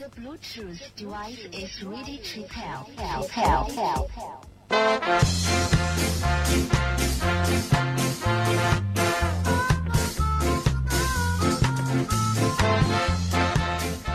The Bluetooth device is ready to pair. Pair, pair, pair.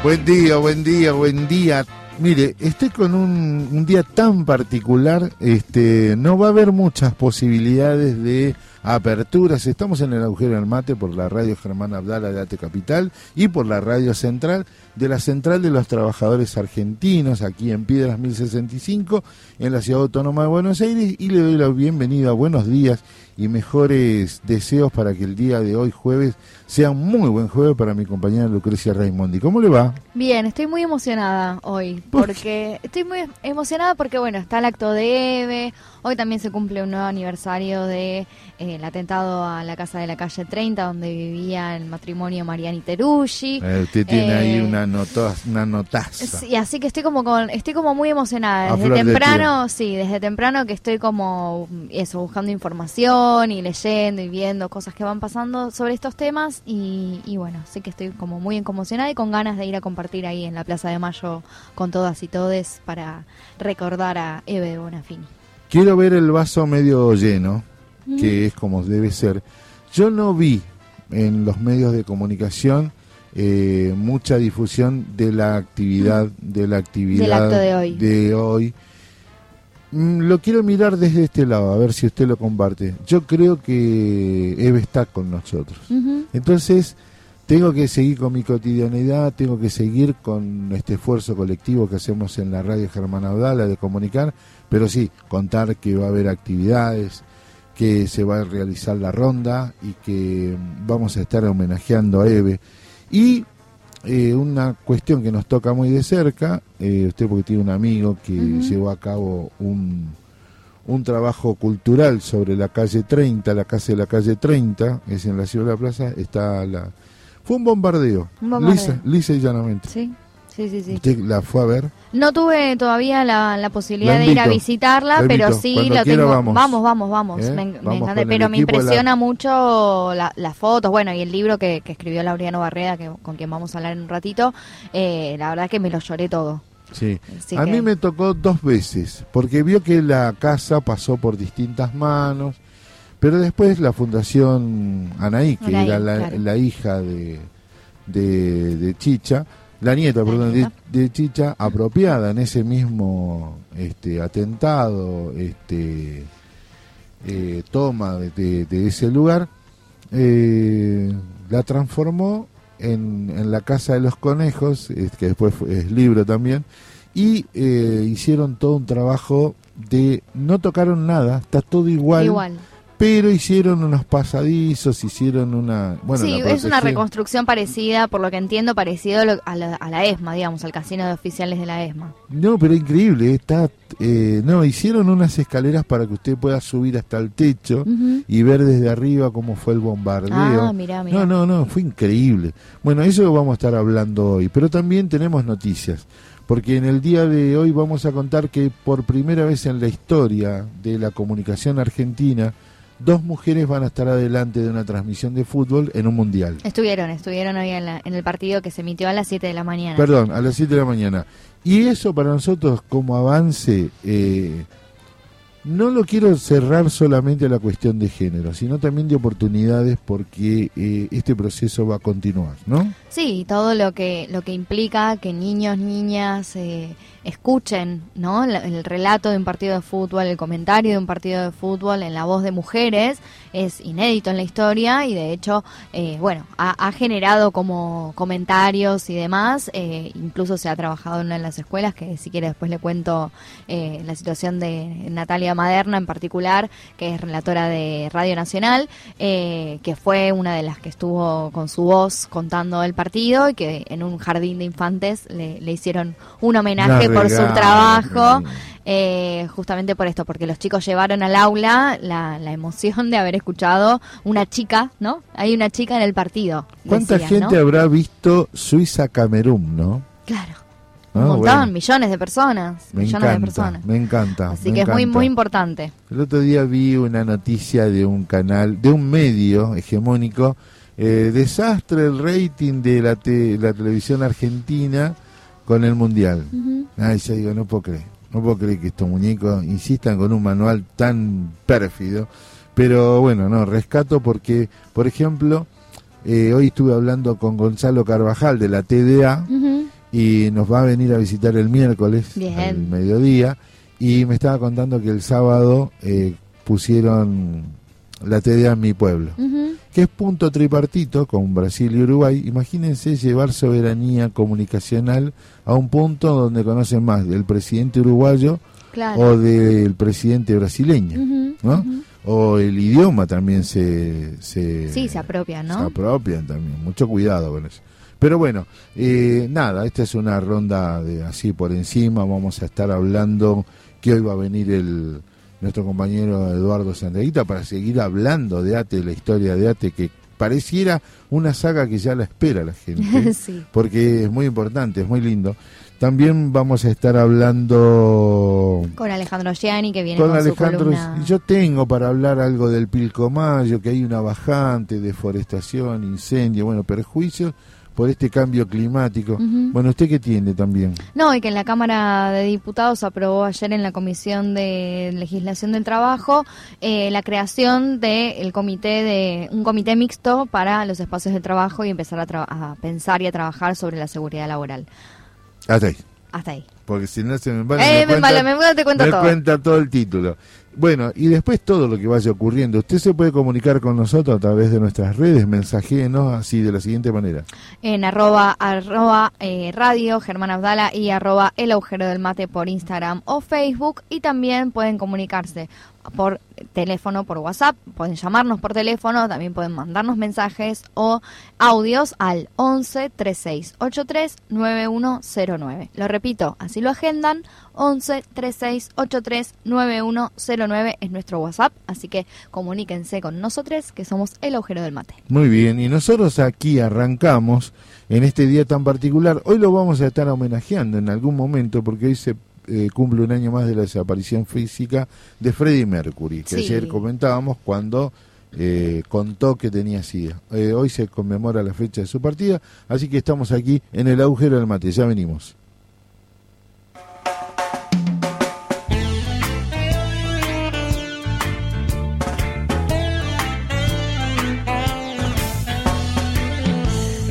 Buen día, buen día, buen día. Mire, estoy con un, un día tan particular, este, no va a haber muchas posibilidades de aperturas. Estamos en el agujero del mate por la radio Germán Abdala de Ate Capital y por la radio central de la Central de los Trabajadores Argentinos, aquí en Piedras 1065, en la Ciudad Autónoma de Buenos Aires, y le doy la bienvenida, buenos días y mejores deseos para que el día de hoy, jueves, sea un muy buen jueves para mi compañera Lucrecia Raimondi. ¿Cómo le va? Bien, estoy muy emocionada hoy, ¿Por porque estoy muy emocionada porque, bueno, está el acto de EVE, hoy también se cumple un nuevo aniversario de eh, atentado a la casa de la calle 30, donde vivía el matrimonio Mariani Teruggi. Eh, usted tiene ahí Eh, una, nota, una notaza. Sí, así que estoy como con, estoy como muy emocionada desde de temprano, sí, desde temprano que estoy como mm, eso, buscando información y leyendo y viendo cosas que van pasando sobre estos temas y, y bueno, sí que estoy como muy conmocionada y con ganas de ir a compartir ahí en la Plaza de Mayo con todas y todes para recordar a Eve Bonafini. Quiero ver el vaso medio lleno, que es como debe ser. Yo no vi en los medios de comunicación eh, mucha difusión de la actividad, de la actividad acto de hoy. de hoy. Mm, Lo quiero mirar desde este lado, a ver si usted lo comparte. Yo creo que Eve está con nosotros. Entonces, tengo que seguir con mi cotidianidad, tengo que seguir con este esfuerzo colectivo que hacemos en la radio Germán Audala de comunicar, pero sí, contar que va a haber actividades, que se va a realizar la ronda y que vamos a estar homenajeando a Eve. Y eh, una cuestión que nos toca muy de cerca, eh, usted porque tiene un amigo que llevó a cabo un, un trabajo cultural sobre la calle 30, la casa de la calle 30, es en la ciudad de la plaza, está la... Fue un bombardeo, Un bombardeo. Lisa, lisa y llanamente. Sí, sí, sí, sí. ¿Usted la fue a ver? No tuve todavía la, la posibilidad de ir a visitarla, la pero sí Cuando lo quiera tengo. vamos. vamos, vamos, vamos. ¿Eh? Me, me Vamos encanta, pero me la- impresiona mucho la- las fotos, bueno, y el libro que, que escribió Laureano Barreda, que, con quien vamos a hablar en un ratito. eh, la verdad que me lo lloré todo. Sí. Así a que- mí me tocó dos veces, porque vio que la casa pasó por distintas manos, pero después la Fundación Anaí, que Anaí, era la, claro. la hija de, de, de Chicha, la nieta, La perdón, de, de Chicha, apropiada en ese mismo este atentado, este eh, toma de, de- de ese lugar, eh, la transformó en, en la Casa de los Conejos, es- que después fue- es libro también, y eh, hicieron todo un trabajo de no tocaron nada, está todo igual, Igual. Pero hicieron unos pasadizos, hicieron una... Bueno, sí, es una reconstrucción parecida, por lo que entiendo, parecido a, la, a la ESMA, digamos, al casino de oficiales de la ESMA. No, pero increíble, está... eh, no, hicieron unas escaleras para que usted pueda subir hasta el techo y ver desde arriba cómo fue el bombardeo. Ah, mirá, mirá. No, no, no, fue increíble. Bueno, eso lo vamos a estar hablando hoy, pero también tenemos noticias, porque en el día de hoy vamos a contar que por primera vez en la historia de la comunicación argentina, dos mujeres van a estar adelante de una transmisión de fútbol en un mundial. Estuvieron, estuvieron hoy en, la- en el partido que se emitió a las 7 de la mañana. Perdón, a las 7 de la mañana. Y eso para nosotros como avance, eh, no lo quiero cerrar solamente a la cuestión de género, sino también de oportunidades porque eh, este proceso va a continuar, ¿no? Sí, todo lo que lo que implica que niños, niñas eh, escuchen, ¿no? El relato de un partido de fútbol, el comentario de un partido de fútbol en la voz de mujeres es inédito en la historia y de hecho, eh, bueno, ha, generado como comentarios y demás. eh, incluso se ha trabajado en una de las escuelas que si quiere después le cuento eh, la situación de Natalia Maderna en particular, que es relatora de Radio Nacional, eh, que fue una de las que estuvo con su voz contando el partido y que en un jardín de infantes le, hicieron un homenaje por su trabajo, eh, justamente por esto, porque los chicos llevaron al aula la, la emoción de haber escuchado una chica, ¿no? Hay una chica en el partido. ¿Cuánta decían, gente ¿no? habrá visto Suiza-Camerún, no? Claro. Ah, Un montón, bueno. millones de personas. Me millones de encanta, personas. me encanta. Así me que es muy, muy importante. El otro día vi una noticia de un canal, de un medio hegemónico, eh, desastre el rating de la, te- la televisión argentina con el mundial. Ujú. Ay, yo digo, no puedo creer. No puedo creer que estos muñecos insistan con un manual tan pérfido. Pero bueno, no, rescato porque, por ejemplo, eh, hoy estuve hablando con Gonzalo Carvajal de la TDA y nos va a venir a visitar el miércoles Bien. al mediodía y me estaba contando que el sábado eh, pusieron la TDA en mi pueblo. Que es punto tripartito con Brasil y Uruguay. Imagínense llevar soberanía comunicacional a un punto donde conocen más del presidente uruguayo Claro. o del presidente brasileño, ¿no? O el idioma también se... se Sí, se apropia, se ¿no? apropian también. Mucho cuidado con eso. Pero bueno, eh, nada, esta es una ronda de así por encima. Vamos a estar hablando que hoy va a venir el nuestro compañero Eduardo Sandeguita para seguir hablando de ATE, la historia de ATE, que pareciera una saga que ya la espera la gente, sí. porque es muy importante, es muy lindo. También vamos a estar hablando Con Alejandro Gianni, que viene con con, Alejandro. Yo tengo para hablar algo del Pilcomayo, que hay una bajante, deforestación, incendio, bueno, perjuicios por este cambio climático. Bueno, ¿usted qué tiene también? No, y que en la Cámara de Diputados aprobó ayer en la Comisión de Legislación del Trabajo eh, la creación de el comité de un comité mixto para los espacios de trabajo y empezar a, tra- a pensar y a trabajar sobre la seguridad laboral. Hasta ahí. Hasta ahí. Porque si no se me embala, Eh, me cuenta- embala, me te cuento me todo. cuenta todo el título. Bueno, y después todo lo que vaya ocurriendo. Usted se puede comunicar con nosotros a través de nuestras redes, mensajéenos así de la siguiente manera. En arroba, arroba eh, radio Germán Abdala y arroba el agujero del mate por Instagram o Facebook y también pueden comunicarse por teléfono, por WhatsApp, pueden llamarnos por teléfono, también pueden mandarnos mensajes o audios al 11 36 83 9109. Lo repito, así lo agendan, 11 36 83 9109 es nuestro WhatsApp, así que comuníquense con nosotros que somos el agujero del mate. Muy bien, y nosotros aquí arrancamos en este día tan particular. Hoy lo vamos a estar homenajeando en algún momento porque hoy se eh, cumple un año más de la desaparición física de Freddie Mercury, que Sí. ayer comentábamos cuando eh, contó que tenía SIDA. Eh, hoy se conmemora la fecha de su partida, así que estamos aquí en el agujero del mate, ya venimos.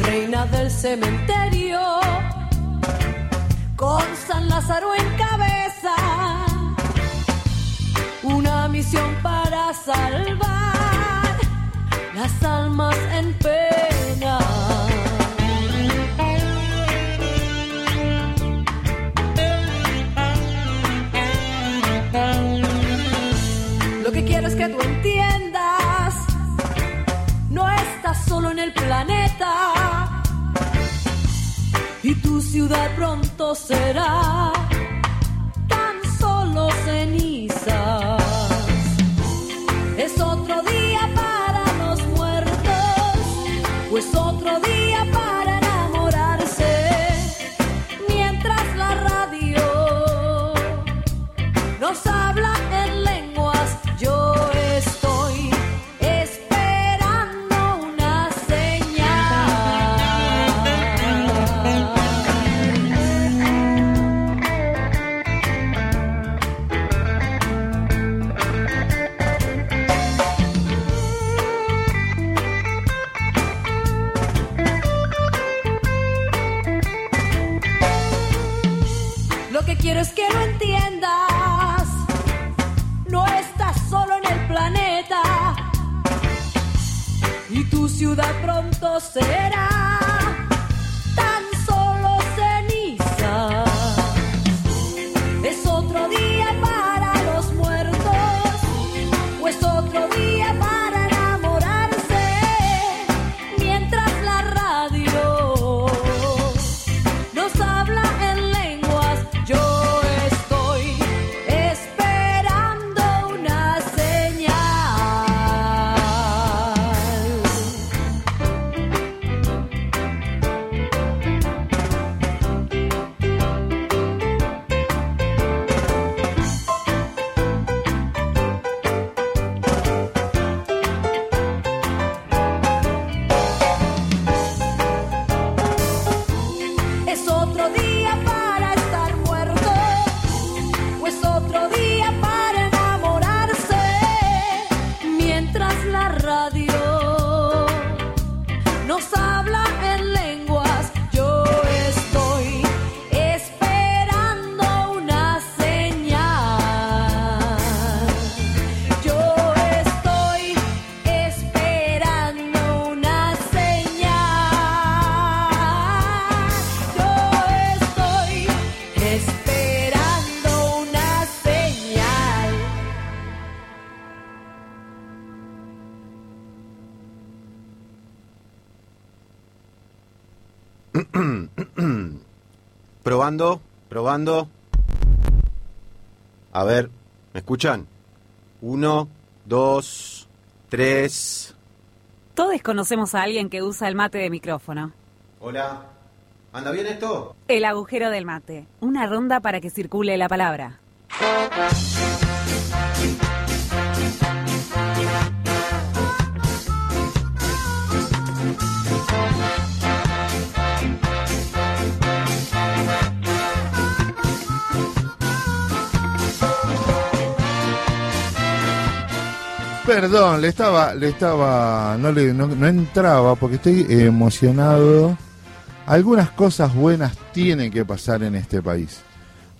reina del cementerio, con San Lázaro en cabeza, una misión para salvar las almas en pena. Lo que quiero es que tú entiendas no estás solo en el planeta ciudad pronto será pronto será Probando, probando. A ver, ¿me escuchan? Uno, dos, tres. Todos conocemos a alguien que usa el mate de micrófono. Hola. ¿Anda bien esto? El agujero del mate. Una ronda para que circule la palabra. Perdón, le estaba, le estaba, no le, no, no entraba porque estoy emocionado. Algunas cosas buenas tienen que pasar en este país.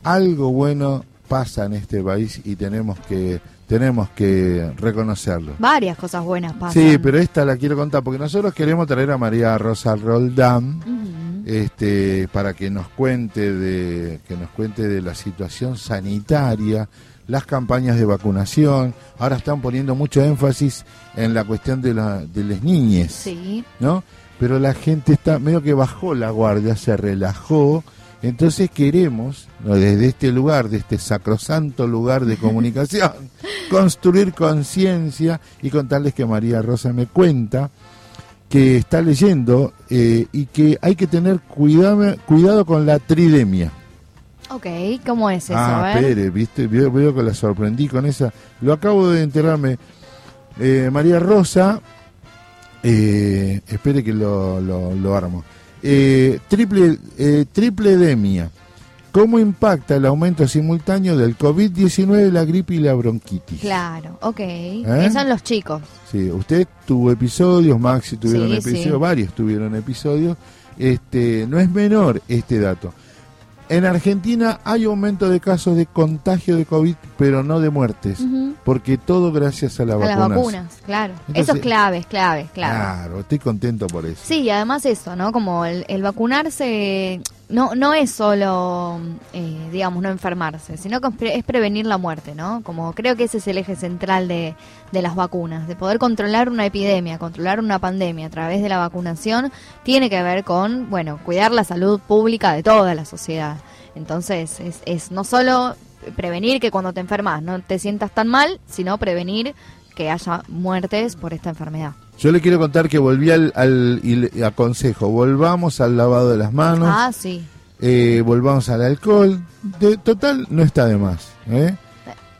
Algo bueno pasa en este país y tenemos que, tenemos que reconocerlo. Varias cosas buenas pasan. Sí, pero esta la quiero contar porque nosotros queremos traer a María Rosa Roldán este, para que nos cuente de que nos cuente de la situación sanitaria, las campañas de vacunación. Ahora están poniendo mucho énfasis en la cuestión de, la, de las niñes, Sí. ¿no? Pero la gente está medio que bajó la guardia, se relajó. Entonces queremos, ¿no? desde este lugar, de este sacrosanto lugar de comunicación, construir conciencia y contarles que María Rosa me cuenta que está leyendo eh, y que hay que tener cuidado, cuidado con la tridemia. Ok, ¿cómo es eso? ah, a ver. Pere, viste, veo, veo que la sorprendí con esa. Lo acabo de enterarme. Eh, María Rosa, eh, espere que lo, lo, lo armo. Eh, triple, eh, tripledemia. ¿Cómo impacta el aumento simultáneo del COVID-19, la gripe y la bronquitis? Claro, ok. Esos son los chicos. Sí, usted tuvo episodios, Maxi tuvieron Sí, episodios, sí. varios tuvieron episodios. Este, no es menor este dato. En Argentina hay aumento de casos de contagio de COVID, pero no de muertes, porque todo gracias a, la A las vacunas. vacunas, claro. Entonces- eso es clave, es clave, es clave. Claro, estoy contento por eso. Sí, y además eso, ¿no? Como el, el vacunarse no no es solo, eh, digamos, no enfermarse, sino que es es prevenir la muerte, ¿no? Como creo que ese es el eje central de, de las vacunas, de poder controlar una epidemia, controlar una pandemia a través de la vacunación, tiene que ver con, bueno, cuidar la salud pública de toda la sociedad. Entonces, es, es no solo prevenir que cuando te enfermas no te sientas tan mal, sino prevenir que haya muertes por esta enfermedad. Yo le quiero contar que volví al, al- y le aconsejo, volvamos al lavado de las manos, Ah, sí. eh, volvamos al alcohol. De, total, no está de más. ¿eh?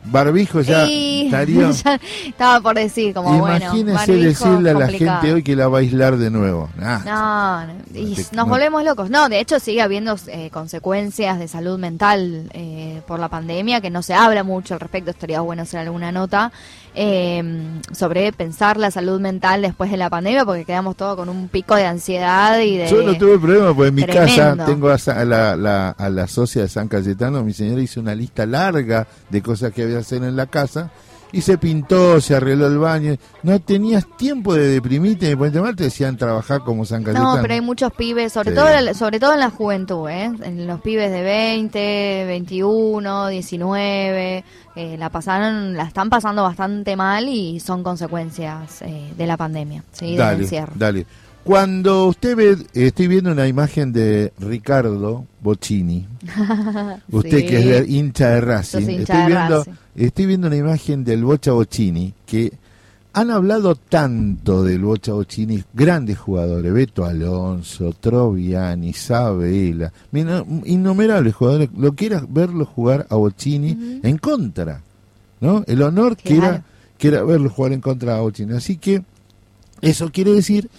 Barbijo ya, Y- Darío. ya estaba por decir, como bueno. Imagínese barbijo, decirle a la complicado. gente hoy que la va a aislar de nuevo. Nah. No, no, y te- nos no. volvemos locos. No, de hecho sigue habiendo eh, consecuencias de salud mental eh, por la pandemia, que no se habla mucho al respecto, estaría bueno hacer alguna nota eh, sobre pensar la salud mental después de la pandemia, porque quedamos todos con un pico de ansiedad y de... Yo no tuve problema, porque en mi Tremendo. casa tengo a, la- a la socia de San Cayetano, mi señora hizo una lista larga de cosas que había que hacer en la casa, y se pintó, se arregló el baño. No tenías tiempo de deprimirte, de ponerte mal, te decían trabajar como San Cayetano. No, pero hay muchos pibes, sobre Sí. todo sobre todo en la juventud, ¿eh? En los pibes de 20, 21, 19, eh, la pasaron, la están pasando bastante mal y son consecuencias eh, de la pandemia, ¿sí? Del Dale, encierro. dale. Cuando usted ve, estoy viendo una imagen de Ricardo Bocini, usted Sí. que es de- hincha de Racing, hincha estoy de viendo, Racing. estoy viendo una imagen del Bocha Bocini que han hablado tanto del Bocha Bocini, grandes jugadores, Beto Alonso, Troviani, Sabela, mira, innumerables jugadores, lo que era verlo jugar a Bocini en contra, ¿no? El honor que Claro. era que era verlo jugar en contra a Bocini. Así que eso quiere decir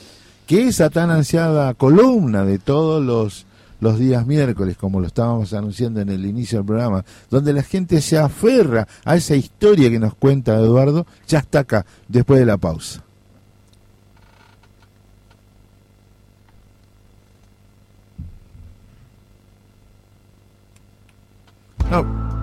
que esa tan ansiada columna de todos los, los días miércoles, como lo estábamos anunciando en el inicio del programa, donde la gente se aferra a esa historia que nos cuenta Eduardo, ya está acá, después de la pausa. No.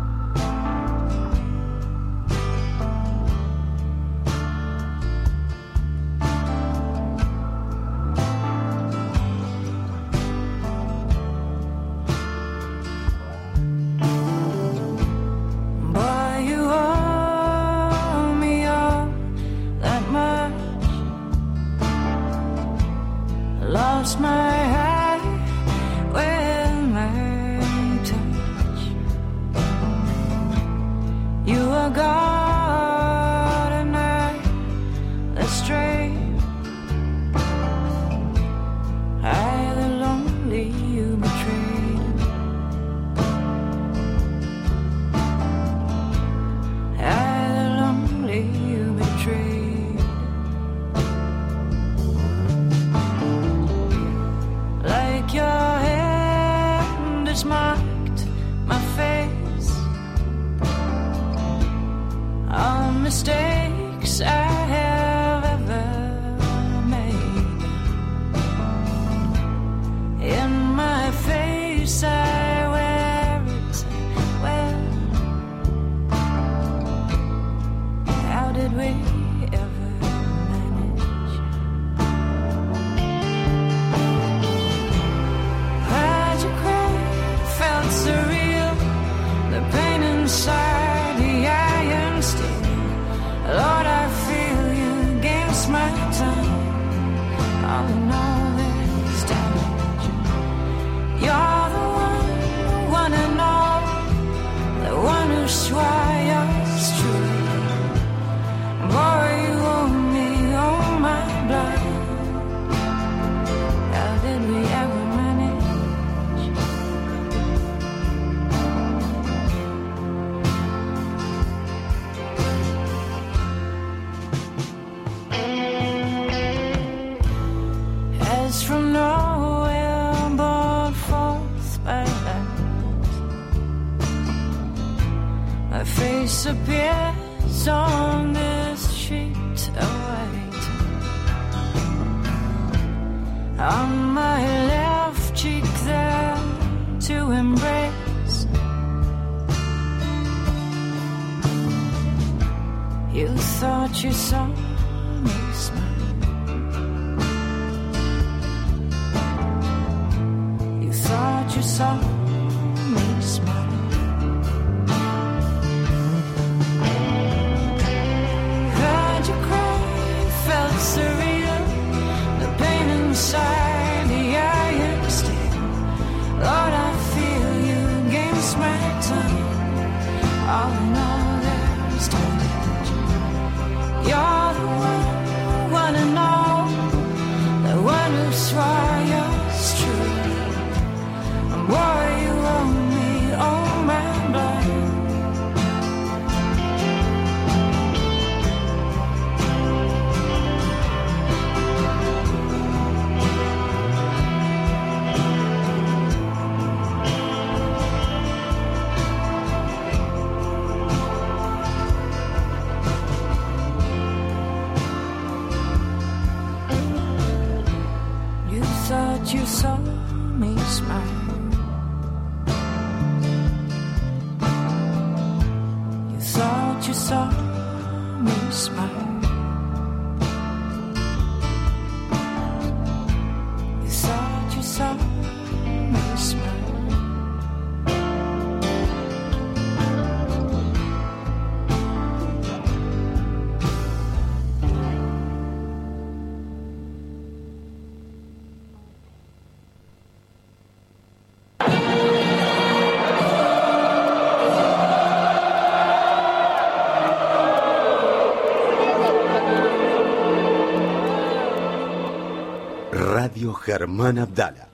Germán Abdala,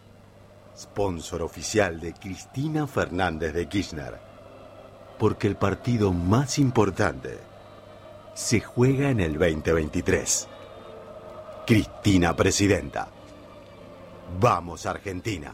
sponsor oficial de Cristina Fernández de Kirchner, porque el partido más importante se juega en el 2023. Cristina Presidenta. Vamos Argentina.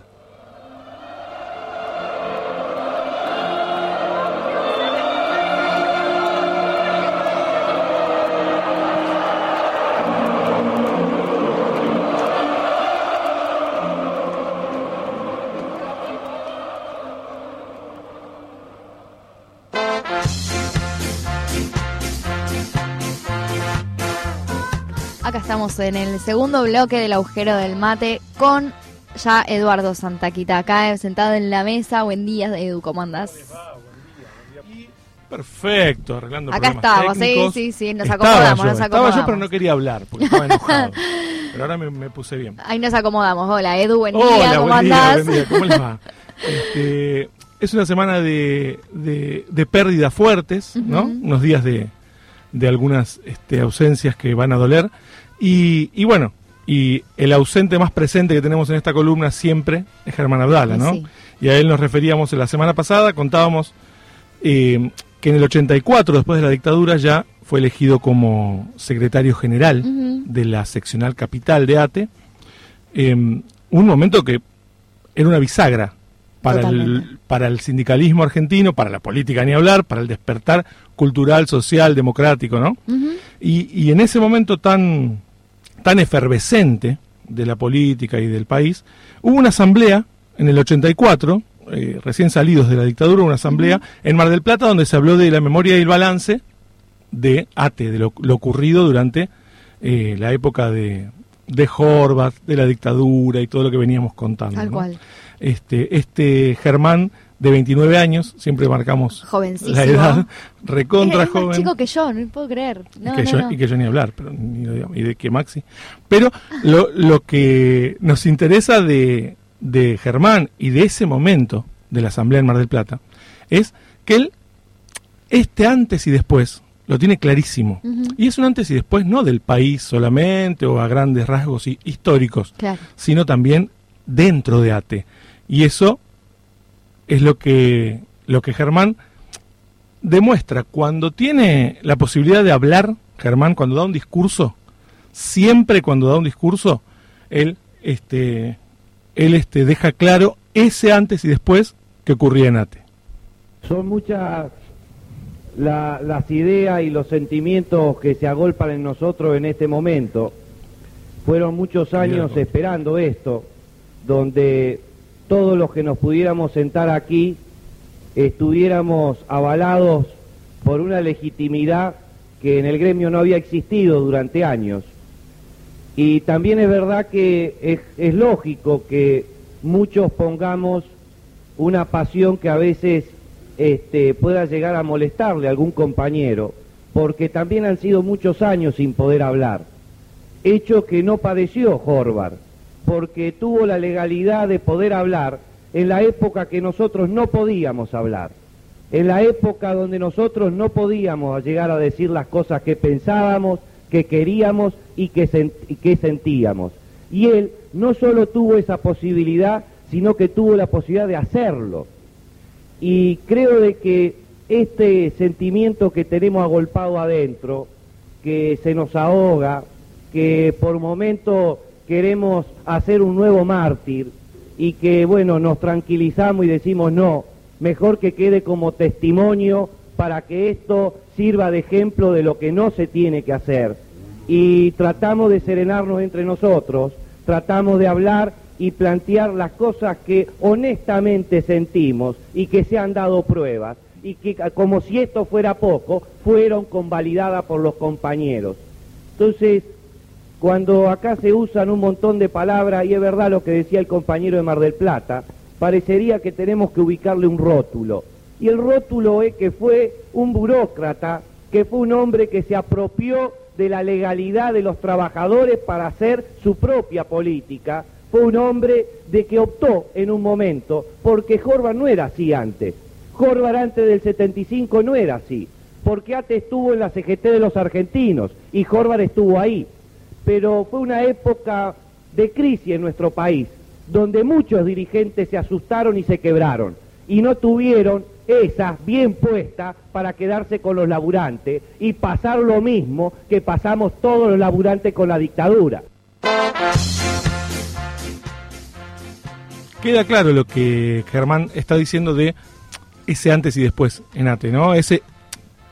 Estamos en el segundo bloque del agujero del mate con ya Eduardo Santaquita acá sentado en la mesa. Buen día, Edu, ¿cómo andás? Perfecto, arreglando Acá problemas estamos, sí, técnicos. sí, sí, nos Estaba acomodamos, yo, nos Estaba acomodamos. yo, pero no quería hablar, porque estaba enojado. pero ahora me, me puse bien. Ahí nos acomodamos. Hola, Edu, buen Hola, día, ¿cómo buen día, andás? buen día, ¿cómo les va? Este, es una semana de, de, de pérdidas fuertes, ¿no? Ujú. Unos días de, de algunas este, ausencias que van a doler. Y, y bueno, y el ausente más presente que tenemos en esta columna siempre es Germán Abdala, ¿no? Sí. Y a él nos referíamos la semana pasada, contábamos eh, que en el 84, después de la dictadura, ya fue elegido como secretario general de la seccional capital de ATE. Eh, un momento que era una bisagra para el, para el sindicalismo argentino, para la política ni hablar, para el despertar cultural, social, democrático, ¿no? Y, y en ese momento tan, tan efervescente de la política y del país, hubo una asamblea en el 84, eh, recién salidos de la dictadura, una asamblea en Mar del Plata donde se habló de la memoria y el balance de ATE, de lo, lo ocurrido durante eh, la época de, de Horvath, de la dictadura y todo lo que veníamos contando. Tal ¿no? cual. Este, este Germán, de 29 años, siempre marcamos Jovencísimo. la edad, recontra es, es joven más chico que yo, no puedo creer. No, y, que no, yo, no. y que yo ni hablar, pero ni lo digamos, y de que Maxi. Pero lo, lo que nos interesa de, de Germán y de ese momento de la Asamblea en Mar del Plata es que él, este antes y después, lo tiene clarísimo. Y es un antes y después no del país solamente o a grandes rasgos hi- históricos, Claro. sino también dentro de ATE. Y eso es lo que, lo que Germán demuestra. Cuando tiene la posibilidad de hablar, Germán, cuando da un discurso, siempre cuando da un discurso, él, este, él este, deja claro ese antes y después que ocurría en ATE. Son muchas la- las ideas y los sentimientos que se agolpan en nosotros en este momento. Fueron muchos años esperando esto, donde todos los que nos pudiéramos sentar aquí estuviéramos avalados por una legitimidad que en el gremio no había existido durante años. Y también es verdad que es, lógico que muchos pongamos una pasión que a veces este, pueda llegar a molestarle a algún compañero, porque también han sido muchos años sin poder hablar. Hecho que no padeció Horvath, porque tuvo la legalidad de poder hablar en la época que nosotros no podíamos hablar, en la época donde nosotros no podíamos llegar a decir las cosas que pensábamos, que queríamos y que, que sentíamos. Y él no solo tuvo esa posibilidad, sino que tuvo la posibilidad de hacerlo. Y creo de que este sentimiento que tenemos agolpado adentro, que se nos ahoga, que por momento queremos hacer un nuevo mártir y que, bueno, nos tranquilizamos y decimos no, mejor que quede como testimonio para que esto sirva de ejemplo de lo que no se tiene que hacer. Y tratamos de serenarnos entre nosotros, tratamos de hablar y plantear las cosas que honestamente sentimos y que se han dado pruebas y que como si esto fuera poco, fueron convalidadas por los compañeros. Entonces, cuando acá se usan un montón de palabras, y es verdad lo que decía el compañero de Mar del Plata, parecería que tenemos que ubicarle un rótulo. Y el rótulo es que fue un burócrata, que fue un hombre que se apropió de la legalidad de los trabajadores para hacer su propia política. Fue un hombre de que optó en un momento, porque Horvath no era así antes. Horvath antes del 75 no era así, porque ATE estuvo en la CGT de los argentinos y Horvath estuvo ahí pero fue una época de crisis en nuestro país, donde muchos dirigentes se asustaron y se quebraron, y no tuvieron esas bien puestas para quedarse con los laburantes y pasar lo mismo que pasamos todos los laburantes con la dictadura. Queda claro lo que Germán está diciendo de ese antes y después en ATE, ¿no? Ese,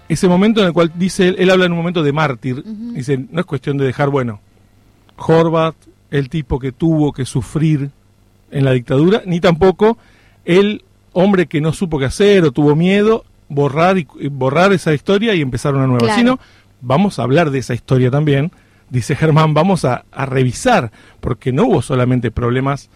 ese momento en el cual dice, él, él habla en un momento de mártir, dice, no es cuestión de dejar, bueno, Horvath, el tipo que tuvo que sufrir en la dictadura, ni tampoco el hombre que no supo qué hacer o tuvo miedo, borrar, y, borrar esa historia y empezar una nueva, Claro. sino vamos a hablar de esa historia también dice Germán, vamos a, a revisar, porque no hubo solamente problemas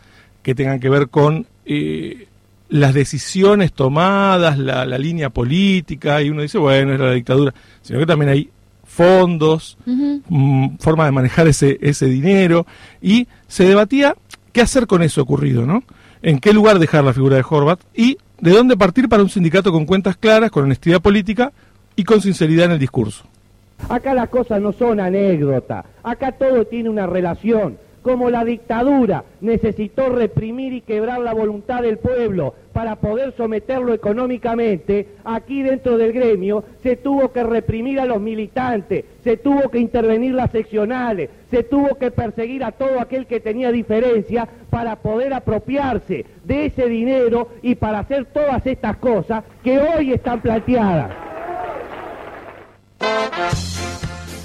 que tengan que ver con eh, las decisiones tomadas, la, la línea política, y uno dice, bueno, es la dictadura, sino que también hay fondos, mm, forma de manejar ese, ese dinero, y se debatía qué hacer con eso ocurrido, ¿no? En qué lugar dejar la figura de Horvat y de dónde partir para un sindicato con cuentas claras, con honestidad política y con sinceridad en el discurso. Acá las cosas no son anécdotas, acá todo tiene una relación. Como la dictadura necesitó reprimir y quebrar la voluntad del pueblo para poder someterlo económicamente, aquí dentro del gremio se tuvo que reprimir a los militantes, se tuvo que intervenir las seccionales, se tuvo que perseguir a todo aquel que tenía diferencia para poder apropiarse de ese dinero y para hacer todas estas cosas que hoy están planteadas.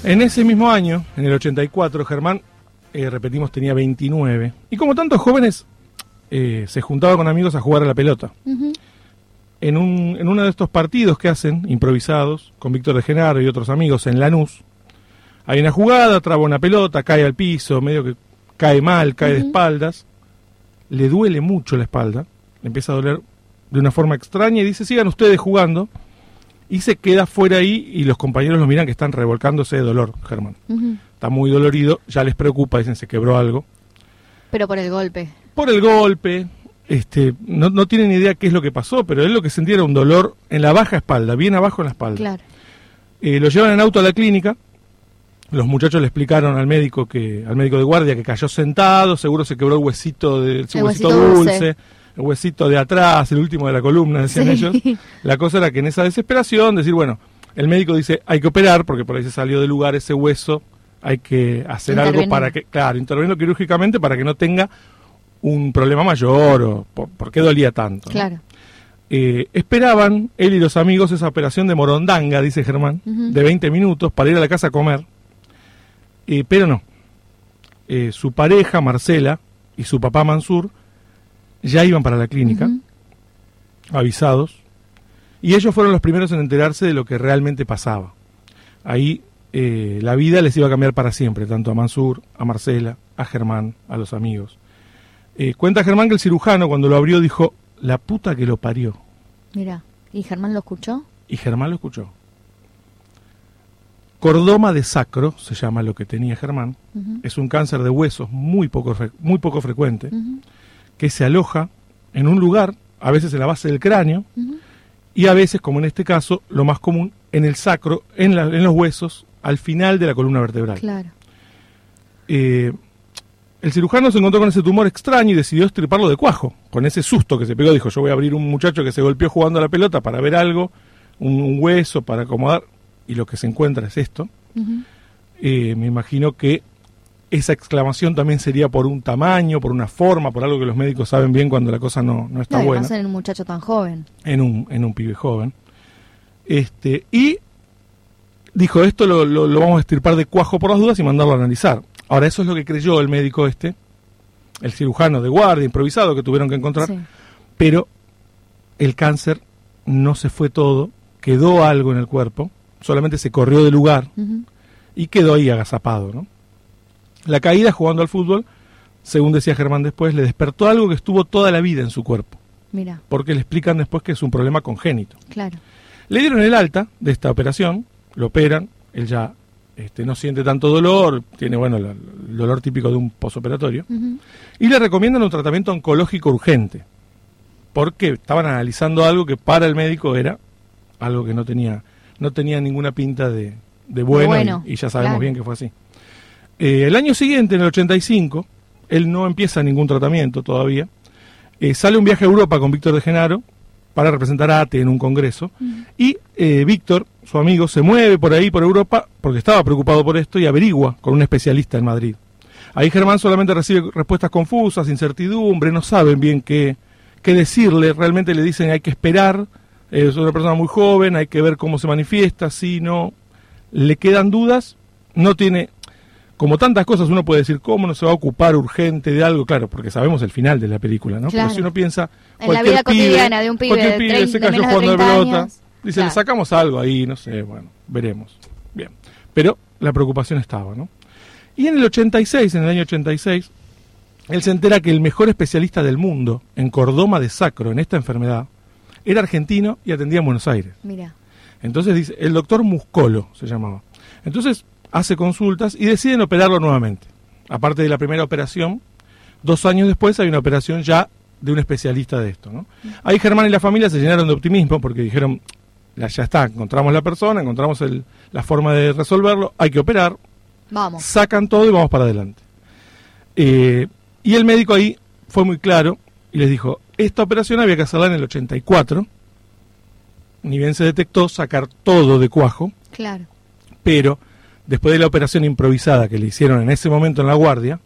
En ese mismo año, en el 84, Germán, eh, repetimos, tenía 29. Y como tantos jóvenes, eh, se juntaba con amigos a jugar a la pelota. En, un, en uno de estos partidos que hacen, improvisados, con Víctor de Genaro y otros amigos en Lanús, hay una jugada, traba una pelota, cae al piso, medio que cae mal, cae de espaldas, le duele mucho la espalda, le empieza a doler de una forma extraña y dice, sigan ustedes jugando, y se queda fuera ahí y los compañeros lo miran que están revolcándose de dolor, Germán. Está muy dolorido, ya les preocupa, dicen, se quebró algo. Pero por el golpe. Por el golpe, este, no, no tienen ni idea qué es lo que pasó, pero él lo que sentía era un dolor en la baja espalda, bien abajo en la espalda. Claro. Eh, lo llevan en auto a la clínica. Los muchachos le explicaron al médico que al médico de guardia que cayó sentado, seguro se quebró el huesito de El huesito, huesito dulce. dulce, el huesito de atrás, el último de la columna, decían Sí. ellos. La cosa era que en esa desesperación decir, bueno, el médico dice, hay que operar porque por ahí se salió del lugar ese hueso, hay que hacer algo para que, claro, intervenirlo quirúrgicamente para que no tenga un problema mayor o por, por qué dolía tanto. ¿no? Claro. Eh, esperaban él y los amigos esa operación de morondanga, dice Germán, de 20 minutos para ir a la casa a comer. Eh, pero no. Eh, su pareja, Marcela, y su papá Mansur ya iban para la clínica, avisados, y ellos fueron los primeros en enterarse de lo que realmente pasaba. Ahí eh, la vida les iba a cambiar para siempre, tanto a Mansur, a Marcela, a Germán, a los amigos. Eh, cuenta Germán que el cirujano cuando lo abrió dijo, la puta que lo parió. Mira. ¿Y Germán lo escuchó? Y Germán lo escuchó. Cordoma de sacro, se llama lo que tenía Germán, es un cáncer de huesos muy poco, muy poco frecuente, que se aloja en un lugar, a veces en la base del cráneo, y a veces, como en este caso, lo más común, en el sacro, en, la- en los huesos, al final de la columna vertebral. Claro. Eh, el cirujano se encontró con ese tumor extraño y decidió estriparlo de cuajo. Con ese susto que se pegó, dijo, yo voy a abrir un muchacho que se golpeó jugando a la pelota para ver algo, un, un hueso para acomodar, y lo que se encuentra es esto. Eh, me imagino que esa exclamación también sería por un tamaño, por una forma, por algo que los médicos saben bien cuando la cosa no, no está No, buena en un muchacho tan joven. en un, en un pibe joven. Este, y dijo, esto lo, lo- lo vamos a estirpar de cuajo por las dudas y mandarlo a analizar. Ahora, eso es lo que creyó el médico este, el cirujano de guardia improvisado que tuvieron que encontrar, Sí. pero el cáncer no se fue todo, quedó algo en el cuerpo, solamente se corrió del lugar y quedó ahí agazapado. ¿no? La caída jugando al fútbol, según decía Germán después, le despertó algo que estuvo toda la vida en su cuerpo, Mira, porque le explican después que es un problema congénito. claro. Le dieron el alta de esta operación, lo operan, él ya este, no siente tanto dolor, tiene bueno la- el dolor típico de un posoperatorio, y le recomiendan un tratamiento oncológico urgente, porque estaban analizando algo que para el médico era algo que no tenía, no tenía ninguna pinta de, de bueno, bueno, y, y ya sabemos claro. bien que fue así. Eh, el año siguiente, en el 85, él no empieza ningún tratamiento todavía, eh, sale un viaje a Europa con Víctor de Genaro para representar a ATE en un congreso, y eh, Víctor, su amigo, se mueve por ahí, por Europa, porque estaba preocupado por esto y averigua con un especialista en Madrid. Ahí Germán solamente recibe respuestas confusas, incertidumbre, no saben bien qué, qué decirle, realmente le dicen hay que esperar, eh, es una persona muy joven, hay que ver cómo se manifiesta, si no, le quedan dudas, no tiene, como tantas cosas uno puede decir, ¿cómo no se va a ocupar urgente de algo? Claro, porque sabemos el final de la película, ¿no? Claro. Pero si uno piensa... En la vida cotidiana de un pibe cualquier de pibe 30 se de cayó de jugando 30 pelota, dice, Claro. le sacamos algo ahí, no sé, bueno, veremos. Bien. Pero la preocupación estaba, ¿no? Y en el 86, en el año 86, él se entera que el mejor especialista del mundo en cordoma de sacro en esta enfermedad era argentino y atendía en Buenos Aires. Mira. Entonces dice, el doctor Muscolo se llamaba. Entonces hace consultas y deciden operarlo nuevamente. Aparte de la primera operación, dos años después hay una operación ya de un especialista de esto. ¿no? Ahí Germán y la familia se llenaron de optimismo porque dijeron, "Ya- ya está, encontramos la persona, encontramos el- la forma de resolverlo, hay que operar, Vamos. sacan todo y vamos para adelante. Eh, y el médico ahí fue muy claro y les dijo, esta operación había que hacerla en el 84, ni bien se detectó sacar todo de cuajo, Claro. pero después de la operación improvisada que le hicieron en ese momento en la guardia,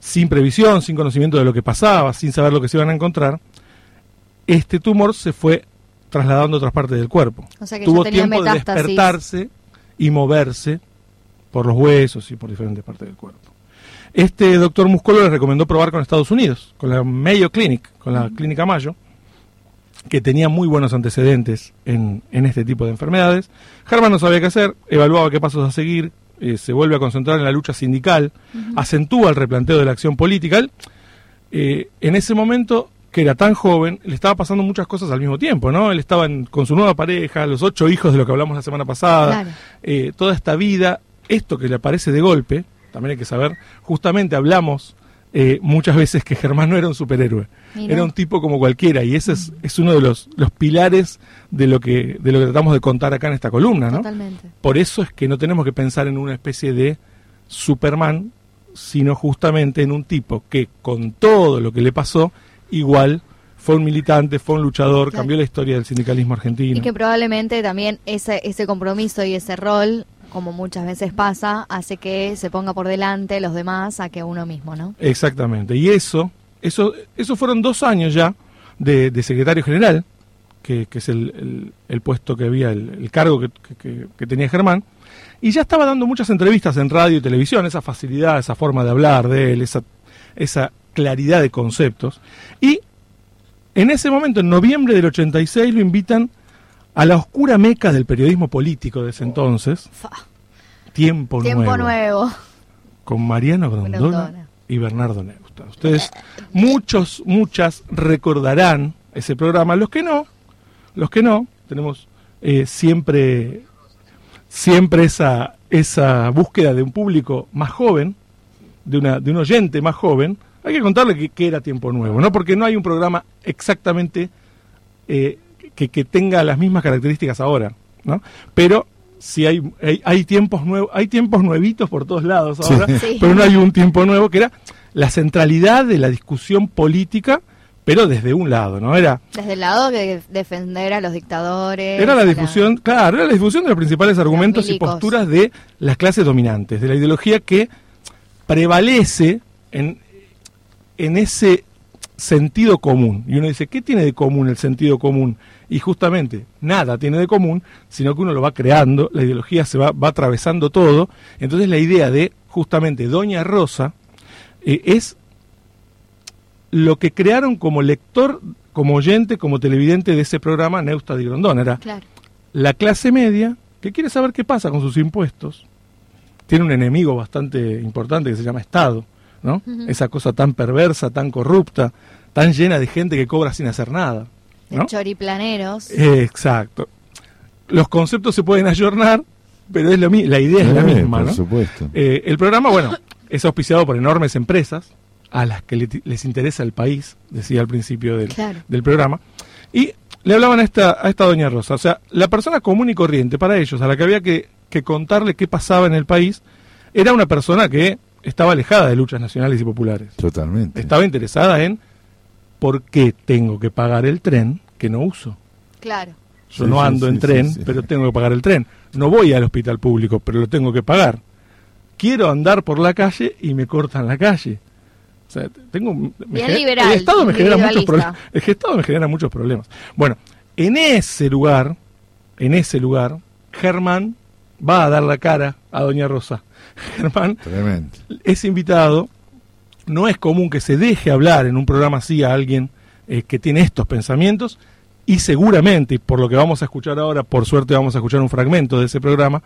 sin previsión, sin conocimiento de lo que pasaba, sin saber lo que se iban a encontrar, este tumor se fue trasladando a otras partes del cuerpo. O sea que Tuvo tenía tiempo de despertarse y moverse por los huesos y por diferentes partes del cuerpo. Este doctor Muscolo le recomendó probar con Estados Unidos, con la Mayo Clinic, con la Clínica Mayo, que tenía muy buenos antecedentes en, en este tipo de enfermedades. Germán no sabía qué hacer, evaluaba qué pasos a seguir, eh, se vuelve a concentrar en la lucha sindical, acentúa el replanteo de la acción política. Eh, en ese momento, que era tan joven, le estaba pasando muchas cosas al mismo tiempo, ¿no? Él estaba en- con su nueva pareja, los ocho hijos de lo que hablamos la semana pasada, Claro. eh, toda esta vida, esto que le aparece de golpe, también hay que saber, justamente hablamos eh, muchas veces que Germán no era un superhéroe, Mira. era un tipo como cualquiera y ese es, es uno de los, los pilares de lo que de lo que tratamos de contar acá en esta columna, ¿no? Totalmente. Por eso es que no tenemos que pensar en una especie de Superman, sino justamente en un tipo que con todo lo que le pasó, igual fue un militante, fue un luchador, Claro. cambió la historia del sindicalismo argentino. Y que probablemente también ese, ese compromiso y ese rol, como muchas veces pasa, hace que se ponga por delante los demás a que uno mismo, ¿no? Exactamente. Y eso, eso, eso fueron dos años ya de, de secretario general, que, es el, el- puesto que había, el, el cargo que, que- que- que tenía Germán. Y ya estaba dando muchas entrevistas en radio y televisión, esa facilidad, esa forma de hablar de él, esa, esa claridad de conceptos. Y en ese momento, en noviembre del 86, lo invitan a la oscura meca del periodismo político de ese entonces. Tiempo, Tiempo nuevo. con Mariano Grondona, Grondona. y Bernardo Neusta. Ustedes, muchos, muchas recordarán ese programa. Los que no, los que no, tenemos eh, siempre, siempre esa, esa búsqueda de un público más joven, de, una, de un oyente más joven. Hay que contarle que, que era tiempo nuevo, ¿no? Porque no hay un programa exactamente eh, que, que tenga las mismas características ahora, ¿no? Pero sí hay, hay, hay tiempos nuevos, hay tiempos nuevitos por todos lados ahora, Sí. pero no hay un tiempo nuevo que era la centralidad de la discusión política, pero desde un lado, ¿no? Era, Desde el lado de defender a los dictadores. era la discusión, claro, era la discusión de los principales argumentos y posturas de las clases dominantes, de la ideología que prevalece en, en ese sentido común. Y uno dice, ¿qué tiene de común el sentido común? Y justamente nada tiene de común, sino que uno lo va creando, la ideología se va, va atravesando todo. Entonces la idea de justamente Doña Rosa eh, es lo que crearon como lector, como oyente, como televidente de ese programa Neusta de Grondón. Era Claro. la clase media que quiere saber qué pasa con sus impuestos. Tiene un enemigo bastante importante que se llama Estado, ¿no? Esa cosa tan perversa, tan corrupta, tan llena de gente que cobra sin hacer nada, De choriplaneros. Eh, Exacto. Los conceptos se pueden ayornar, pero es lo la idea es la Eh, misma, por ¿no? supuesto. Eh, el programa, bueno, es auspiciado por enormes empresas a las que le- les interesa el país, decía al principio del, Claro. del programa. Y le hablaban a esta, a esta doña Rosa. O sea, la persona común y corriente para ellos, a la que había que, que contarle qué pasaba en el país, era una persona que estaba alejada de luchas nacionales y populares. Totalmente. Estaba interesada en por qué tengo que pagar el tren que no uso. Claro. Yo Sí, no ando sí, en tren, sí, sí. pero tengo que pagar el tren. No voy al hospital público, pero lo tengo que pagar. Quiero andar por la calle y me cortan la calle. O sea, tengo me Bien genera- liberal, el Estado me genera muchos problemas. El Estado me genera muchos problemas. Bueno, en ese lugar, en ese lugar, Germán va a dar la cara a Doña Rosa. Germán Tremendo. es invitado. No es común que se deje hablar en un programa así a alguien eh, que tiene estos pensamientos y seguramente, por lo que vamos a escuchar ahora, por suerte vamos a escuchar un fragmento de ese programa,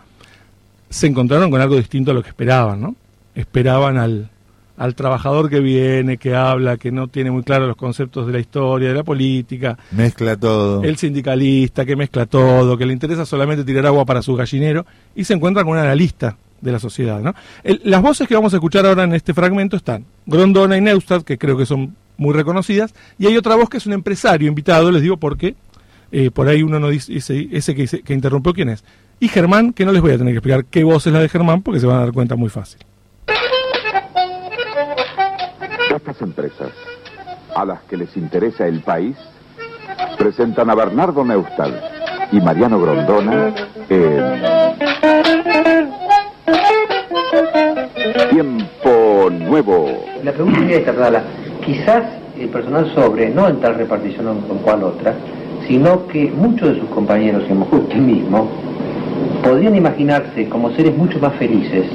se encontraron con algo distinto a lo que esperaban, ¿no? esperaban al, al trabajador que viene, que habla, que no tiene muy claro los conceptos de la historia, de la política, Mezcla todo. el sindicalista que mezcla todo, que le interesa solamente tirar agua para su gallinero, y se encuentra con un analista de la sociedad. ¿no? El- las voces que vamos a escuchar ahora en este fragmento están Grondona y Neustadt, que creo que son muy reconocidas, y hay otra voz que es un empresario invitado, les digo porque eh, por ahí uno no dice, ese, ese que, que interrumpió quién es. Y Germán, que no les voy a tener que explicar qué voz es la de Germán, porque se van a dar cuenta muy fácil. Estas empresas, a las que les interesa el país, presentan a Bernardo Neustadt y Mariano Grondona en Tiempo Nuevo. La pregunta sería esta, Dala. Quizás el personal sobre, no en tal repartición con cual otra, sino que muchos de sus compañeros, y usted mismo, podrían imaginarse como seres mucho más felices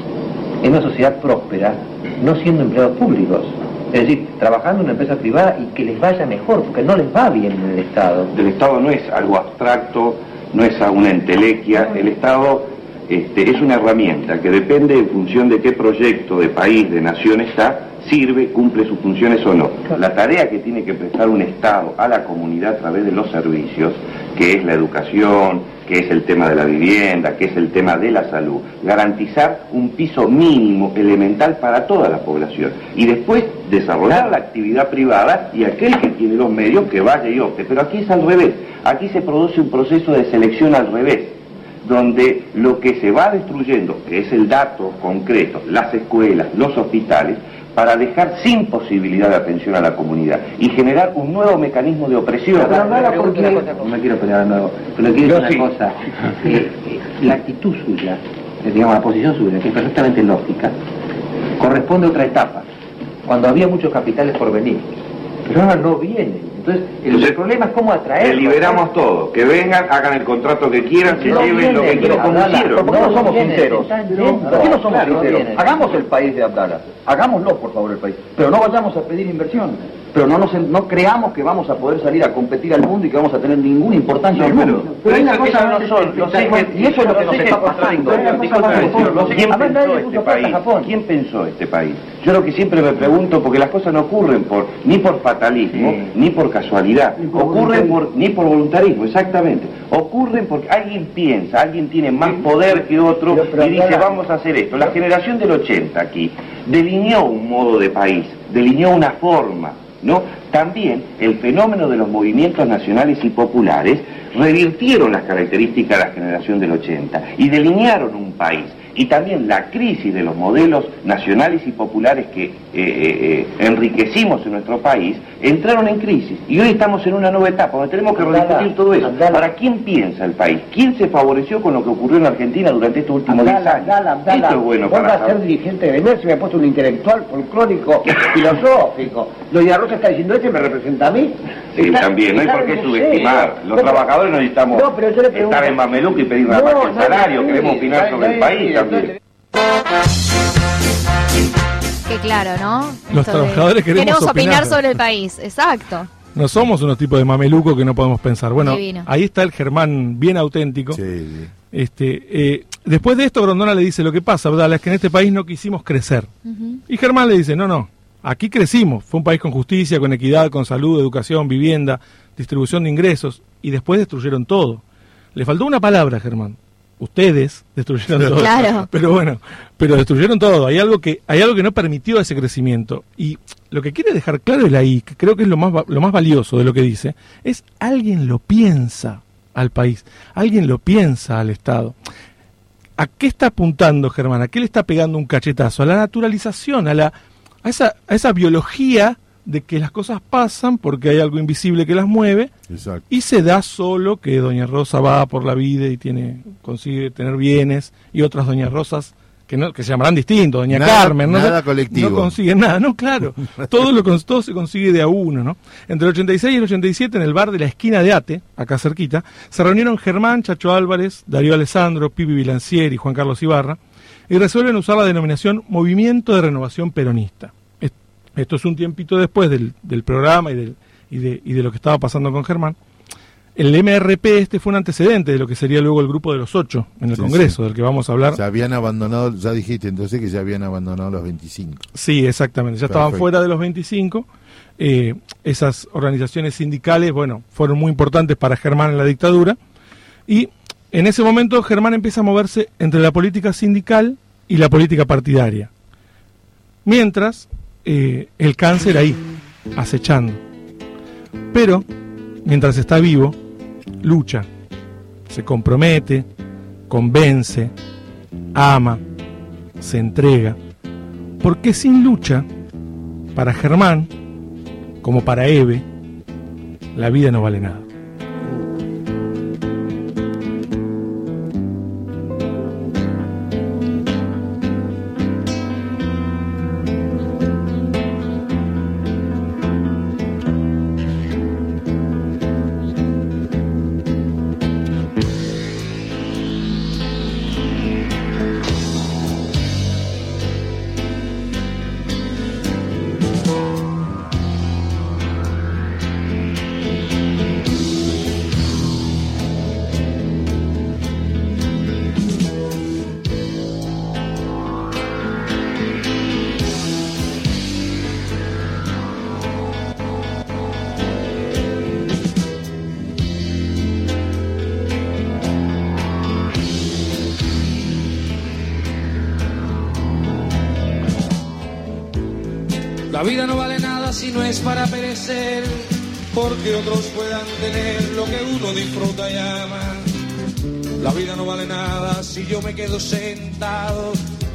en una sociedad próspera, no siendo empleados públicos. Es decir, trabajando en una empresa privada y que les vaya mejor, porque no les va bien en el Estado. El Estado no es algo abstracto, no es una entelequia, el Estado este, es una herramienta que depende en función de qué proyecto de país, de nación está, sirve, cumple sus funciones o no. La tarea que tiene que prestar un Estado a la comunidad a través de los servicios, que es la educación, que es el tema de la vivienda, que es el tema de la salud, garantizar un piso mínimo, elemental para toda la población. Y después desarrollar la actividad privada y aquel que tiene los medios que vaya y opte. Pero aquí es al revés, aquí se produce un proceso de selección al revés donde lo que se va destruyendo, que es el dato concreto, las escuelas, los hospitales, para dejar sin posibilidad de atención a la comunidad y generar un nuevo mecanismo de opresión. Pero, Dala, porque- No me quiero pelear de nuevo, pero quiero decir sí. una cosa. Eh, eh, la actitud suya, eh, digamos, la posición suya, que es perfectamente lógica, corresponde a otra etapa, cuando había muchos capitales por venir. Pero ahora no vienen. Entonces, el, problema es cómo atraer. Que liberamos todo, que vengan, hagan el contrato que quieran, se lleven lo que quieran como hicieron. ¿Por qué no somos sinceros? ¿Por qué no somos Claro, sinceros? Hagamos el país de Abdala. Hagámoslo, por favor, el país. Pero no vayamos a pedir inversión. Pero no, nos, no creamos que vamos a poder salir a competir al mundo y que vamos a tener ninguna importancia en el mundo. pero hay una eso- cosa no son los Y eso es lo que nos está pasando. contradictorios, Hay una cosa más contradictorios. profunda. ¿Quién A ver, nadie pensó le este país? ¿Quién pensó este país? Yo lo que siempre me pregunto, porque las cosas no ocurren por ni por fatalismo, ni por casualidad, ocurren por, ni por voluntarismo, exactamente. Ocurren porque alguien piensa, alguien tiene más poder que otro y dice vamos a hacer esto. La generación del 80 aquí delineó un modo de país, delineó una forma, ¿no? También el fenómeno de los movimientos nacionales y populares revirtieron las características de la generación del 80 y delinearon un país. Y también la crisis de los modelos nacionales y populares que eh, eh, eh, enriquecimos en nuestro país entraron en crisis. Y hoy estamos en una nueva etapa donde tenemos que rediscutir todo eso. Abdala. ¿Para quién piensa el país? ¿Quién se favoreció con lo que ocurrió en Argentina durante estos últimos 10 Abdala, años? Abdala, Abdala, Esto es bueno para a ser dirigente de Messi, me ha puesto un intelectual, folclórico, filosófico. Doña Rosa está diciendo, este me representa a mí. Sí, Está- también, no hay por qué subestimar. Los trabajadores no necesitamos No, pero yo le pregunto- estar en Mameluco y pedir más No, que el no, salario, queremos opinar sobre el país también. Que claro, ¿no? Los Esto de- trabajadores queremos opinar opinar. sobre el país, exacto. No somos unos tipos de mameluco que no podemos pensar. Bueno, Divino. ahí está el Germán bien auténtico. Este, eh, después de esto, Grondona le dice, lo que pasa, Abdala, es que en este país no quisimos crecer. Y Germán le dice, no, no, aquí crecimos. Fue un país con justicia, con equidad, con salud, educación, vivienda, distribución de ingresos. Y después destruyeron todo. Le faltó una palabra, Germán. Ustedes destruyeron todo. Claro. Pero bueno, pero destruyeron todo. Hay algo que hay algo que no permitió ese crecimiento. Y lo que quiere dejar claro él ahí, que creo que es lo más lo más valioso de lo que dice, es alguien lo piensa al país, alguien lo piensa al Estado. ¿A qué está apuntando Germán? ¿A qué le está pegando un cachetazo? A la naturalización, a, la, a, esa, a esa biología de que las cosas pasan porque hay algo invisible que las mueve Exacto. y se da solo que Doña Rosa va por la vida y tiene consigue tener bienes y otras Doña Rosas que no que se llamarán distintos, Doña Nada- Carmen, no, nada colectivo. no consiguen nada, no, claro, todo lo todo se consigue de a uno, ¿no? Entre el 86 y el 87 en el bar de la esquina de Ate, acá cerquita, se reunieron Germán, Chacho Álvarez, Darío Alessandro, Pipi Bilancieri y Juan Carlos Ibarra y resuelven usar la denominación Movimiento de Renovación Peronista. Es- Esto es un tiempito después del, del programa y, del, y, de, y de lo que estaba pasando con Germán. el MRP este fue un antecedente de lo que sería luego el grupo de los ocho en el Sí, Congreso, sí. del que vamos a hablar. Ya habían abandonado, ya dijiste entonces que ya habían abandonado los 25. Sí, exactamente. Ya estaban fuera de los 25. Eh, esas organizaciones sindicales, bueno, fueron muy importantes para Germán en la dictadura. Y en ese momento Germán empieza a moverse entre la política sindical y la política partidaria. Mientras, eh, el cáncer ahí, acechando. Pero, mientras está vivo, lucha, se compromete, convence, ama, se entrega. Porque sin lucha, para Germán, como para Eve, la vida no vale nada.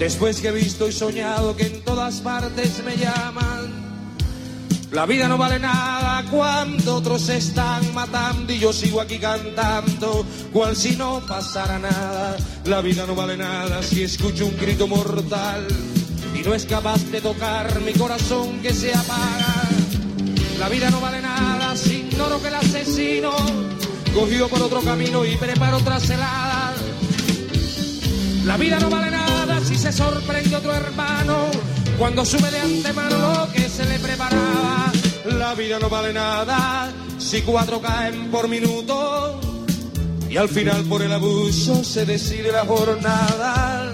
Después que he visto y soñado que en todas partes me llaman. La vida no vale nada cuando otros se están matando y yo sigo aquí cantando, cual si no pasara nada. La vida no vale nada si escucho un grito mortal y no es capaz de tocar mi corazón que se apaga. La vida no vale nada si ignoro que el asesino cogió por otro camino y prepara otra celada. La vida no vale nada si se sorprende otro hermano cuando sube de antemano lo que se le preparaba. La vida no vale nada si cuatro caen por minuto y al final por el abuso se decide la jornada.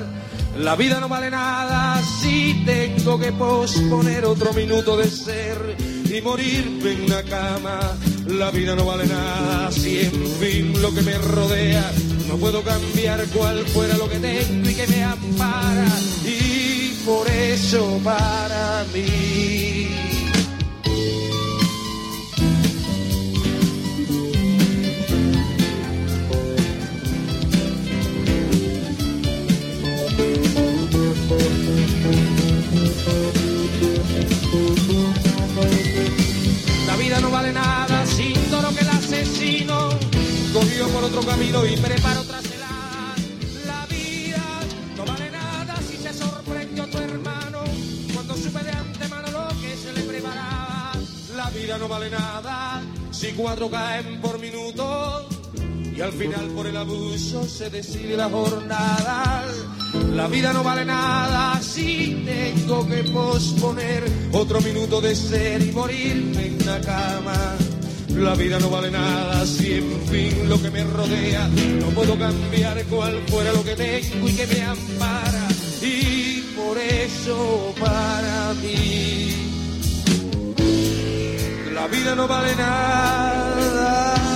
La vida no vale nada si tengo que posponer otro minuto de ser y morirme en una cama. La vida no vale nada si en fin lo que me rodea no puedo cambiar cual fuera lo que tengo y que me ampara. Y por eso para mí. Por otro camino y prepara otra celada. La vida no vale nada si se sorprende otro hermano cuando supe de antemano lo que se le preparaba. La vida no vale nada si cuatro caen por minuto y al final por el abuso se decide la jornada. La vida no vale nada si tengo que posponer otro minuto de ser y morirme en la cama. La vida no vale nada si en fin lo que me rodea no puedo cambiar cual fuera lo que tengo y que me ampara. Y por eso para mí la vida no vale nada.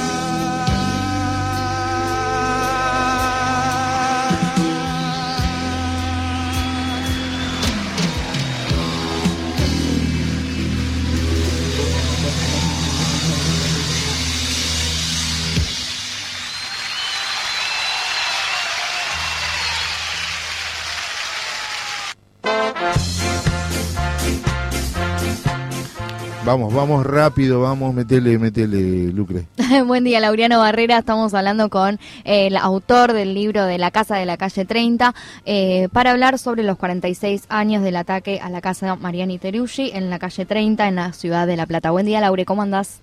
Vamos, vamos rápido, vamos, metele, metele, Lucre. Buen día, Laureano Barrera. Estamos hablando con eh, el autor del libro de La Casa de la Calle 30 eh, para hablar sobre los 46 años del ataque a la casa Mariani Teruggi en la calle 30 en la ciudad de La Plata. Buen día, Laure, ¿cómo andás?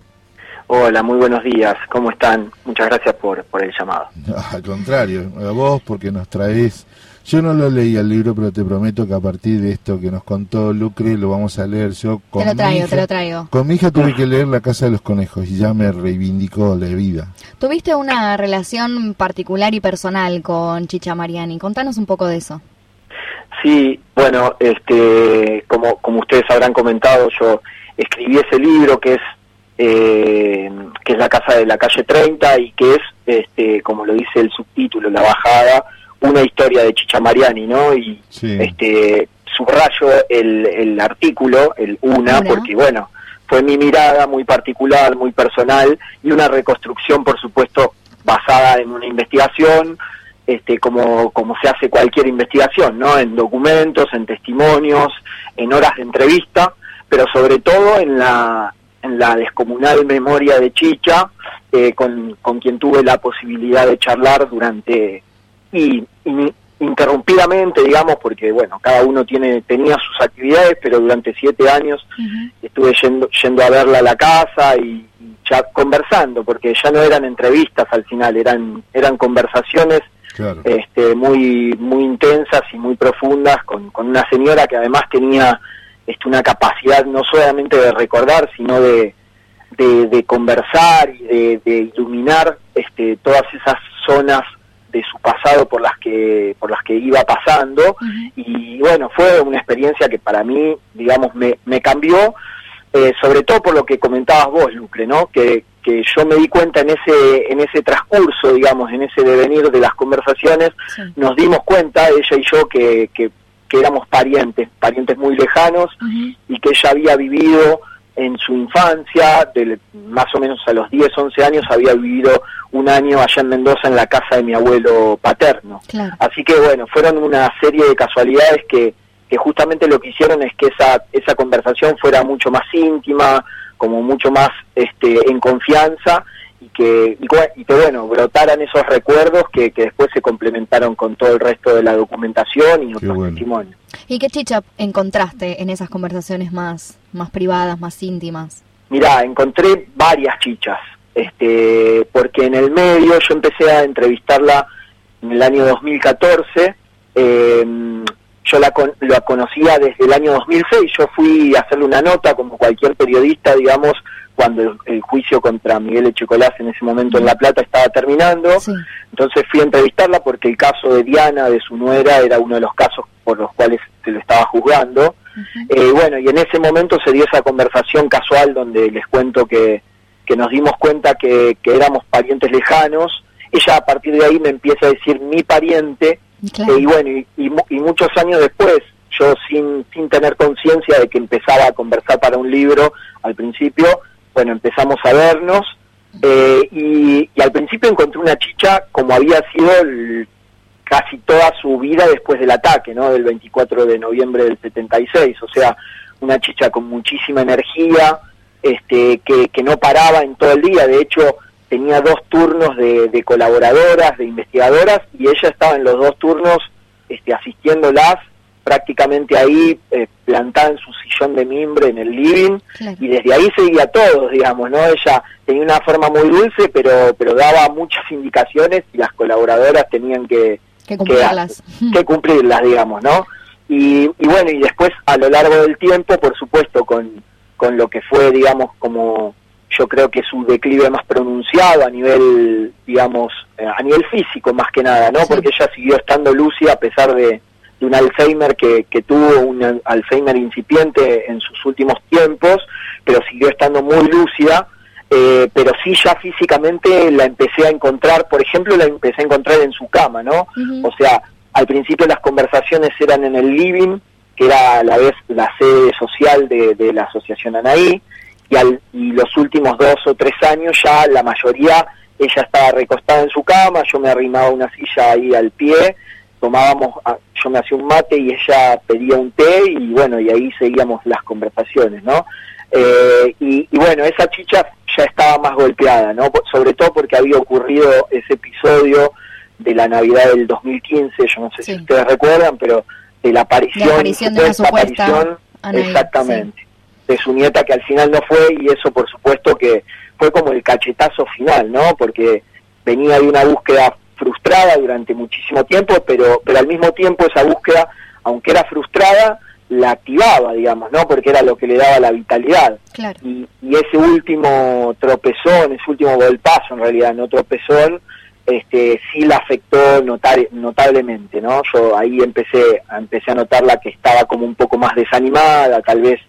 Hola, muy buenos días. ¿Cómo están? Muchas gracias por, por el llamado. Al contrario, a vos porque nos traes... Yo no lo leí el libro, pero te prometo que a partir de esto que nos contó Lucre lo vamos a leer yo con te lo mi hija. te lo traigo. Con mi hija tuve que leer La Casa de los Conejos y ya me reivindicó la vida. Tuviste una relación particular y personal con Chicha Mariani. Contanos un poco de eso. Sí, bueno, este, como, como ustedes habrán comentado, yo escribí ese libro que es eh, que es la casa de la calle 30 y que es, este, como lo dice el subtítulo, la bajada, una historia de Chicha Mariani, ¿no? Y este subrayo el, el artículo, el una, porque bueno, fue mi mirada muy particular, muy personal y una reconstrucción, por supuesto, basada en una investigación, este, como, como se hace cualquier investigación, ¿no? En documentos, en testimonios, en horas de entrevista, pero sobre todo en la, en la descomunal memoria de Chicha, eh, con, con quien tuve la posibilidad de charlar durante y, y interrumpidamente, digamos, porque bueno, cada uno tiene tenía sus actividades, pero durante siete años estuve yendo, yendo a verla a la casa y, y ya conversando, porque ya no eran entrevistas al final, eran eran conversaciones este, muy muy intensas y muy profundas con, con una señora que además tenía este, una capacidad no solamente de recordar, sino de, de, de conversar y de, de iluminar este, todas esas zonas de su pasado por las que por las que iba pasando. Y bueno fue una experiencia que para mí digamos me, me cambió eh, sobre todo por lo que comentabas vos Lucre no que, que yo me di cuenta en ese en ese transcurso digamos en ese devenir de las conversaciones nos dimos cuenta ella y yo que, que, que éramos parientes parientes muy lejanos y que ella había vivido en su infancia, del, más o menos a los 10, 11 años, había vivido un año allá en Mendoza en la casa de mi abuelo paterno. Así que bueno, fueron una serie de casualidades que, que justamente lo que hicieron es que esa, esa conversación fuera mucho más íntima, como mucho más este, en confianza y que, y, y que, bueno, brotaran esos recuerdos que, que después se complementaron con todo el resto de la documentación y otros testimonios. ¿Y qué chicha encontraste en esas conversaciones más, más privadas, más íntimas? Mirá, encontré varias chichas, este, porque en el medio yo empecé a entrevistarla en el año 2014, eh, yo la, con, la conocía desde el año 2006, yo fui a hacerle una nota como cualquier periodista, digamos, cuando el, el, juicio contra Miguel Echecolás en ese momento en La Plata estaba terminando. Sí. Entonces fui a entrevistarla porque el caso de Diana, de su nuera, era uno de los casos por los cuales se lo estaba juzgando. Uh -huh. eh, bueno, y en ese momento se dio esa conversación casual donde les cuento que, que nos dimos cuenta que, que éramos parientes lejanos. Ella a partir de ahí me empieza a decir mi pariente. Claro. Eh, y bueno, y, y, y muchos años después, yo sin, sin tener conciencia de que empezaba a conversar para un libro al principio, bueno, empezamos a vernos eh, y, al principio encontré una chicha como había sido casi toda su vida después del ataque, ¿no? Del 24 de noviembre del 76, o sea, una chicha con muchísima energía, este, que, que no paraba en todo el día, de hecho tenía dos turnos de, de colaboradoras, de investigadoras, y ella estaba en los dos turnos este, asistiéndolas prácticamente ahí eh, plantada en su sillón de mimbre en el living claro. y desde ahí seguía todos, digamos, ¿no? Ella tenía una forma muy dulce, pero pero daba muchas indicaciones y las colaboradoras tenían que que cumplirlas, que, que cumplirlas digamos, ¿no? Y, y bueno, y después a lo largo del tiempo, por supuesto, con, con lo que fue, digamos, como yo creo que su declive más pronunciado a nivel, digamos, eh, a nivel físico más que nada, ¿no? Sí. Porque ella siguió estando lúcida a pesar de, de un Alzheimer que, que tuvo un Alzheimer incipiente en sus últimos tiempos, pero siguió estando muy lúcida, eh, pero sí ya físicamente la empecé a encontrar, por ejemplo, la empecé a encontrar en su cama, ¿no? Uh -huh. O sea, al principio las conversaciones eran en el living, que era a la vez la sede social de, de la Asociación Anaí, y, al, y los últimos dos o tres años ya la mayoría, ella estaba recostada en su cama, yo me arrimaba una silla ahí al pie, tomábamos, ah, yo me hacía un mate y ella pedía un té y bueno, y ahí seguíamos las conversaciones, ¿no? Eh, y, y, bueno, esa chicha ya estaba más golpeada, ¿no? Sobre todo porque había ocurrido ese episodio de la Navidad del 2015, yo no sé sí. si ustedes recuerdan, pero de la aparición, la aparición de la supuesta aparición, Anaí, exactamente, sí. de su nieta que al final no fue y eso por supuesto que fue como el cachetazo final, ¿no? Porque venía de una búsqueda frustrada durante muchísimo tiempo, pero, pero al mismo tiempo esa búsqueda, aunque era frustrada, la activaba, digamos, ¿no? Porque era lo que le daba la vitalidad. Claro. Y, y ese último tropezón, ese último golpazo en realidad, no tropezón, este, sí la afectó notar, notablemente, ¿no? Yo ahí empecé, empecé a notarla que estaba como un poco más desanimada, tal vez,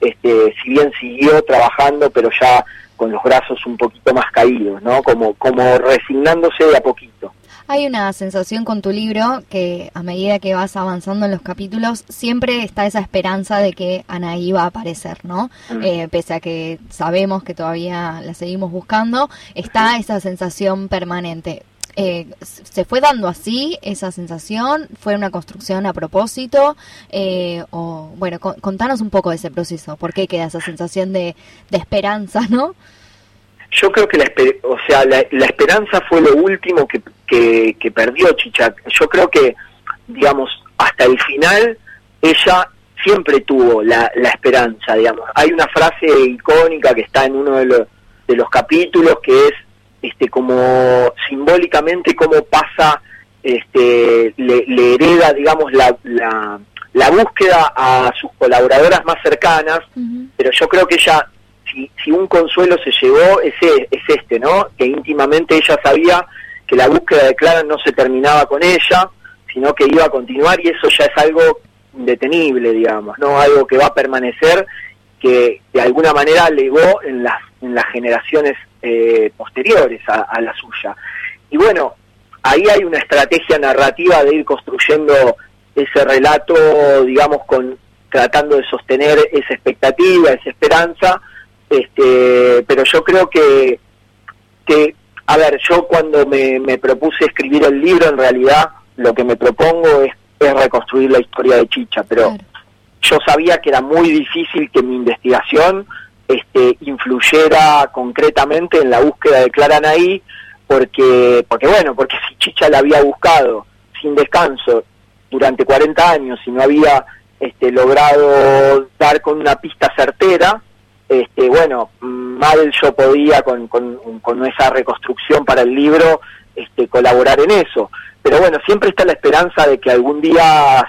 este, si bien siguió trabajando, pero ya con los brazos un poquito más caídos, ¿no? Como, como resignándose de a poquito. Hay una sensación con tu libro que a medida que vas avanzando en los capítulos, siempre está esa esperanza de que Anaí va a aparecer, ¿no? Eh, pese a que sabemos que todavía la seguimos buscando, está esa sensación permanente. Eh, ¿Se fue dando así esa sensación? ¿Fue una construcción a propósito? Eh, o Bueno, con- contanos un poco de ese proceso. ¿Por qué queda esa sensación de, de esperanza, no? Yo creo que la, o sea, la, la esperanza fue lo último que, que, que perdió Chicha. Yo creo que, digamos, hasta el final ella siempre tuvo la, la esperanza, digamos. Hay una frase icónica que está en uno de los, de los capítulos que es este como simbólicamente cómo pasa, este, le, le hereda, digamos, la, la, la búsqueda a sus colaboradoras más cercanas, pero yo creo que ella si, un consuelo se llevó es, e- es este, ¿no? Que íntimamente ella sabía que la búsqueda de Clara no se terminaba con ella, sino que iba a continuar y eso ya es algo indetenible, digamos, ¿no? Algo que va a permanecer, que de alguna manera legó en las, en las generaciones eh, posteriores a, a la suya. Y bueno, ahí hay una estrategia narrativa de ir construyendo ese relato, digamos, con tratando de sostener esa expectativa, esa esperanza, este, pero yo creo que, que a ver, yo cuando me, me propuse escribir el libro, en realidad lo que me propongo es, es reconstruir la historia de Chicha, pero yo sabía que era muy difícil que mi investigación este, influyera concretamente en la búsqueda de Clara Naí, porque, porque bueno, porque si Chicha la había buscado sin descanso durante 40 años y no había este, logrado dar con una pista certera, este, bueno, mal yo podía con, con, con esa reconstrucción para el libro este, colaborar en eso. Pero bueno, siempre está la esperanza de que algún día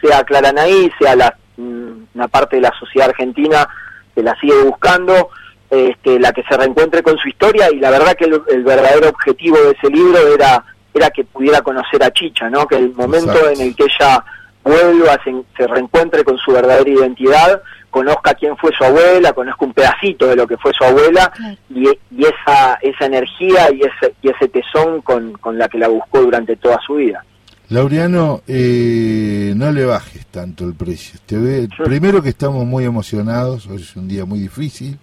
sea Clara Naí, sea la, mm, una parte de la sociedad argentina que la sigue buscando, este, la que se reencuentre con su historia y la verdad que el, el verdadero objetivo de ese libro era era que pudiera conocer a Chicha, ¿no? Que el momento Exacto. en el que ella vuelva, se, se reencuentre con su verdadera identidad, conozca quién fue su abuela, conozca un pedacito de lo que fue su abuela y, y esa esa energía y ese y ese tesón con, con la que la buscó durante toda su vida. Laureano, eh, no le bajes tanto el precio. Te ve, primero que estamos muy emocionados, hoy es un día muy difícil.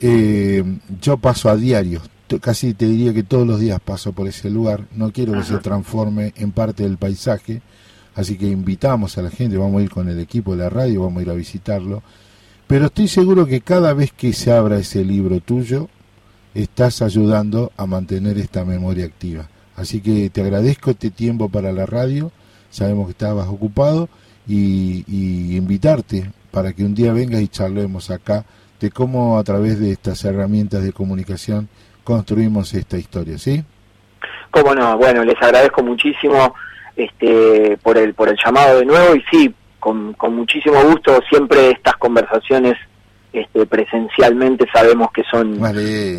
Eh, yo paso a diario, casi te diría que todos los días paso por ese lugar. No quiero que se transforme en parte del paisaje, así que invitamos a la gente, vamos a ir con el equipo de la radio, vamos a ir a visitarlo. Pero estoy seguro que cada vez que se abra ese libro tuyo, estás ayudando a mantener esta memoria activa. Así que te agradezco este tiempo para la radio, sabemos que estabas ocupado y, y invitarte para que un día vengas y charlemos acá de cómo a través de estas herramientas de comunicación construimos esta historia, ¿sí? Cómo no, bueno, les agradezco muchísimo este, por el por el llamado de nuevo y sí, con, con muchísimo gusto siempre estas conversaciones este, presencialmente sabemos que son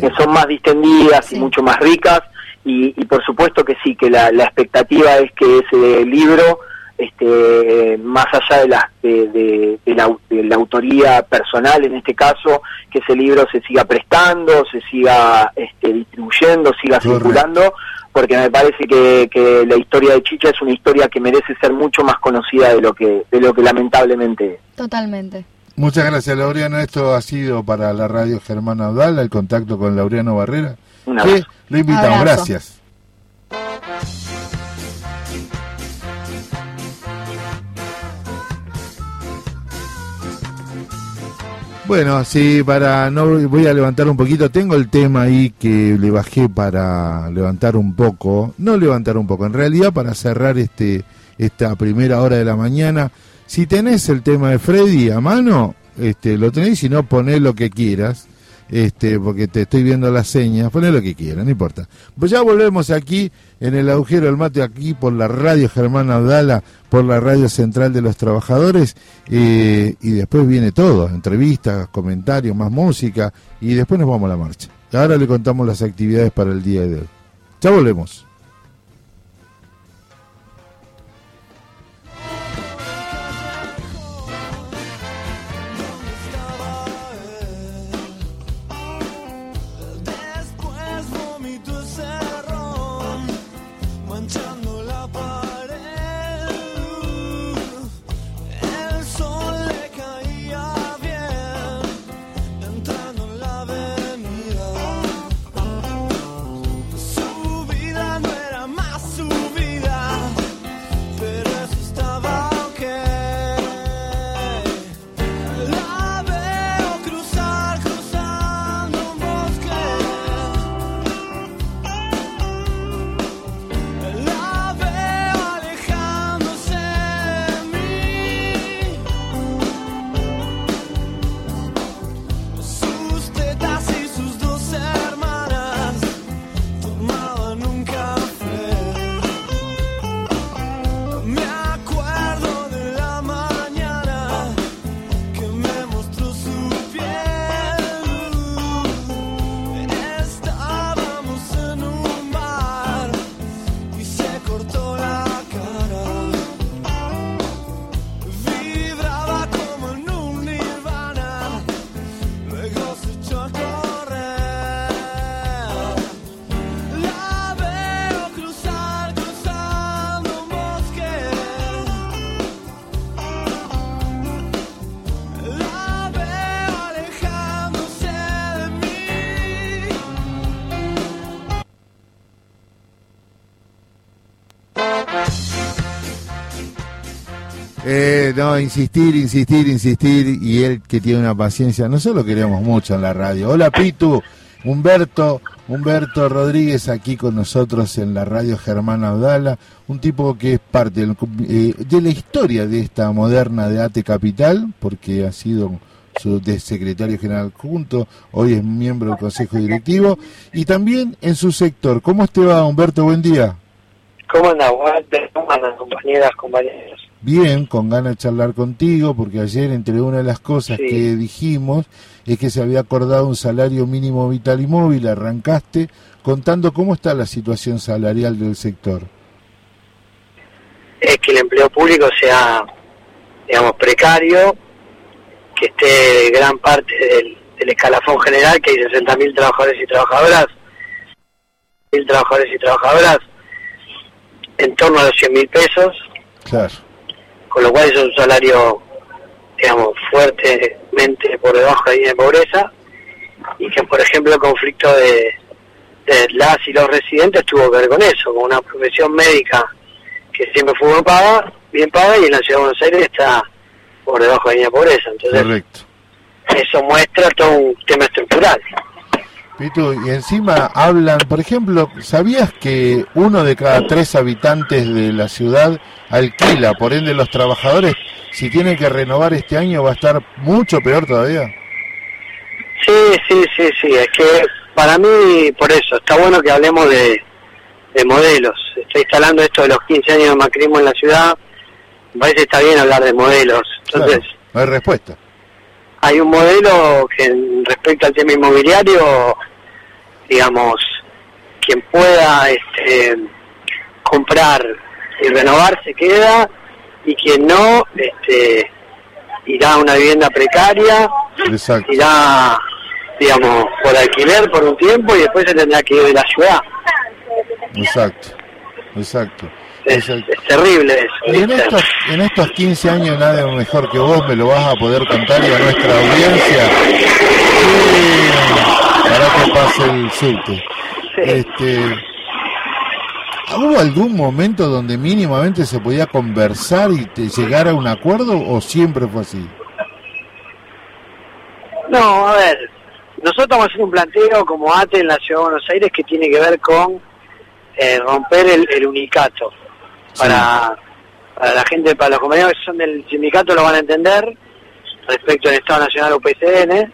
que son más distendidas y mucho más ricas y, y por supuesto que sí, que la, la expectativa es que ese libro este, más allá de la, de, de- de la, de la autoría personal en este caso, que ese libro se siga prestando, se siga este, distribuyendo, siga circulando, porque me parece que, que la historia de Chicha es una historia que merece ser mucho más conocida de lo que, de lo que lamentablemente es. Totalmente. Muchas gracias, Laureano. Esto ha sido para la radio Germán Audal, el contacto con Laureano Barrera. Un que abrazo. lo invitamos, Abrazo. gracias. Bueno, sí, para no voy a levantar un poquito. Tengo el tema ahí que le bajé para levantar un poco, no levantar un poco, en realidad para cerrar este esta primera hora de la mañana. Si tenés el tema de Freddy a mano, este lo tenés, si no ponés lo que quieras. Este, porque te estoy viendo las señas, poné lo que quieran, no importa. Pues ya volvemos aquí en el agujero del mate, aquí por la radio Germán Abdala, por la radio central de los trabajadores, eh, y después viene todo, entrevistas, comentarios, más música, y después nos vamos a la marcha. Ahora le contamos las actividades para el día de hoy. Ya volvemos. Insistir, insistir, insistir, y él que tiene una paciencia, nosotros lo queremos mucho en la radio. Hola Pitu, Humberto, Humberto Rodríguez aquí con nosotros en la radio Germán Abdala, un tipo que es parte eh, de la historia de esta moderna de ATE Capital, porque ha sido su secretario general junto, hoy es miembro del consejo directivo, y también en su sector. ¿Cómo te va Humberto? Buen día. ¿Cómo andan, Walter? ¿Cómo andan, compañeras, compañeros? Bien, con ganas de charlar contigo, porque ayer entre una de las cosas Sí. que dijimos es que se había acordado un salario mínimo vital y móvil, arrancaste contando cómo está la situación salarial del sector. Es que el empleo público sea, digamos, precario, que esté gran parte del, del escalafón general, que hay 60.000 trabajadores y trabajadoras, mil trabajadores y trabajadoras, en torno a los 100 mil pesos, Claro, con lo cual es un salario, digamos, fuertemente por debajo de la línea de pobreza, y que, por ejemplo, el conflicto de, de las y los residentes tuvo que ver con eso, con una profesión médica que siempre fue bien paga, bien paga y en la ciudad de Buenos Aires está por debajo de la línea de pobreza. Entonces, correcto. eso muestra todo un tema estructural. Pitu, y encima hablan, por ejemplo, ¿sabías que uno de cada tres habitantes de la ciudad alquila? Por ende, los trabajadores, si tienen que renovar este año, va a estar mucho peor todavía. Sí, sí, sí, sí, es que para mí, por eso, está bueno que hablemos de, de modelos. Está instalando esto de los 15 años de macrismo en la ciudad, me parece que está bien hablar de modelos. Entonces, Claro, no hay respuesta. hay un modelo que respecto al tema inmobiliario, digamos, quien pueda este, comprar y renovar se queda y quien no este, irá a una vivienda precaria, Exacto. irá, digamos, por alquiler por un tiempo y después se tendrá que ir de la ciudad. Exacto, exacto. Es, es terrible eso. Y en estos, en estos 15 años nadie mejor que vos me lo vas a poder contar y a nuestra audiencia. Sí, para que pase el subte. Este, ¿Hubo algún momento donde mínimamente se podía conversar y te llegar a un acuerdo o siempre fue así? No, a ver, nosotros vamos a hacer un planteo como ATE en la Ciudad de Buenos Aires que tiene que ver con eh, romper el, el unicato. Para, para la gente, para los compañeros que son del sindicato lo van a entender respecto al Estado Nacional UPCN.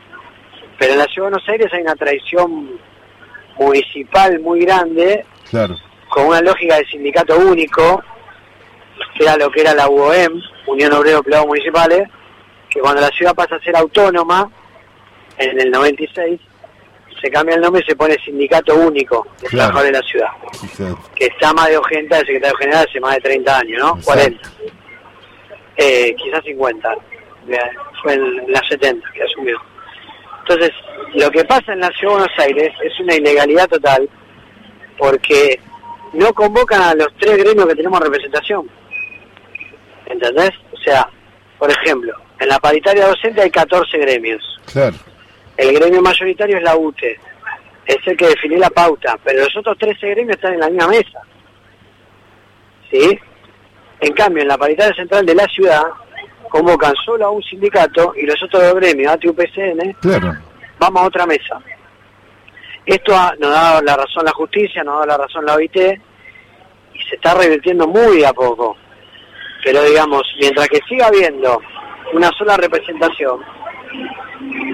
Pero en la Ciudad de Buenos Aires hay una tradición municipal muy grande, Claro. con una lógica de sindicato único, que era lo que era la UOM, Unión Obrero Empleados Municipales, que cuando la ciudad pasa a ser autónoma, en el 96, se cambia el nombre y se pone Sindicato Único de Claro. Trabajadores de la Ciudad, Exacto. que está más de Ojenta, el secretario general, hace más de 30 años, ¿no? 40. Eh, quizás 50. Eh, Fue en las 70 que asumió. Entonces, lo que pasa en la Ciudad de Buenos Aires es una ilegalidad total, porque no convocan a los tres gremios que tenemos representación. ¿Entendés? O sea, por ejemplo, en la paritaria docente hay 14 gremios. Claro. El gremio mayoritario es la UTE. Es el que definió la pauta, pero los otros 13 gremios están en la misma mesa. ¿Sí? En cambio, en la paritaria central de la ciudad convocan solo a un sindicato y los otros dos gremios, ATI UPCN, Claro. vamos a otra mesa. Esto ha- nos da la razón la justicia, nos da la razón la OIT y se está revirtiendo muy a poco. Pero digamos, mientras que siga habiendo una sola representación,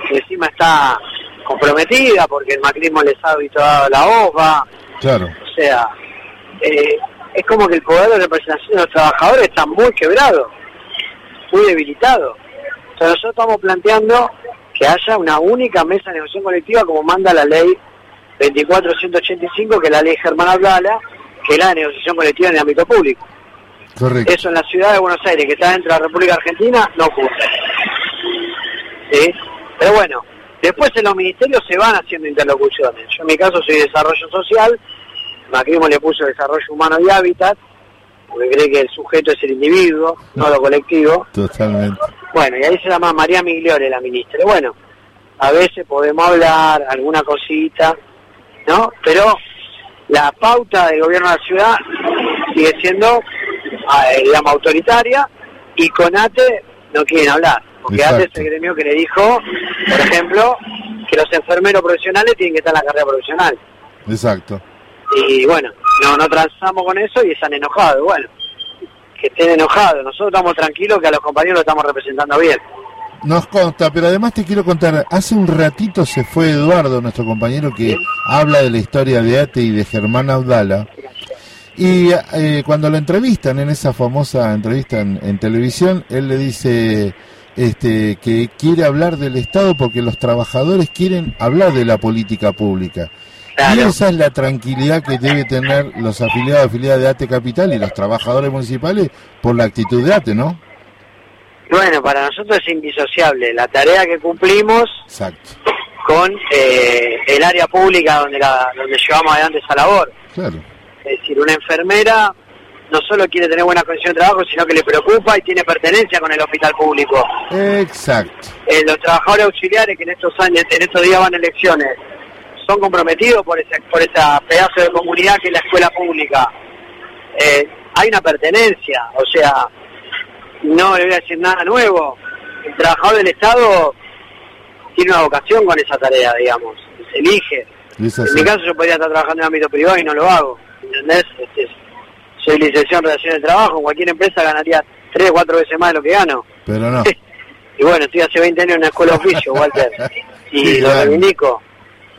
que encima está comprometida porque el macrismo les ha habituado la Claro. o sea, eh, es como que el poder de representación de los trabajadores está muy quebrado, muy debilitado. Entonces nosotros estamos planteando que haya una única mesa de negociación colectiva como manda la ley 2485, que es la ley Germán Abdala, que es la de negociación colectiva en el ámbito público. Correcto. Eso en la ciudad de Buenos Aires, que está dentro de la República Argentina, no ocurre. ¿Sí? Pero bueno, después en los ministerios se van haciendo interlocuciones. Yo en mi caso soy desarrollo social, Macrismo le puso desarrollo humano y hábitat, porque cree que el sujeto es el individuo, no lo colectivo. Totalmente. Bueno, y ahí se llama María Migliore la ministra. Bueno, a veces podemos hablar, alguna cosita, ¿no? Pero la pauta del gobierno de la ciudad sigue siendo, ah, eh, digamos, autoritaria y con ATE no quieren hablar. Porque ATE es Exacto. el gremio que le dijo, por ejemplo, que los enfermeros profesionales tienen que estar en la carrera profesional. Exacto. Y bueno, no, no transamos con eso y están enojados. Bueno, que estén enojados. Nosotros estamos tranquilos que a los compañeros lo estamos representando bien. Nos consta, pero además te quiero contar, hace un ratito se fue Eduardo, nuestro compañero que habla de la historia de Ate y de Germán Audala. Y eh, cuando lo entrevistan en esa famosa entrevista en, en televisión, él le dice este, que quiere hablar del Estado porque los trabajadores quieren hablar de la política pública. Y esa es la tranquilidad que debe tener los afiliados afiliadas de ATE Capital y los trabajadores municipales por la actitud de ATE, ¿no? Bueno, para nosotros es indisociable la tarea que cumplimos Exacto. con eh, el área pública donde, la, donde llevamos adelante esa labor. Claro. Es decir, una enfermera no solo quiere tener buena condición de trabajo, sino que le preocupa y tiene pertenencia con el hospital público. Exacto. Eh, los trabajadores auxiliares que en estos años, en estos días van a elecciones, son comprometidos por ese, por esa pedazo de comunidad que es la escuela pública. Eh, hay una pertenencia, o sea, no le voy a decir nada nuevo. El trabajador del Estado tiene una vocación con esa tarea, digamos, se elige. En mi caso yo podría estar trabajando en el ámbito privado y no lo hago, ¿entendés? Este, soy licenciado en Relaciones de Trabajo, en cualquier empresa ganaría tres o cuatro veces más de lo que gano. Pero no. Y bueno, estoy hace 20 años en una escuela de oficio, Walter, y Sí, lo claro. reivindico.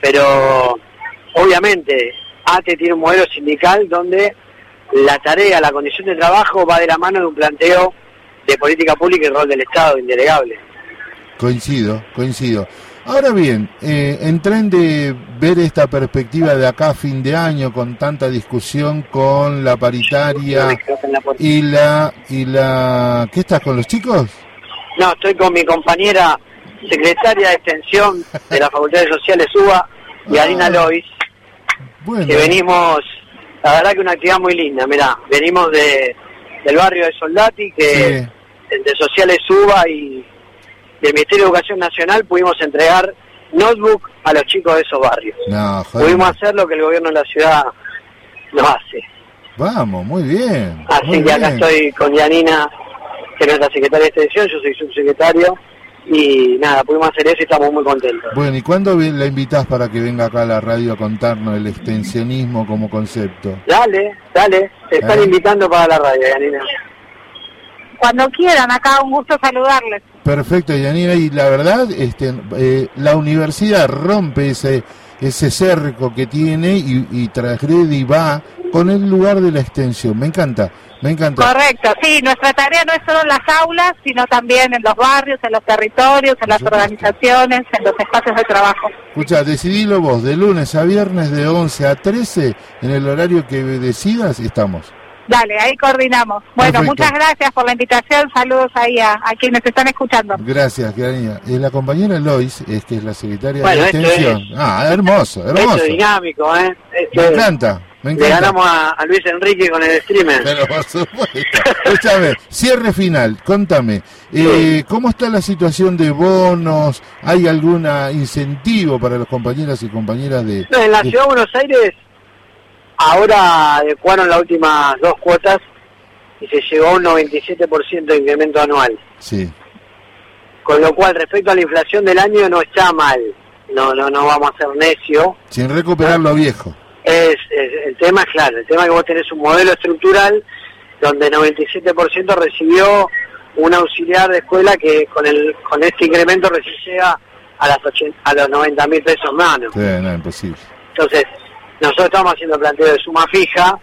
Pero obviamente ATE tiene un modelo sindical donde la tarea, la condición de trabajo va de la mano de un planteo de política pública y rol del Estado indelegable. Coincido, coincido. Ahora bien, eh, en tren de ver esta perspectiva de acá a fin de año con tanta discusión con la paritaria y la y la ¿qué estás con los chicos? No, estoy con mi compañera secretaria de extensión de la Facultad de Sociales UBA, y Arina Lois, Bueno, que venimos, la verdad que una actividad muy linda, mirá, venimos de, del barrio de Soldati, que entre Sociales UBA y del Ministerio de Educación Nacional pudimos entregar notebook a los chicos de esos barrios. no, joder. Pudimos hacer lo que el gobierno de la ciudad no hace. Vamos, muy bien. Así muy que acá estoy con Yanina, que es nuestra secretaria de extensión, yo soy subsecretario, y nada, pudimos hacer eso y estamos muy contentos. Bueno, ¿y cuándo la invitas para que venga acá a la radio a contarnos el extensionismo como concepto? Dale, dale, te están Eh. invitando para la radio, Yanina. Cuando quieran, acá un gusto saludarles. Perfecto, Yanira, y la verdad, este, eh, la universidad rompe ese ese cerco que tiene y, y transgrede y va con el lugar de la extensión. Me encanta, me encanta. Correcto, sí, nuestra tarea no es solo en las aulas, sino también en los barrios, en los territorios, en las organizaciones, en los espacios de trabajo. Escucha, decidilo vos, de lunes a viernes de 11 a 13, en el horario que decidas, estamos. Dale, ahí coordinamos. Bueno, Perfecto. muchas gracias por la invitación, saludos ahí a, a quienes están escuchando. Gracias, Yanira. Eh, la compañera Lois, es que es la secretaria Bueno, de extensión. es- Ah, hermoso, hermoso. Esto es dinámico, ¿eh? Esto Me encanta, me Le encanta. ganamos a, a Luis Enrique con el streamer. Pero por supuesto. Escúchame, cierre final, contame, eh, ¿cómo está la situación de bonos? ¿Hay algún incentivo para los compañeros y compañeras de... No, en la de- Ciudad de Buenos Aires ahora adecuaron las últimas dos cuotas y se llegó a un 97% de incremento anual. Sí, Con lo cual, respecto a la inflación del año, no está mal. No, no, no vamos a ser necio. sin recuperar lo viejo. Es, es- el tema es claro, el tema es que vos tenés un modelo estructural donde 97% recibió un auxiliar de escuela que con el con este incremento recién llega a las 80 a los 90 mil pesos mano. Sí, no, imposible. Entonces, nosotros estamos haciendo planteo de suma fija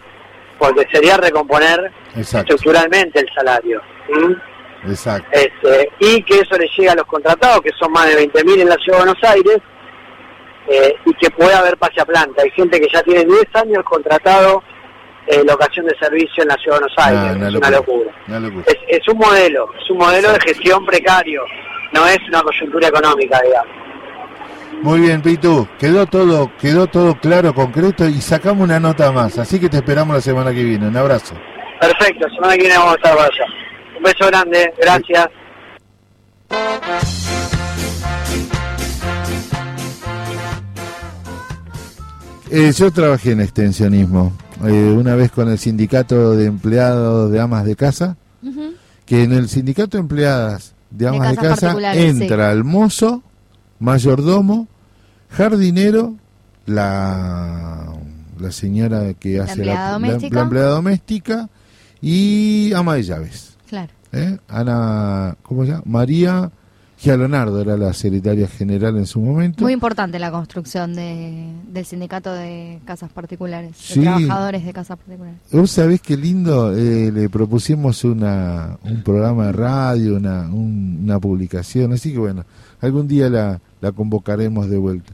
porque sería recomponer Exacto, estructuralmente el salario. ¿sí? exacto. Este, y que eso le llegue a los contratados, que son más de 20.000 en la Ciudad de Buenos Aires, eh, y que pueda haber pase a planta. Hay gente que ya tiene 10 años contratado eh, locación de servicio en la Ciudad de Buenos Aires. Una es una locura. Una locura. Es, es un modelo, es un modelo de gestión precario, no es una coyuntura económica, digamos. Muy bien, Pitu, quedó todo, quedó todo claro, concreto y sacamos una nota más, así que te esperamos la semana que viene. Un abrazo. Perfecto, semana que viene vamos a estar por allá. Un beso grande, gracias. Eh, yo trabajé en extensionismo, eh, una vez con el sindicato de empleados de amas de casa, que en el sindicato de empleadas de amas de, casa entra el mozo, mayordomo, jardinero, la, la señora que La hace empleada la, doméstica. la empleada doméstica y ama de llaves. Claro. ¿eh? Ana, ¿cómo se llama? María Gialonardo era la secretaria general en su momento. Muy importante la construcción de, del sindicato de casas particulares, de trabajadores de casas particulares. Vos sabés qué lindo, eh, le propusimos una, un programa de radio, una, un- una publicación, así que bueno, algún día la, la convocaremos de vuelta.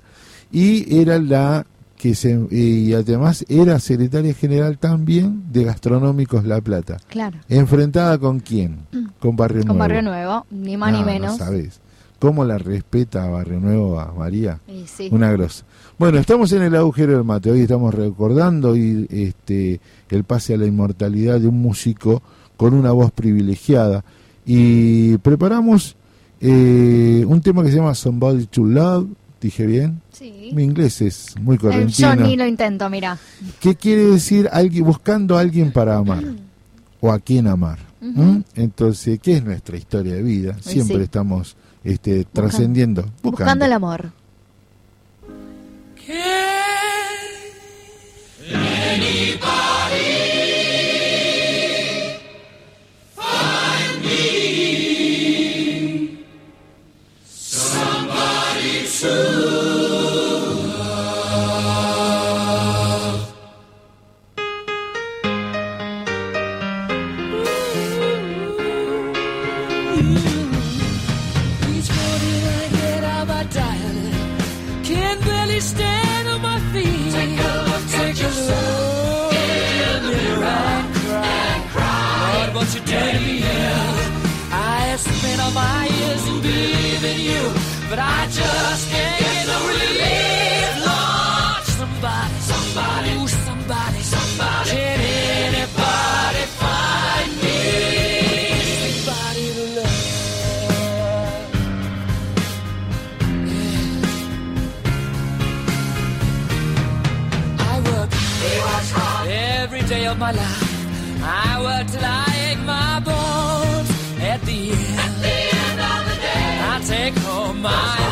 Y era la que se, y además era secretaria general también de Gastronómicos La Plata. Claro. ¿Enfrentada con quién? Con Barrio Con Nuevo. Barrio Nuevo, ni más ni Ah, menos. No sabés. ¿Cómo la respeta a Barrio Nuevo a María? Y sí. Una grosa. Bueno, estamos en el agujero del mate. Hoy estamos recordando y, este, el pase a la inmortalidad de un músico con una voz privilegiada. Y preparamos eh, un tema que se llama Somebody to Love. ¿Dije bien? Sí. Mi inglés es muy Eh, correntino. Yo ni lo intento, mira. ¿Qué quiere decir alguien buscando a alguien para amar? ¿O a quién amar? ¿Mm? Entonces, ¿qué es nuestra historia de vida? Siempre sí. estamos este, trascendiendo, buscando. Buscando el amor. Find of my life. I work till I ache my bones. At the end, of the day, I take home my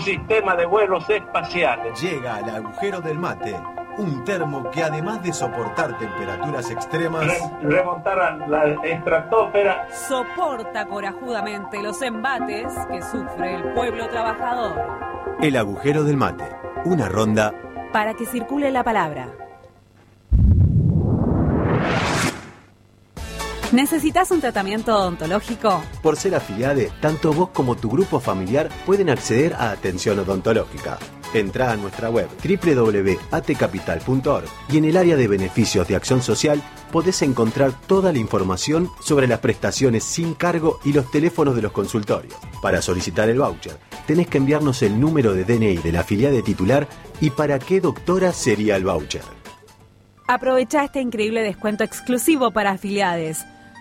Un sistema de vuelos espaciales. Llega al agujero del mate. Un termo que además de soportar temperaturas extremas... remontar a la estratosfera. soporta corajudamente los embates que sufre el pueblo trabajador. El agujero del mate. Una ronda Para que circule la palabra. ¿Necesitas un tratamiento odontológico? Por ser afiliade, tanto vos como tu grupo familiar pueden acceder a atención odontológica. Entrá a nuestra web www.atcapital.org y en el área de beneficios de acción social podés encontrar toda la información sobre las prestaciones sin cargo y los teléfonos de los consultorios. Para solicitar el voucher, tenés que enviarnos el número de DNI de la afiliade titular y para qué doctora sería el voucher. Aprovecha este increíble descuento exclusivo para afiliados.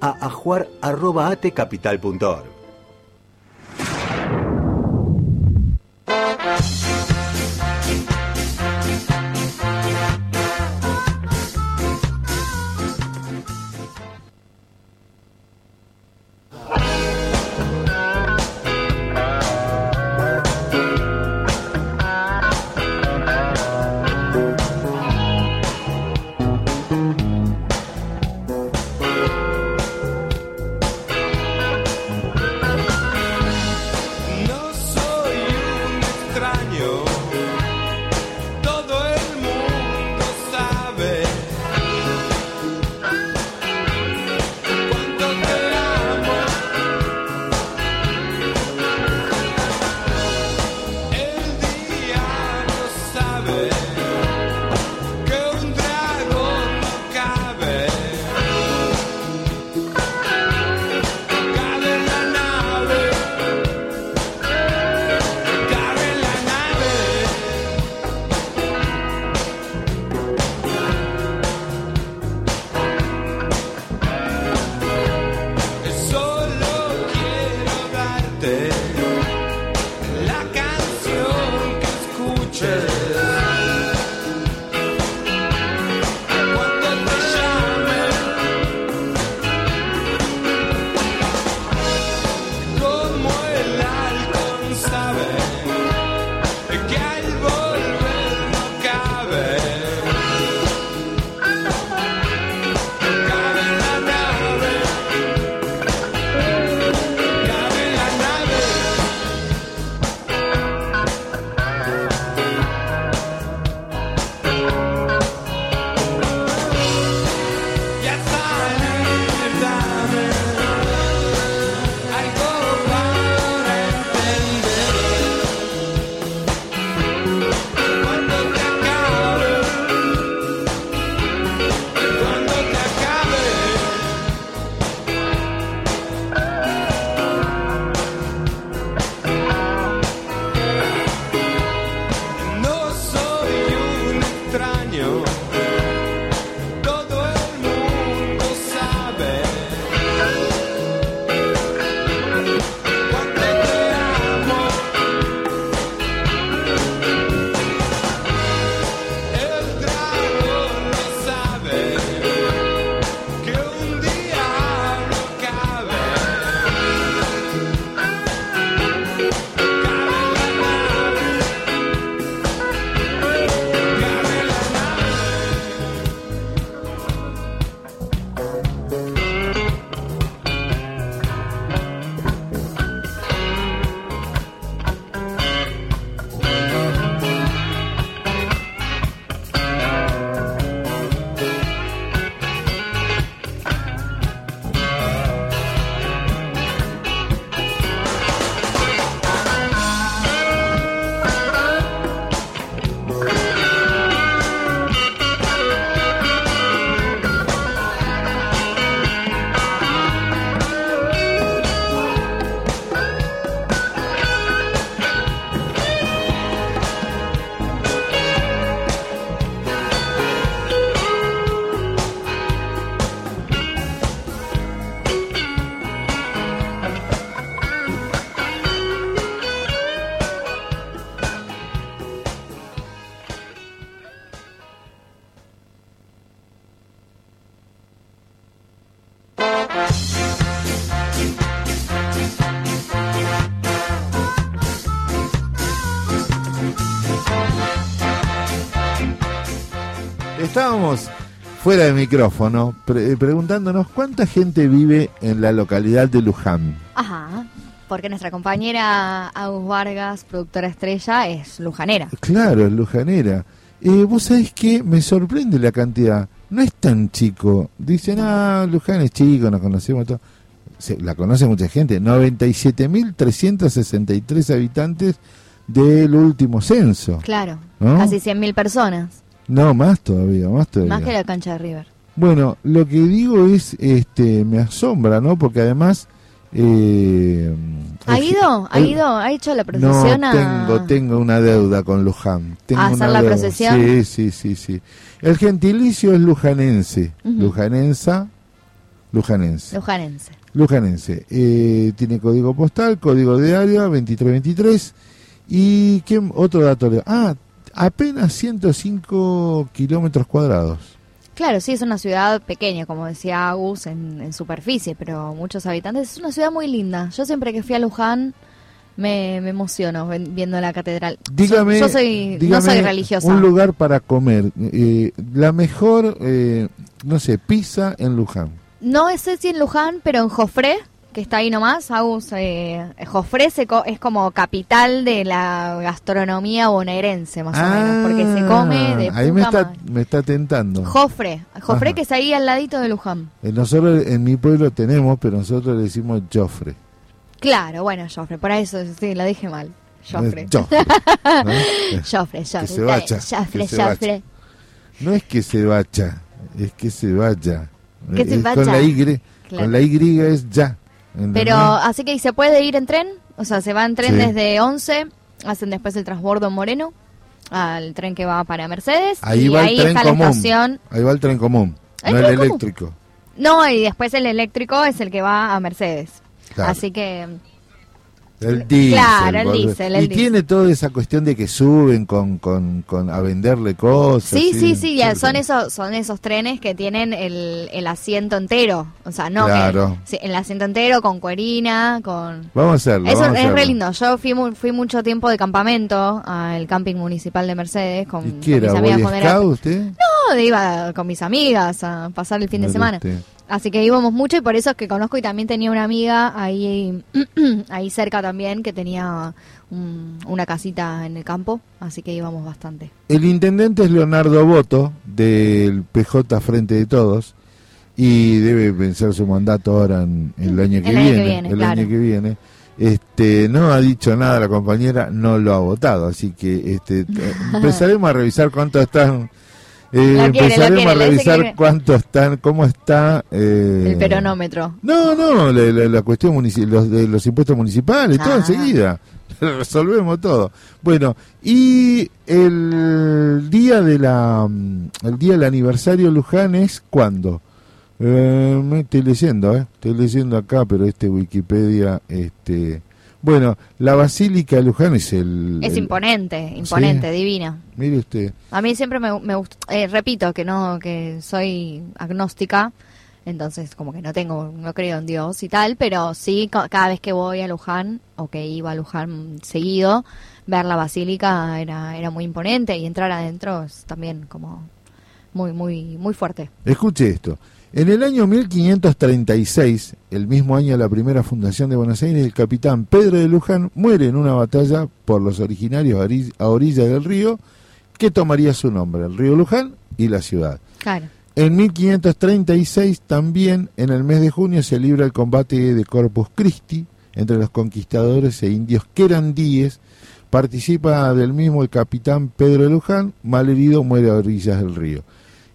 a ajuar.atecapital.org. fuera de micrófono pre- eh, preguntándonos cuánta gente vive en la localidad de Luján. Ajá, porque nuestra compañera Agus Vargas, productora estrella, es lujanera. Claro, es lujanera. Eh, Vos sabés que me sorprende la cantidad. No es tan chico. Dicen, ah, Luján es chico, nos conocemos todo. Se- la conoce mucha gente. 97.363 habitantes del último censo. Claro, ¿No? casi 100.000 personas, No, más todavía, más todavía. más que la cancha de River. Bueno, lo que digo es, este, me asombra, ¿no? Porque además... Eh, ¿Ha ido? ¿Ha el- ido? ¿Ha hecho la No, procesión a...? tengo, tengo una deuda con Luján. Tengo ¿A hacer una la deuda. procesión? Sí, sí, sí, sí. El gentilicio es lujanense. Ujú. Lujanensa, lujanense. Lujanense. Lujanense. Eh, tiene código postal, código de área 2323. ¿Y qué otro dato? Ah, apenas 105 kilómetros cuadrados. Claro, sí, es una ciudad pequeña, como decía Agus, en, en superficie, pero muchos habitantes. Es una ciudad muy linda. Yo siempre que fui a Luján me, me emociono viendo la catedral. Dígame, yo, yo soy, no dígame soy religiosa. un lugar para comer. Eh, la mejor, eh, no sé, pizza en Luján. No sé si en Luján, pero en Jofré, que está ahí nomás, Agus, eh, Jofré se co- es como capital de la gastronomía bonaerense, más o menos, porque se come de Ah, Ahí me está, me está tentando. Jofre, Jofre Ajá. que es ahí al ladito de Luján. Eh, Nosotros en mi pueblo tenemos, pero nosotros le decimos Joffre. Claro, bueno, Jofre, por eso sí, lo dije mal. Jofre. Joffre, ¿no? Jofre, que Jofre. se vaya, Jofre, que se vaya. Jofre. No es que se vaya, es que se vaya. Que se vaya. Con la Y, Claro. con la Y es ya. ¿Entendés? Pero así que se puede ir en tren, o sea, se va en tren Sí. desde 11, hacen después el transbordo en Moreno, al tren que va para Mercedes, ahí y va ahí el tren está la común. estación. Ahí va el tren común, ¿El no el común? eléctrico. No, y después el eléctrico es el que va a Mercedes. Claro. Así que El diésel. Claro, el diésel, el y diésel. tiene toda esa cuestión de que suben con, con, con a venderle cosas. Sí, sí, sí, ya son esos, son esos trenes que tienen el, el asiento entero. O sea, no, que- Claro. sí, el asiento entero con cuerina, con... Vamos a hacerlo. Eso es re lindo. Yo fui, fui mucho tiempo de campamento al camping municipal de Mercedes con, ¿Y qué era? mis amigas ¿Boy cuando era- Scout usted? No, iba con mis amigas a pasar el fin de semana. usted. Así que íbamos mucho y por eso es que conozco y también tenía una amiga ahí, ahí cerca también que tenía un- una casita en el campo, así que íbamos bastante. El intendente es Leonardo Boto, del PJ Frente de Todos, y debe vencer su mandato ahora en, en el año que El año que viene. el claro. año que viene. Este, no ha dicho nada la compañera, no lo ha votado, así que este, empezaremos a revisar cuánto están. Eh, quiere, empezaremos quiere, a revisar que- cuánto están, cómo está. eh, El peronómetro. No, no, la, la- la cuestión los, de los impuestos municipales, todo Ah. enseguida. Resolvemos todo. Bueno, y el día de la el día del aniversario Luján es cuándo? Eh, me estoy leyendo, eh, estoy leyendo acá, pero este Wikipedia, este, bueno, la Basílica de Luján es el, Es el- imponente, imponente, Sí. divina. mire usted, A mí siempre me, me gustó, eh, repito que no, que soy agnóstica, entonces como que no tengo, no creo en Dios y tal, pero sí ca- cada vez que voy a Luján o que iba a Luján seguido, ver la basílica era, era muy imponente y entrar adentro es también como muy, muy, muy fuerte. Escuche esto. En el año 1536, el mismo año de la primera fundación de Buenos Aires, el capitán Pedro de Luján muere en una batalla por los originarios a ori- a orilla del río que tomaría su nombre, el río Luján y la ciudad. Claro. En 1536 también, en el mes de junio, se libra el combate de Corpus Christi entre los conquistadores e indios querandíes. Participa del mismo el capitán Pedro de Luján, malherido muere a orillas del río.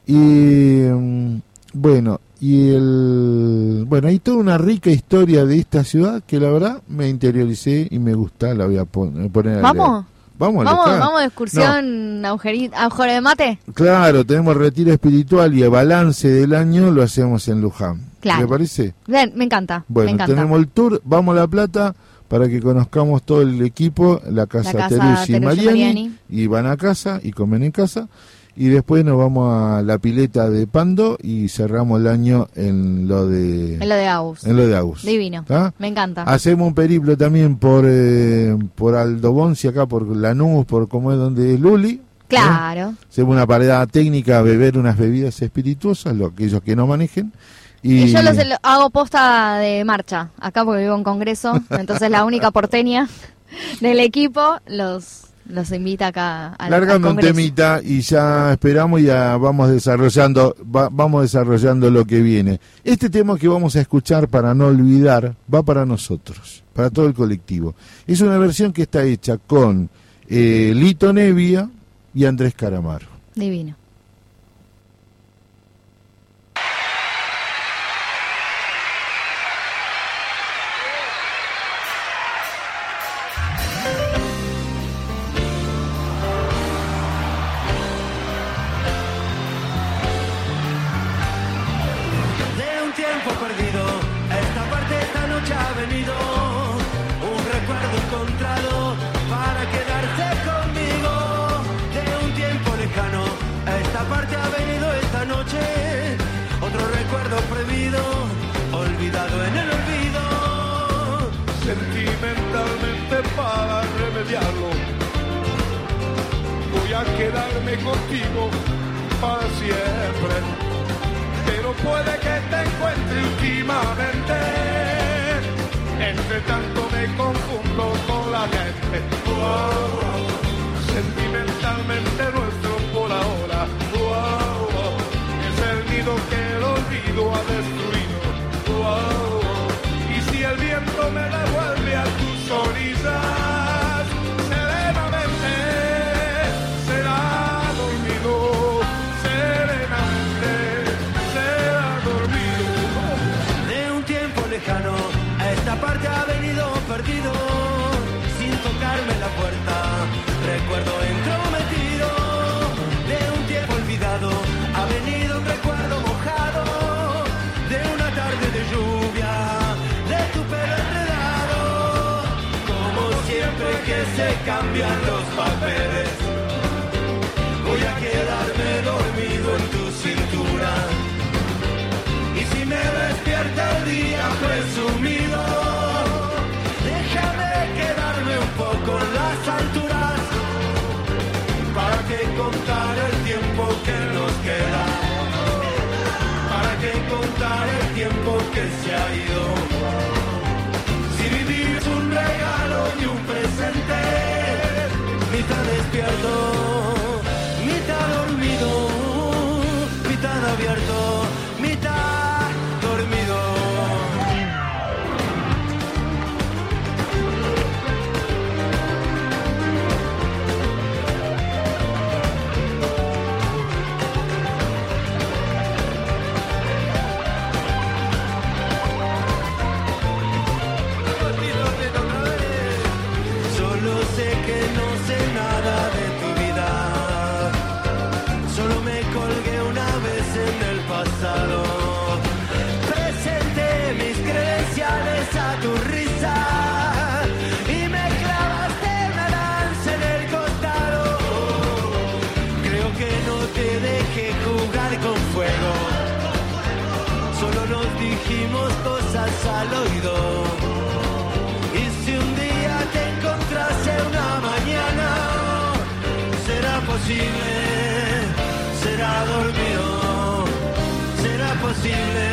Y mm, bueno, y el bueno, hay toda una rica historia de esta ciudad que la verdad me interioricé y me gusta, la voy a pon- poner a leer. ¿Vamos? Vamos, Vamos, vamos de excursión agujeri- agujero de mate. Claro, tenemos retiro espiritual y el balance del año lo hacemos en Luján. Claro. ¿Le parece? Bien, me encanta, me Bueno, encanta. tenemos el tour, vamos a La Plata para que conozcamos todo el equipo, la casa, La casa Teruzzi y Mariani. y van a casa y comen en casa. Y después nos vamos a la pileta de Pando y cerramos el año en lo de... En lo de Agus. En lo de Agus. Divino. Me encanta. Hacemos un periplo también por eh, por Aldo Bonzi, acá por Lanús, por como es donde es Luli. Claro. Hacemos una parada técnica a beber unas bebidas espirituosas, lo, aquellos que no manejen. Y, Y yo los, lo- hago posta de marcha, acá porque vivo en Congreso, entonces la única porteña del equipo los, los invita acá al largando un temita y ya esperamos y ya vamos desarrollando va- vamos desarrollando lo que viene. Este tema que vamos a escuchar para no olvidar va para nosotros, para todo el colectivo. Es una versión que está hecha con eh, Lito Nevia y Andrés Caramaro. Divino. Olvidado en el olvido. Sentimentalmente para remediarlo, voy a quedarme contigo para siempre. Pero puede que te encuentre últimamente. Entre tanto me confundo con la gente. Wow, Sentimentalmente nuestro por ahora. Wow, es el nido que el olvido ha destruido. Me devuelve a tus orillas, serenamente será dormido. Serenamente será dormido. De un tiempo lejano, a esta parte ha venido perdido, sin tocarme la puerta, recuerdo los papeles. Voy a quedarme dormido en tu cintura. Y si me despierta el día presumido, posible, será dormido, será posible,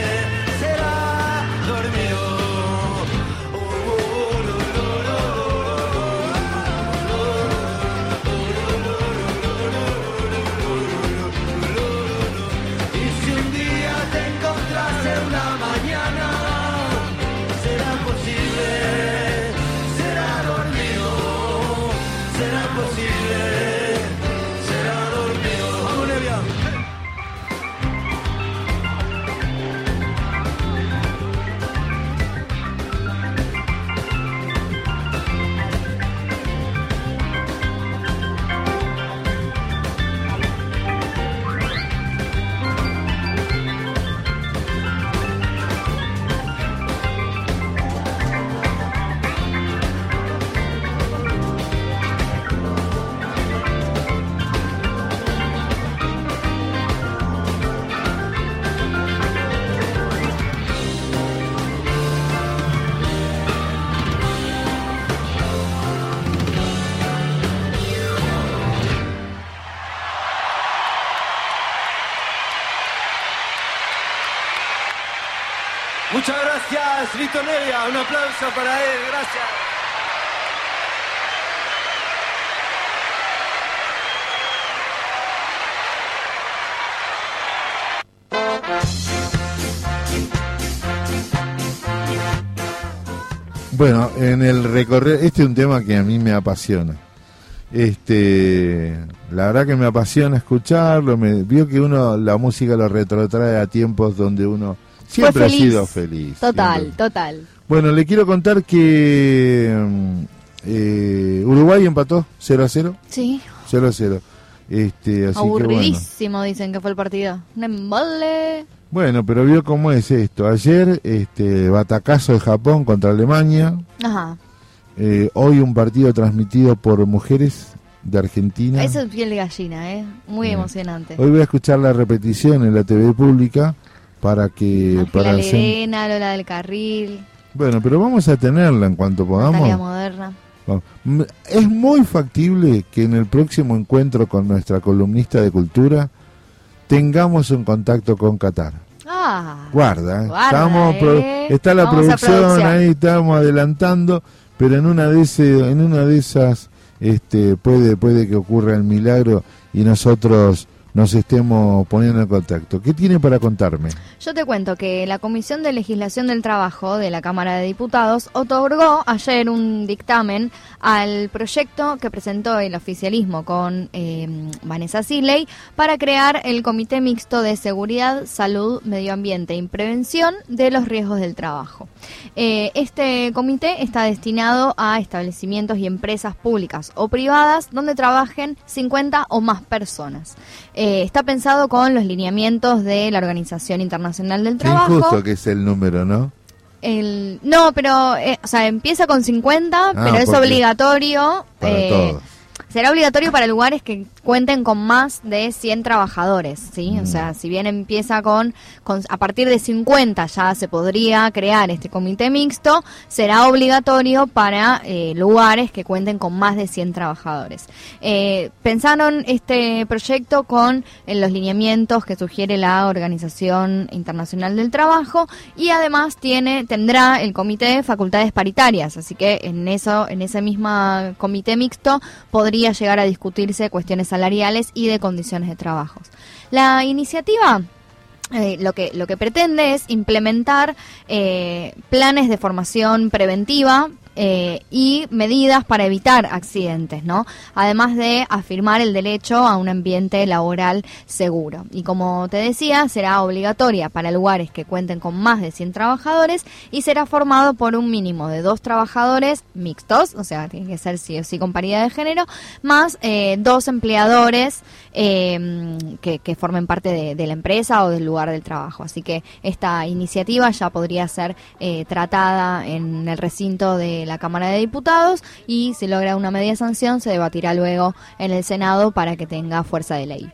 gracias, Lito Nevia. Un aplauso para él. Gracias. Bueno, en el recorrer, este es un tema que a mí me apasiona. Este, la verdad que me apasiona escucharlo, vio que uno la música lo retrotrae a tiempos donde uno siempre Fue ha sido feliz. Total, siempre. total. Bueno, le quiero contar que eh, Uruguay empató 0 a 0. Sí. 0 a 0. Este, así que bueno. Aburridísimo dicen que fue el partido. Un embole. Bueno, pero vio cómo es esto. Ayer, este, batacazo de Japón contra Alemania. Ajá. Eh, hoy un partido transmitido por mujeres de Argentina. Eso es piel de gallina, ¿eh? Muy emocionante. Hoy voy a escuchar la repetición en la TV pública para que para Ángela hacer- Lerena, Lola del Carril, bueno, pero vamos a tenerla en cuanto podamos. Natalia Moderna. Vamos. M- Es muy factible que en el próximo encuentro con nuestra columnista de cultura tengamos un contacto con Qatar. Ah. Guarda, ¿eh? Guarda, estamos ¿eh? está la producción. ahí, estamos adelantando, pero en una de ese, en una de esas este puede puede que ocurra el milagro y nosotros nos estemos poniendo en contacto. ¿Qué tiene para contarme? Yo te cuento que la Comisión de Legislación del Trabajo de la Cámara de Diputados otorgó ayer un dictamen al proyecto que presentó el oficialismo con eh, Vanessa Siley para crear el Comité Mixto de Seguridad, Salud, Medio Ambiente y Prevención de los Riesgos del Trabajo. Eh, este comité está destinado a establecimientos y empresas públicas o privadas donde trabajen 50 o más personas. Eh, está pensado con los lineamientos de la Organización Internacional del Qué Trabajo. injusto que es el número, ¿no? El, no, pero, eh, o sea, empieza con 50, pero es Ah, obligatorio. Para eh, todos. Será obligatorio para lugares que cuenten con más de 100 trabajadores, ¿sí? Mm. O sea, si bien empieza con, con- a partir de 50 ya se podría crear este comité mixto, será obligatorio para eh, lugares que cuenten con más de 100 trabajadores. Eh, pensaron este proyecto con los lineamientos que sugiere la Organización Internacional del Trabajo y además tiene tendrá el comité facultades paritarias, así que en eso en ese mismo comité mixto podría llegar a discutirse cuestiones salariales y de condiciones de trabajo. La iniciativa eh, lo que lo que pretende es implementar eh, planes de formación preventiva eh, y medidas para evitar accidentes, ¿no? Además de afirmar el derecho a un ambiente laboral seguro. Y como te decía, será obligatoria para lugares que cuenten con más de 100 trabajadores y será formado por un mínimo de dos trabajadores mixtos, o sea, tiene que ser sí o sí con paridad de género, más eh, dos empleadores que, que formen parte de, de la empresa o del lugar del trabajo. Así que esta iniciativa ya podría ser eh, tratada en el recinto de la Cámara de Diputados y si logra una media sanción se debatirá luego en el Senado para que tenga fuerza de ley.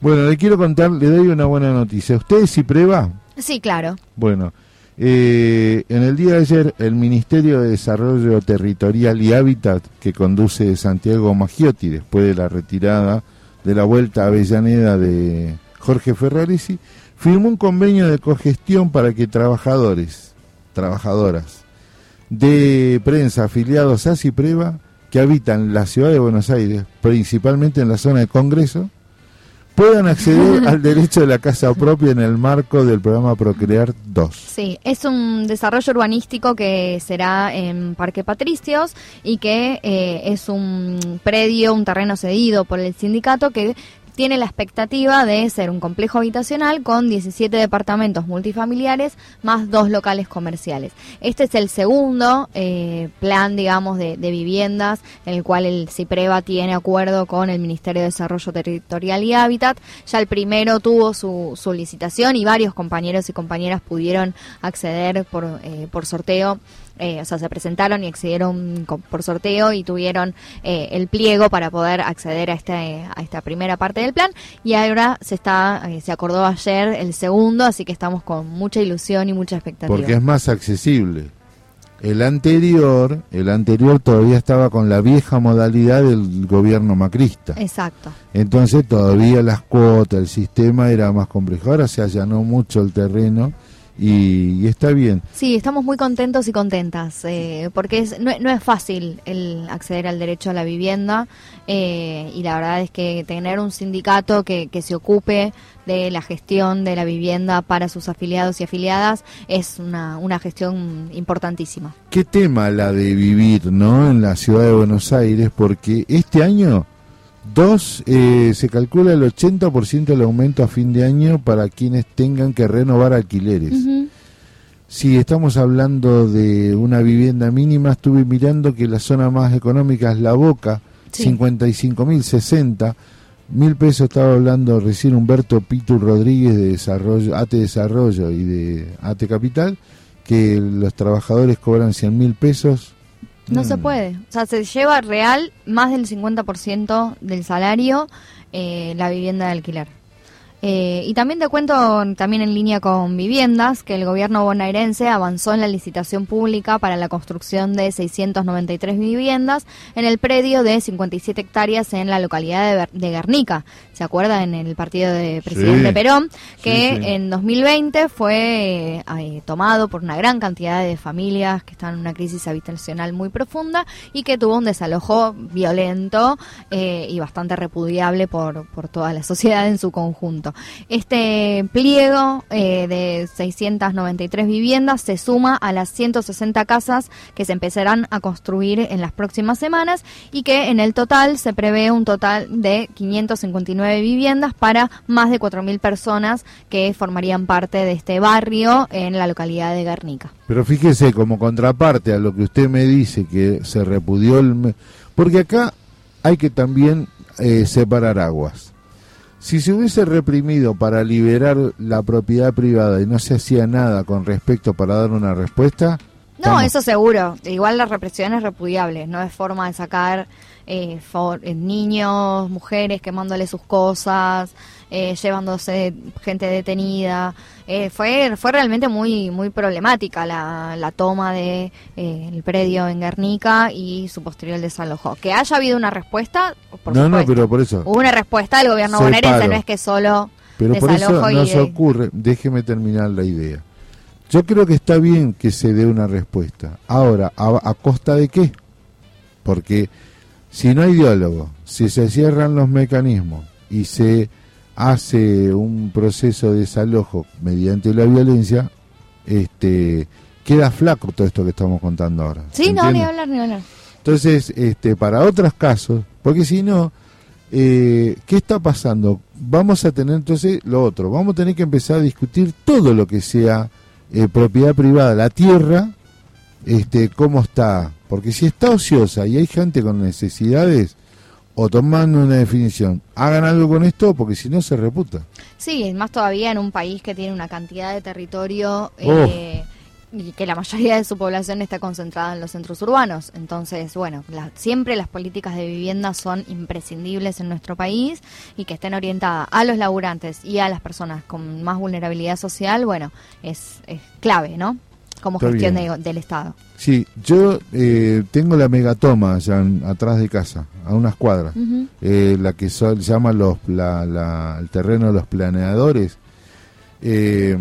Bueno, le quiero contar, le doy una buena noticia. ¿Usted si prueba? Sí, claro. Bueno, eh, en el día de ayer el Ministerio de Desarrollo Territorial y Hábitat que conduce Santiago Maggiotti después de la retirada de la vuelta a Avellaneda de Jorge Ferraresi, firmó un convenio de cogestión para que trabajadores, trabajadoras de prensa afiliados a Cipreva que habitan la ciudad de Buenos Aires, principalmente en la zona de Congreso, puedan acceder al derecho de la casa propia en el marco del programa Procrear 2. Sí, es un desarrollo urbanístico que será en Parque Patricios y que eh, es un predio, un terreno cedido por el sindicato que tiene la expectativa de ser un complejo habitacional con 17 departamentos multifamiliares más dos locales comerciales. Este es el segundo eh, plan, digamos, de, de viviendas en el cual el CIPREVA tiene acuerdo con el Ministerio de Desarrollo Territorial y Hábitat. Ya el primero tuvo su, su licitación y varios compañeros y compañeras pudieron acceder por, eh, por sorteo eh, o sea, se presentaron y accedieron por sorteo y tuvieron eh, el pliego para poder acceder a, este, a esta primera parte del plan. Y ahora se está, eh, se acordó ayer el segundo, así que estamos con mucha ilusión y mucha expectativa. Porque es más accesible. El anterior, el anterior todavía estaba con la vieja modalidad del gobierno macrista. Exacto. Entonces todavía las cuotas, el sistema era más complejo. Ahora se allanó mucho el terreno y, y está bien. Sí, estamos muy contentos y contentas, eh, porque es, no, no es fácil el acceder al derecho a la vivienda eh, y la verdad es que tener un sindicato que, que se ocupe de la gestión de la vivienda para sus afiliados y afiliadas es una, una gestión importantísima. Qué tema la de vivir, ¿no? En la ciudad de Buenos Aires, porque este año dos eh, se calcula el 80% del aumento a fin de año para quienes tengan que renovar alquileres. Si estamos hablando de una vivienda mínima, estuve mirando que la zona más económica es La Boca, Sí. 55 mil, 60 mil pesos. Estaba hablando recién Humberto Pitu Rodríguez de Desarrollo, ATE Desarrollo y de ATE Capital, que los trabajadores cobran 100 mil pesos. No Mm. se puede. O sea, se lleva real más del 50% del salario eh, la vivienda de alquiler. Eh, y también te cuento, también en línea con viviendas, que el gobierno bonaerense avanzó en la licitación pública para la construcción de 693 viviendas en el predio de 57 hectáreas en la localidad de, Guernica. ¿Se acuerda? En el partido de presidente Sí. Perón, que Sí, sí. en 2020 fue eh, tomado por una gran cantidad de familias que están en una crisis habitacional muy profunda y que tuvo un desalojo violento eh, y bastante repudiable por, por toda la sociedad en su conjunto. Este pliego eh, de 693 viviendas se suma a las 160 casas que se empezarán a construir en las próximas semanas y que en el total se prevé un total de 559 viviendas para más de 4.000 personas que formarían parte de este barrio en la localidad de Guernica. Pero fíjese, como contraparte a lo que usted me dice, que se repudió el... Porque acá hay que también eh, separar aguas. Si se hubiese reprimido para liberar la propiedad privada y no se hacía nada con respecto para dar una respuesta, No, vamos. eso seguro. Igual la represión es repudiable. No es forma de sacar eh, for- eh, niños, mujeres quemándole sus cosas, eh, llevándose gente detenida. Eh, fue fue realmente muy muy problemática la, la toma de eh, el predio en Guernica y su posterior desalojo. Que haya habido una respuesta, por no, no, supuesto. pero por eso. Hubo una respuesta del gobierno Separo. bonaerense, no es que solo Pero por eso y... nos ocurre, déjeme terminar la idea. Yo creo que está bien que se dé una respuesta. Ahora, ¿a, a costa de qué? Porque si no hay diálogo, si se cierran los mecanismos y se hace un proceso de desalojo mediante la violencia, este queda flaco todo esto que estamos contando ahora. Sí, ¿se no, ni hablar, ni hablar. Entonces, este, para otros casos, porque si no, eh, ¿qué está pasando? Vamos a tener entonces lo otro, vamos a tener que empezar a discutir todo lo que sea eh, propiedad privada, la tierra, este, cómo está, porque si está ociosa y hay gente con necesidades, o tomando una definición, hagan algo con esto, porque si no se reputa. Sí, más todavía en un país que tiene una cantidad de territorio eh, y que la mayoría de su población está concentrada en los centros urbanos. Entonces, bueno, la- siempre las políticas de vivienda son imprescindibles en nuestro país y que estén orientadas a los laburantes y a las personas con más vulnerabilidad social, bueno, es, es clave, ¿no? Como Está gestión de- del Estado. Sí, yo eh, tengo la megatoma allá en- atrás de casa, a unas cuadras. Eh, la que se llama los, la- la- el terreno de los planeadores, eh,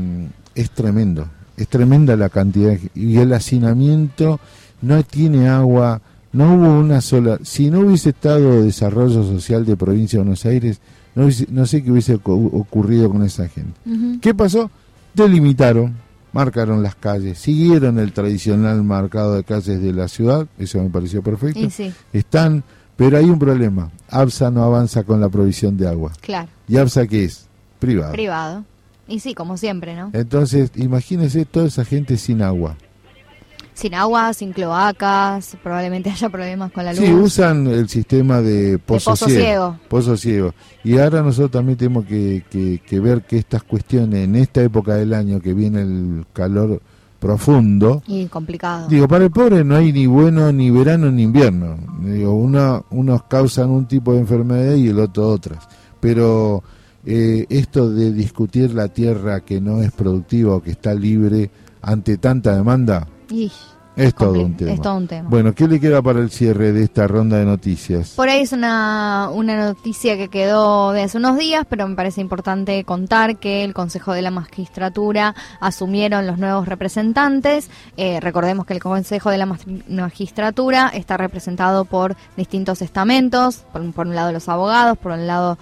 es tremendo. Es tremenda la cantidad. Y el hacinamiento no tiene agua, no hubo una sola. Si no hubiese estado desarrollo social de provincia de Buenos Aires, no, hubiese- no sé qué hubiese ocu- ocurrido con esa gente. ¿Qué pasó? Delimitaron, marcaron las calles, siguieron el tradicional marcado de calles de la ciudad, eso me pareció perfecto. Y sí. Están, pero hay un problema. ABSA no avanza con la provisión de agua. Claro, ¿Y ABSA qué es? Privado. privado. Y sí, como siempre, ¿no? Entonces, imagínese toda esa gente sin agua. Sin agua, sin cloacas, probablemente haya problemas con la luz. Sí, usan el sistema de pozo, pozo ciego. Pozo ciego. Y ahora nosotros también tenemos que, que- que ver que estas cuestiones, en esta época del año que viene el calor profundo, Y complicado. Digo, para el pobre no hay ni bueno ni verano ni invierno. Digo, una, unos causan un tipo de enfermedad y el otro otras. Pero eh, esto de discutir la tierra que no es productiva o que está libre ante tanta demanda, gì? Es todo un tema. es todo un tema. Bueno, ¿qué le queda para el cierre de esta ronda de noticias? Por ahí es una, una noticia que quedó de hace unos días, pero me parece importante contar que el Consejo de la Magistratura asumieron los nuevos representantes. Eh, recordemos que el Consejo de la Magistratura está representado por distintos estamentos, por, un- por un lado los abogados, por un lado,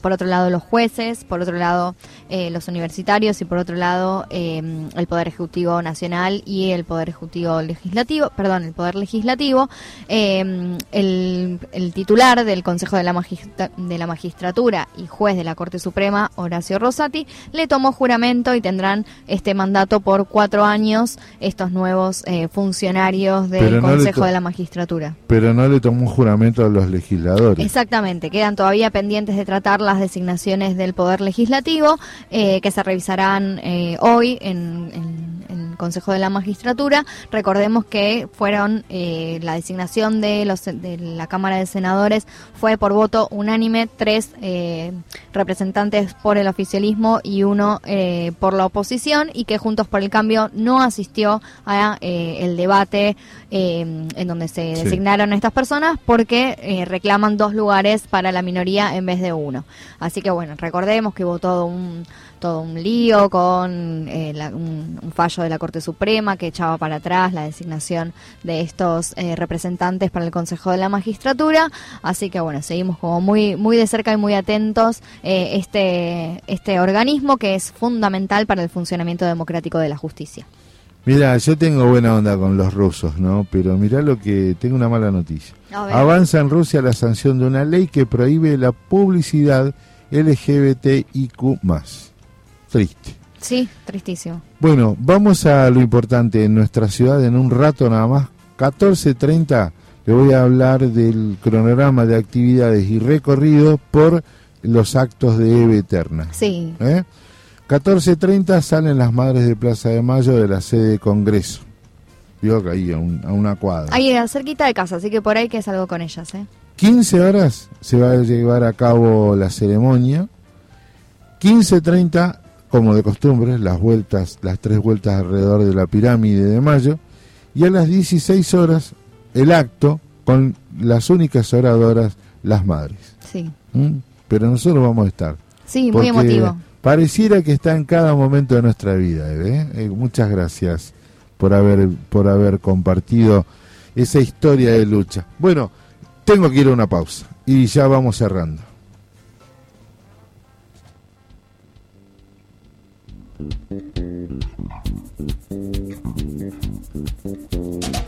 por otro lado los jueces, por otro lado eh, los universitarios y por otro lado eh, el Poder Ejecutivo Nacional y el Poder Ejecutivo Legislativo, perdón, el Poder Legislativo. Eh, el, el titular del Consejo de la, Magistra- de la Magistratura y juez de la Corte Suprema, Horacio Rosati, le tomó juramento y tendrán este mandato por cuatro años estos nuevos eh, funcionarios del no Consejo de la Magistratura. Pero no le tomó un juramento a los legisladores. Exactamente, quedan todavía pendientes de tratar las designaciones del Poder Legislativo eh, que se revisarán eh, hoy en, en- Consejo de la Magistratura. Recordemos que fueron eh, la designación de, los, de la Cámara de Senadores fue por voto unánime, tres eh, representantes por el oficialismo y uno eh, por la oposición y que Juntos por el Cambio no asistió a eh, el debate eh, en donde se Sí. designaron estas personas porque eh, reclaman dos lugares para la minoría en vez de uno. Así que bueno, recordemos que hubo todo un todo un lío con eh, la- un, un fallo de la Corte Suprema que echaba para atrás la designación de estos eh, representantes para el Consejo de la Magistratura. Así que bueno, seguimos como muy muy de cerca y muy atentos eh, este este organismo que es fundamental para el funcionamiento democrático de la justicia. Mira, yo tengo buena onda con los rusos, ¿no? Pero mira lo que tengo una mala noticia. Avanza en Rusia la sanción de una ley que prohíbe la publicidad LGBTIQ+. Triste. Sí, tristísimo. Bueno, vamos a lo importante en nuestra ciudad en un rato nada más. 14.30 le voy a hablar del cronograma de actividades y recorrido por los actos de Eve Eterna. Sí. ¿eh? 14.30 salen las madres de Plaza de Mayo de la sede de Congreso. Vio que ahí a, un- a una cuadra. Ahí cerquita de casa, así que por ahí que salgo con ellas, ¿eh? 15 horas se va a llevar a cabo la ceremonia. 15.30, como de costumbre, las vueltas, las tres vueltas alrededor de la pirámide de Mayo. Y a las 16 horas, el acto con las únicas oradoras, las madres. Sí. ¿Mm? Pero nosotros vamos a estar. Sí, muy emotivo. Pareciera que está en cada momento de nuestra vida. ¿eh? Eh, muchas gracias por haber, por haber compartido esa historia de lucha. Bueno, tengo que ir a una pausa y ya vamos cerrando. thank you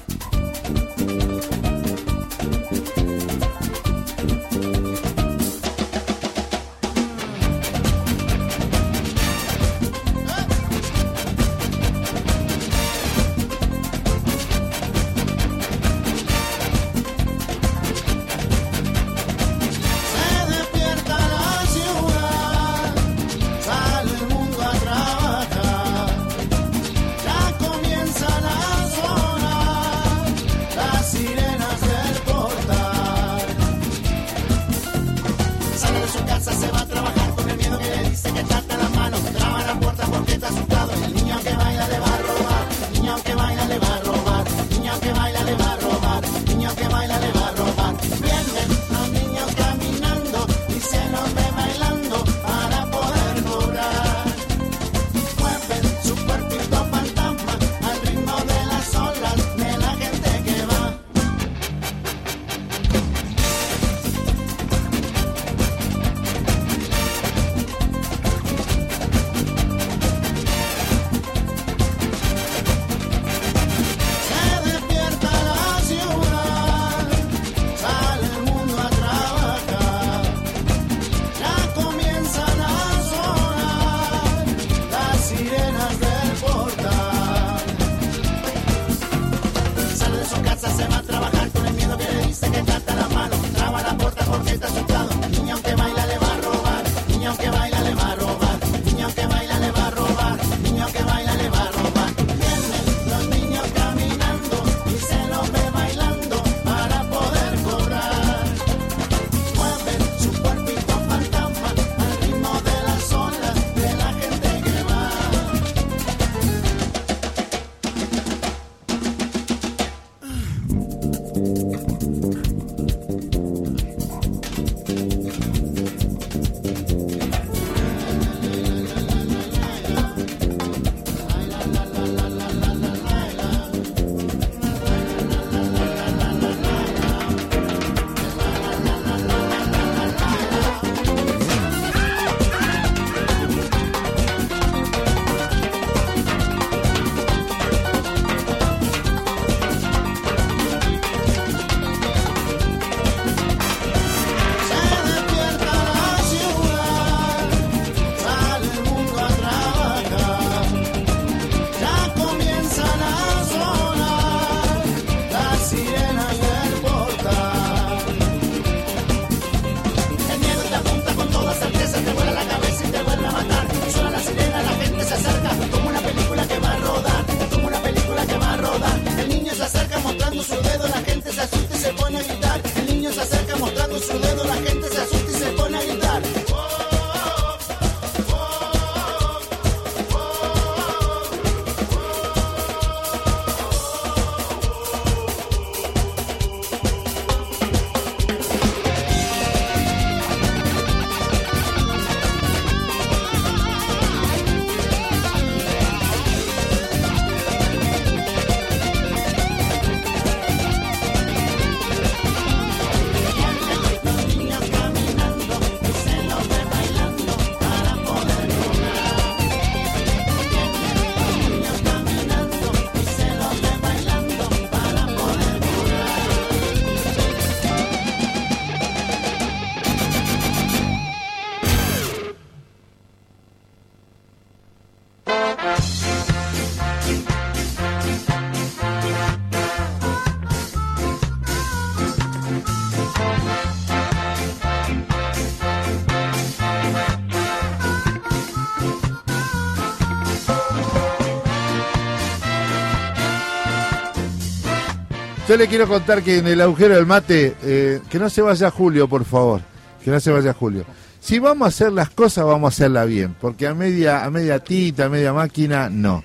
Yo le quiero contar que en el agujero del mate, eh, que no se vaya Julio, por favor. Que no se vaya Julio. Si vamos a hacer las cosas, vamos a hacerlas bien. Porque a media, a media tita, a media máquina, no.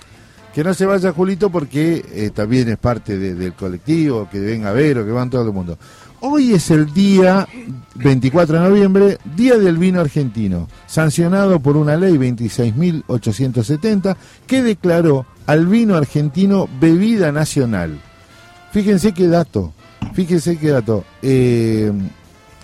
Que no se vaya Julito porque eh, también es parte de- del colectivo, que venga a ver o que van todo el mundo. Hoy es el día 24 de noviembre, Día del Vino Argentino, sancionado por una ley 26.870 que declaró al vino argentino bebida nacional. Fíjense qué dato, fíjense qué dato. Eh,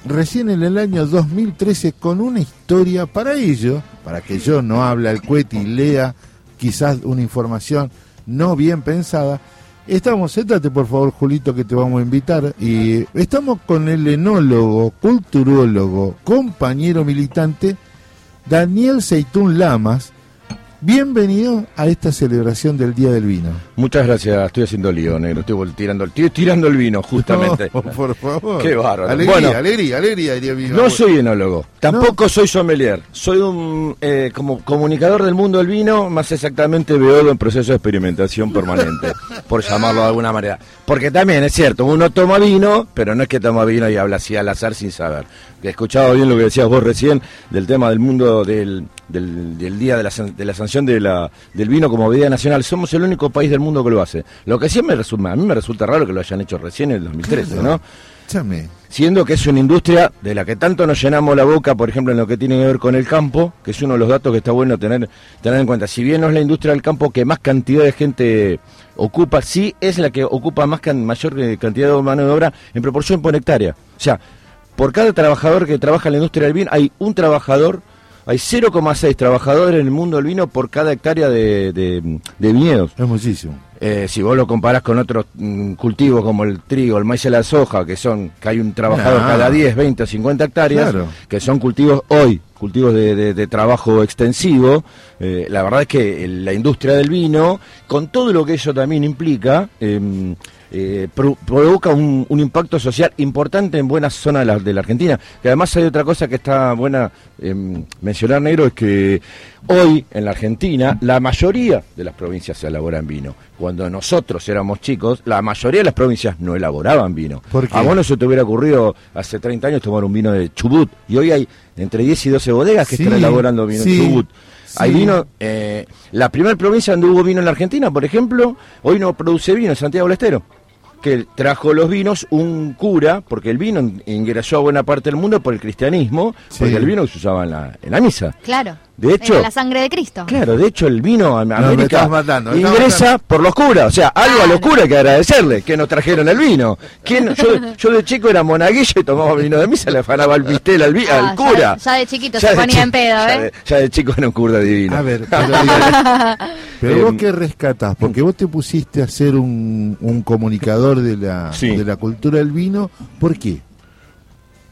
recién en el año 2013 con una historia para ello, para que yo no hable al cohete y lea quizás una información no bien pensada. Estamos, séntate por favor, Julito, que te vamos a invitar. Y estamos con el enólogo, culturólogo, compañero militante, Daniel Seitún Lamas. Bienvenido a esta celebración del Día del Vino. Muchas gracias, estoy haciendo lío, negro. Estoy tirando, estoy tirando el vino, justamente. No, por favor. Qué bárbaro. Alegría, Bueno, alegría, alegría, diría mi No soy enólogo, tampoco soy sommelier. Soy un eh, como comunicador del mundo del vino, más exactamente biólogo en proceso de experimentación permanente, por llamarlo de alguna manera. Porque también es cierto, uno toma vino, pero no es que toma vino y habla así al azar sin saber. Escuchado bien lo que decías vos recién del tema del mundo del, del, del día de la, de la sanción de la, del vino como bebida nacional. Somos el único país del mundo que lo hace. Lo que sí me resulta, a mí me resulta raro que lo hayan hecho recién en el 2013, Claro. ¿no? Escúchame. siendo que es una industria de la que tanto nos llenamos la boca, por ejemplo, en lo que tiene que ver con el campo, que es uno de los datos que está bueno tener, tener en cuenta. Si bien no es la industria del campo que más cantidad de gente ocupa, sí es la que ocupa más can- mayor eh, cantidad de mano de obra en proporción por hectárea. O sea, por cada trabajador que trabaja en la industria del vino, hay un trabajador, hay 0,6 trabajadores en el mundo del vino por cada hectárea de, de- de viñedos. Es muchísimo. Eh, si vos lo comparás con otros mm, cultivos como el trigo, el maíz y la soja, que son que hay un trabajador Ah. cada 10, 20 o 50 hectáreas, Claro. que son cultivos hoy, cultivos de, de- de trabajo extensivo, eh, la verdad es que la industria del vino, con todo lo que eso también implica, em, eh, pro- provoca un, un impacto social importante en buenas zonas de la, de la Argentina. Que además hay otra cosa que está buena em, mencionar, negro, es que hoy en la Argentina la mayoría de las provincias se elaboran vino. Cuando nosotros éramos chicos, la mayoría de las provincias no elaboraban vino. A vos no se te hubiera ocurrido hace 30 años tomar un vino de Chubut. Y hoy hay entre 10 y 12 bodegas que Sí, están elaborando vino sí, de Chubut. Hay vino, eh, la primera provincia donde hubo vino en la Argentina, por ejemplo, hoy no produce vino, Santiago del Estero. Que trajo los vinos un cura, porque el vino ingresó a buena parte del mundo por el cristianismo, porque el vino se usaba en la, en la misa. Claro. De hecho- Era la sangre de Cristo. Claro, de hecho el vino a me América estás matando, me estás ingresa matando. por los curas, o sea, algo a los curas hay que agradecerle, que nos trajeron el vino. ¿Quién, yo, yo de chico era monaguillo y tomaba vino de misa, le afanaba el pistel al, Ah, al ya- cura. Ya, de chiquito Ya se de ponía chi- en pedo, ya ¿eh? de, ya de chico era un cura divino. A ver, pero, pero vos qué rescatás, porque vos te pusiste a ser un, un comunicador de la, Sí. de la cultura del vino, ¿por qué?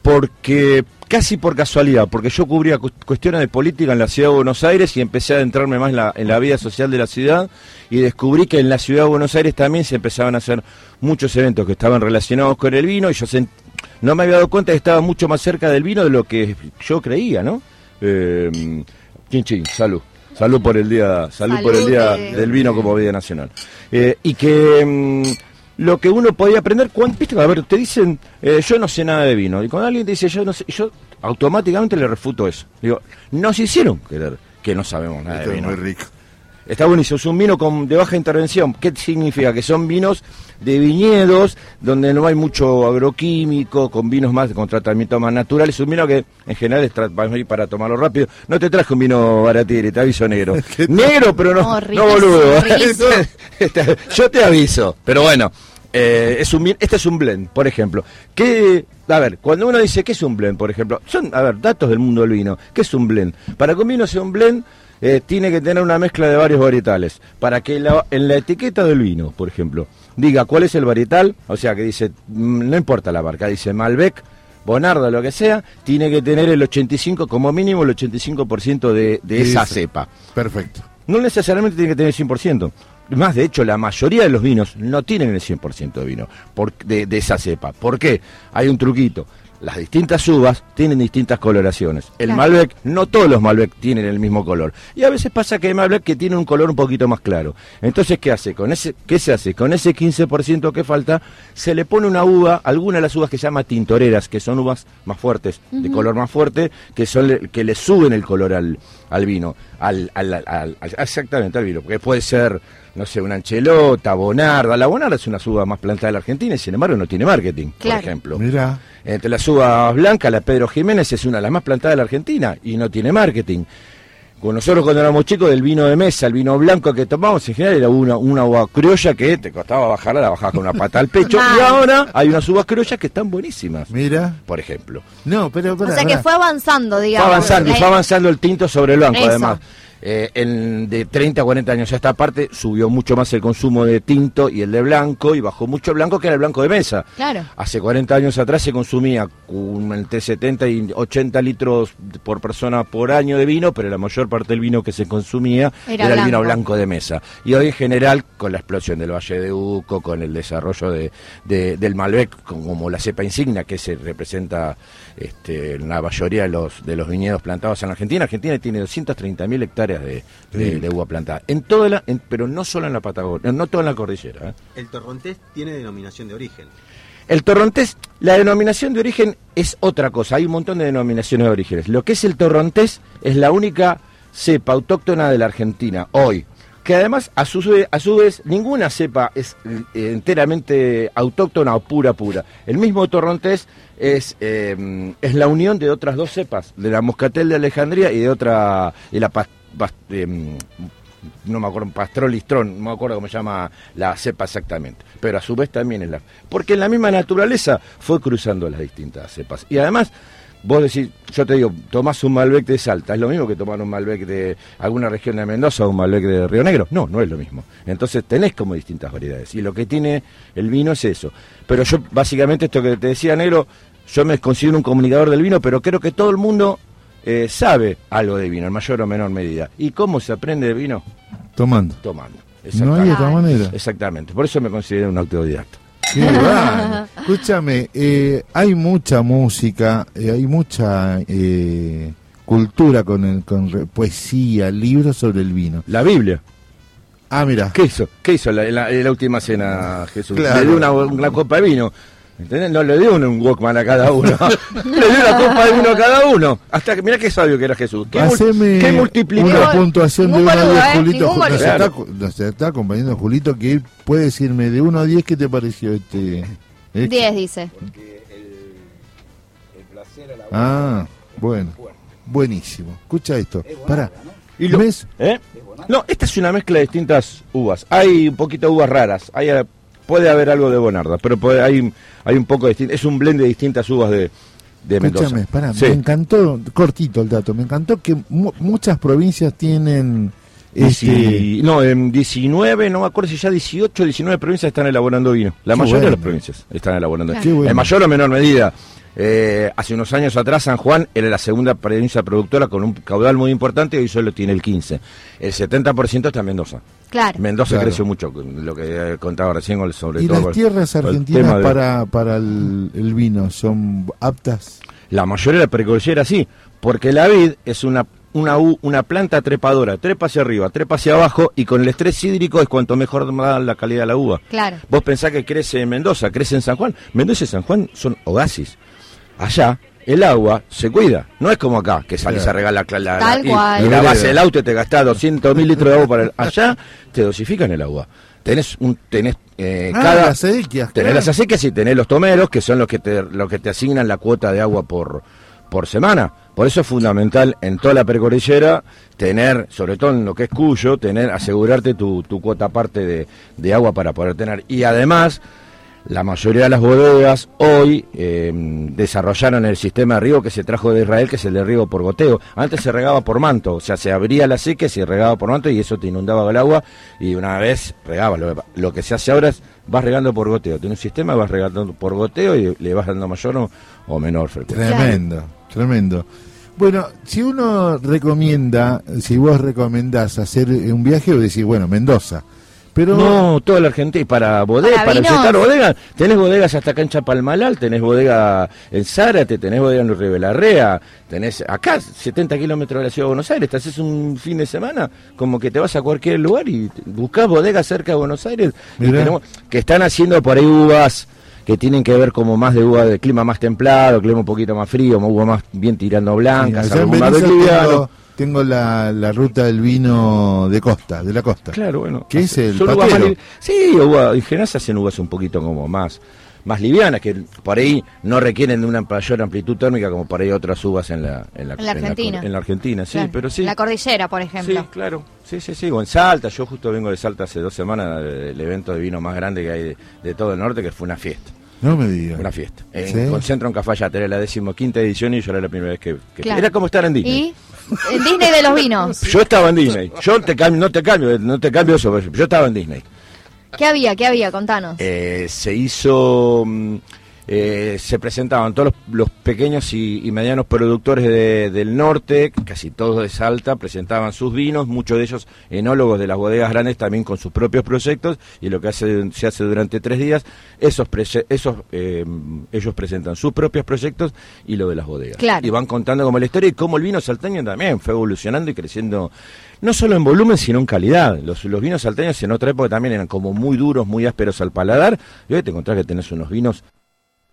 Porque casi por casualidad, porque yo cubría cu- cuestiones de política en la ciudad de Buenos Aires y empecé a adentrarme más en la, en la vida social de la ciudad y descubrí que en la ciudad de Buenos Aires también se empezaban a hacer muchos eventos que estaban relacionados con el vino y yo sent- no me había dado cuenta que estaba mucho más cerca del vino de lo que yo creía, ¿no? Eh, chin, chin, salud. Salud por el día, salud, por el día eh. del vino como bebida nacional. Eh, y que mm, lo que uno podía aprender, cuando, viste, a ver, te dicen, eh, yo no sé nada de vino, y cuando alguien te dice, yo no sé, yo automáticamente le refuto eso. Digo, nos hicieron creer que no sabemos nada Esto de es vino. muy rico. Está buenísimo, es un vino con, de baja intervención. ¿Qué significa? Que son vinos de viñedos, donde no hay mucho agroquímico, con vinos más con tratamiento más natural. Es un vino que en general es para para tomarlo rápido. No te traje un vino baratiri, te aviso negro. negro, pero no, No, boludo. riquísimo. Este, Yo te aviso, pero bueno. eh, es un, este es un blend, por ejemplo. ¿Qué, a ver, cuando uno dice que es un blend, por ejemplo, son, a ver, datos del mundo del vino. ¿Qué es un blend? Para que un vino sea un blend, eh, tiene que tener una mezcla de varios varietales. Para que la- en la etiqueta del vino, por ejemplo, diga cuál es el varietal, o sea, que dice, mm, no importa la marca, dice Malbec, Bonarda, lo que sea, tiene que tener el 85, como mínimo el 85% de, de esa cepa. Perfecto. No necesariamente tiene que tener el 100%. Más, de hecho, la mayoría de los vinos no tienen el 100% de vino por- de, de esa cepa. ¿Por qué? Hay un truquito. Las distintas uvas tienen distintas coloraciones. El Claro. Malbec, no todos los Malbec tienen el mismo color. Y a veces pasa que hay Malbec que tiene un color un poquito más claro. Entonces, ¿qué hace? Con ese, ¿Qué se hace? Con ese 15% que falta, se le pone una uva, alguna de las uvas que se llama tintoreras, que son uvas más fuertes, de color más fuerte, que son le- que le suben el color al, al vino, al- al- exactamente al vino, porque puede ser, no sé, una anchelota, bonarda. La bonarda es una uva más plantada de la Argentina y sin embargo no tiene marketing, Claro. por ejemplo. Mira. Entre las uvas blancas, la Pedro Jiménez es una de las más plantadas de la Argentina y no tiene marketing. Con nosotros cuando éramos chicos, del vino de mesa, el vino blanco que tomamos, en general era una, una uva criolla que te costaba bajarla, la bajabas con una pata al pecho. y ahora hay unas uvas criollas que están buenísimas. Mira. Por ejemplo. No, pero... O sea que fue avanzando, Fue digamos. avanzando, y fue avanzando el tinto sobre el blanco, Eso. además. Eh, en- de 30 a 40 años a esta parte subió mucho más el consumo de tinto y el de blanco, y bajó mucho el blanco que era el blanco de mesa. Claro. Hace 40 años atrás se consumía un- entre 70 y 80 litros por persona por año de vino, pero la mayor parte del vino que se consumía Era era, el vino blanco. de mesa. Y hoy en general, con la explosión del Valle de Uco, con el desarrollo de, de- del Malbec como la cepa insignia que se representa este, la mayoría de los, de los viñedos plantados en la Argentina. Argentina tiene 230.000 hectáreas de, de- Sí. de uva plantada, en toda la, en- pero no solo en la Patagonia, no toda en la cordillera. ¿eh? El torrontés tiene denominación de origen. El torrontés, la denominación de origen es otra cosa, hay un montón de denominaciones de orígenes. Lo que es el torrontés es la única cepa autóctona de la Argentina hoy, que además a su, vez- a su vez ninguna cepa es eh, enteramente autóctona o pura pura. El mismo torrontés es, eh, es la unión de otras dos cepas, de la moscatel de Alejandría y de otra, y la em, no me acuerdo, Pastrol Listrón, no me acuerdo cómo se llama la cepa exactamente, pero a su vez también es la... Porque en la misma naturaleza fue cruzando las distintas cepas. Y además, vos decís, yo te digo, tomás un Malbec de Salta, ¿es lo mismo que tomar un Malbec de alguna región de Mendoza o un Malbec de Río Negro? No, no es lo mismo. Entonces tenés como distintas variedades. Y lo que tiene el vino es eso. Pero yo, básicamente, esto que te decía, Negro, yo me considero un comunicador del vino, pero creo que todo el mundo eh, sabe algo de vino, en mayor o menor medida. ¿Y cómo se aprende de vino? Tomando. Tomando. No hay otra manera. Exactamente. Por eso me considero un autodidacta. Qué. Escúchame, eh, hay mucha música, eh, hay mucha eh, cultura con, el, con poesía, libros sobre el vino. La Biblia. Ah, mira. ¿Qué hizo? ¿Qué hizo la, la- la última cena Jesús? Claro. Le dio una, una copa de vino. ¿Entendés? No le dio un, un Walkman a cada uno. le dio una copa de vino a cada uno. Hasta que, mirá qué sabio que era Jesús. ¿Qué, Haceme qué multiplicó? una puntuación de Ningún 1 a boludo, 10, ¿eh? Julito. Ningún Nos está, nos está acompañando Julito, que él puede decirme de 1 a 10 qué te pareció este... este? 10 dice. Ah, bueno. Buenísimo. Escucha esto. Para. Y lo- ¿Eh? No, esta es una mezcla de distintas uvas. Hay un poquito de uvas raras. Hay, eh, puede haber algo de Bonarda, pero puede- hay, hay un poco de Es un blend de distintas uvas de, de Mendoza. Escúchame, para, Sí. me encantó, cortito el dato, me encantó que mu- muchas provincias tienen... Este, Dieci- no, en 19, no me acuerdo si ya 18 o 19 provincias están elaborando vino. La Qué mayoría de las provincias están elaborando Qué bueno. En mayor o menor medida. Eh, hace unos años atrás San Juan era la segunda provincia productora con un caudal muy importante y hoy solo tiene el 15. El 70% está en Mendoza. Claro. Mendoza Claro. creció mucho, lo que eh, contaba recién sobre ¿Y todo. las con- tierras argentinas de- para, para el, el vino son aptas? La mayoría de la precordillera sí, porque la vid es una, una, u- una planta trepadora, trepa hacia arriba, trepa hacia abajo y con el estrés hídrico es cuanto mejor da la calidad de la uva. Claro. Vos pensás que crece en Mendoza, crece en San Juan. Mendoza y San Juan son oasis. Allá el agua se cuida, no es como acá, que salís Claro. a regar la, la- Tal y, cual. y la base del auto y te gastás 200 mil litros de agua para el- allá te dosifican el agua. Tenés un tenés eh, Ah, cada las acequias, tenés claro. las acequias y tenés los tomeros que son los que te los que te asignan la cuota de agua por por semana. Por eso es fundamental en toda la precordillera tener, sobre todo en lo que es Cuyo, tener, asegurarte tu, tu cuota aparte de, de agua para poder tener. Y además, la mayoría de las bodegas hoy eh, desarrollaron el sistema de riego que se trajo de Israel, que es el de riego por goteo. Antes se regaba por manto, o sea, se abría la seque, se regaba por manto y eso te inundaba el agua y una vez regaba. Lo, lo que se hace ahora es vas regando por goteo. Tiene un sistema, vas regando por goteo y le vas dando mayor o, o menor frecuencia. Tremendo, tremendo. Bueno, si uno recomienda, si vos recomendás hacer un viaje, vos decís, bueno, Mendoza. Pero no, toda la Argentina, y para bodega, Para visitar bodegas, tenés bodegas hasta acá en Chapalmalal, tenés bodega en Zárate, tenés bodega en Ribelarrea, tenés acá, 70 kilómetros de la ciudad de Buenos Aires, te haces un fin de semana, como que te vas a cualquier lugar y buscás bodegas cerca de Buenos Aires, y tenemos- que están haciendo por ahí uvas que tienen que ver como más de uva de clima más templado, clima un poquito más frío, uva más bien tirando blancas, allá tengo, la, la ruta del vino de costa, de la costa. Claro, bueno. ¿Qué es el patero? Sí, uva, en general se hacen uvas un poquito como más más livianas, que por ahí no requieren de una mayor amplitud térmica como por ahí otras uvas en la, en la, En la Argentina. en la Argentina, sí, Claro. pero sí. La cordillera, por ejemplo. Sí, claro. Sí, sí, sí. O en Salta, yo justo vengo de Salta hace dos semanas, del evento de vino más grande que hay de, de todo el norte, que fue una fiesta. No me digas. Una fiesta. En, ¿Sí? Con Centro en Cafayate, era la decimoquinta edición y yo era la primera vez que... que- Claro. Era como estar en Disney. Y en Disney de los vinos. Yo estaba en Disney. Yo te cambio, no te cambio, no te cambio eso. Yo estaba en Disney. ¿Qué había? ¿Qué había? Contanos. Eh, se hizo, mm, eh, se presentaban todos los, los pequeños y, y medianos productores de- del norte, casi todos de Salta, presentaban sus vinos, muchos de ellos enólogos de las bodegas grandes también con sus propios proyectos, y lo que hace, se hace durante tres días, esos eh, ellos presentan sus propios proyectos y lo de las bodegas. Claro. Y van contando como la historia y cómo el vino salteño también fue evolucionando y creciendo no solo en volumen, sino en calidad. Los, los vinos salteños en otra época también eran como muy duros, muy ásperos al paladar. Y hoy te encontrás que tenés unos vinos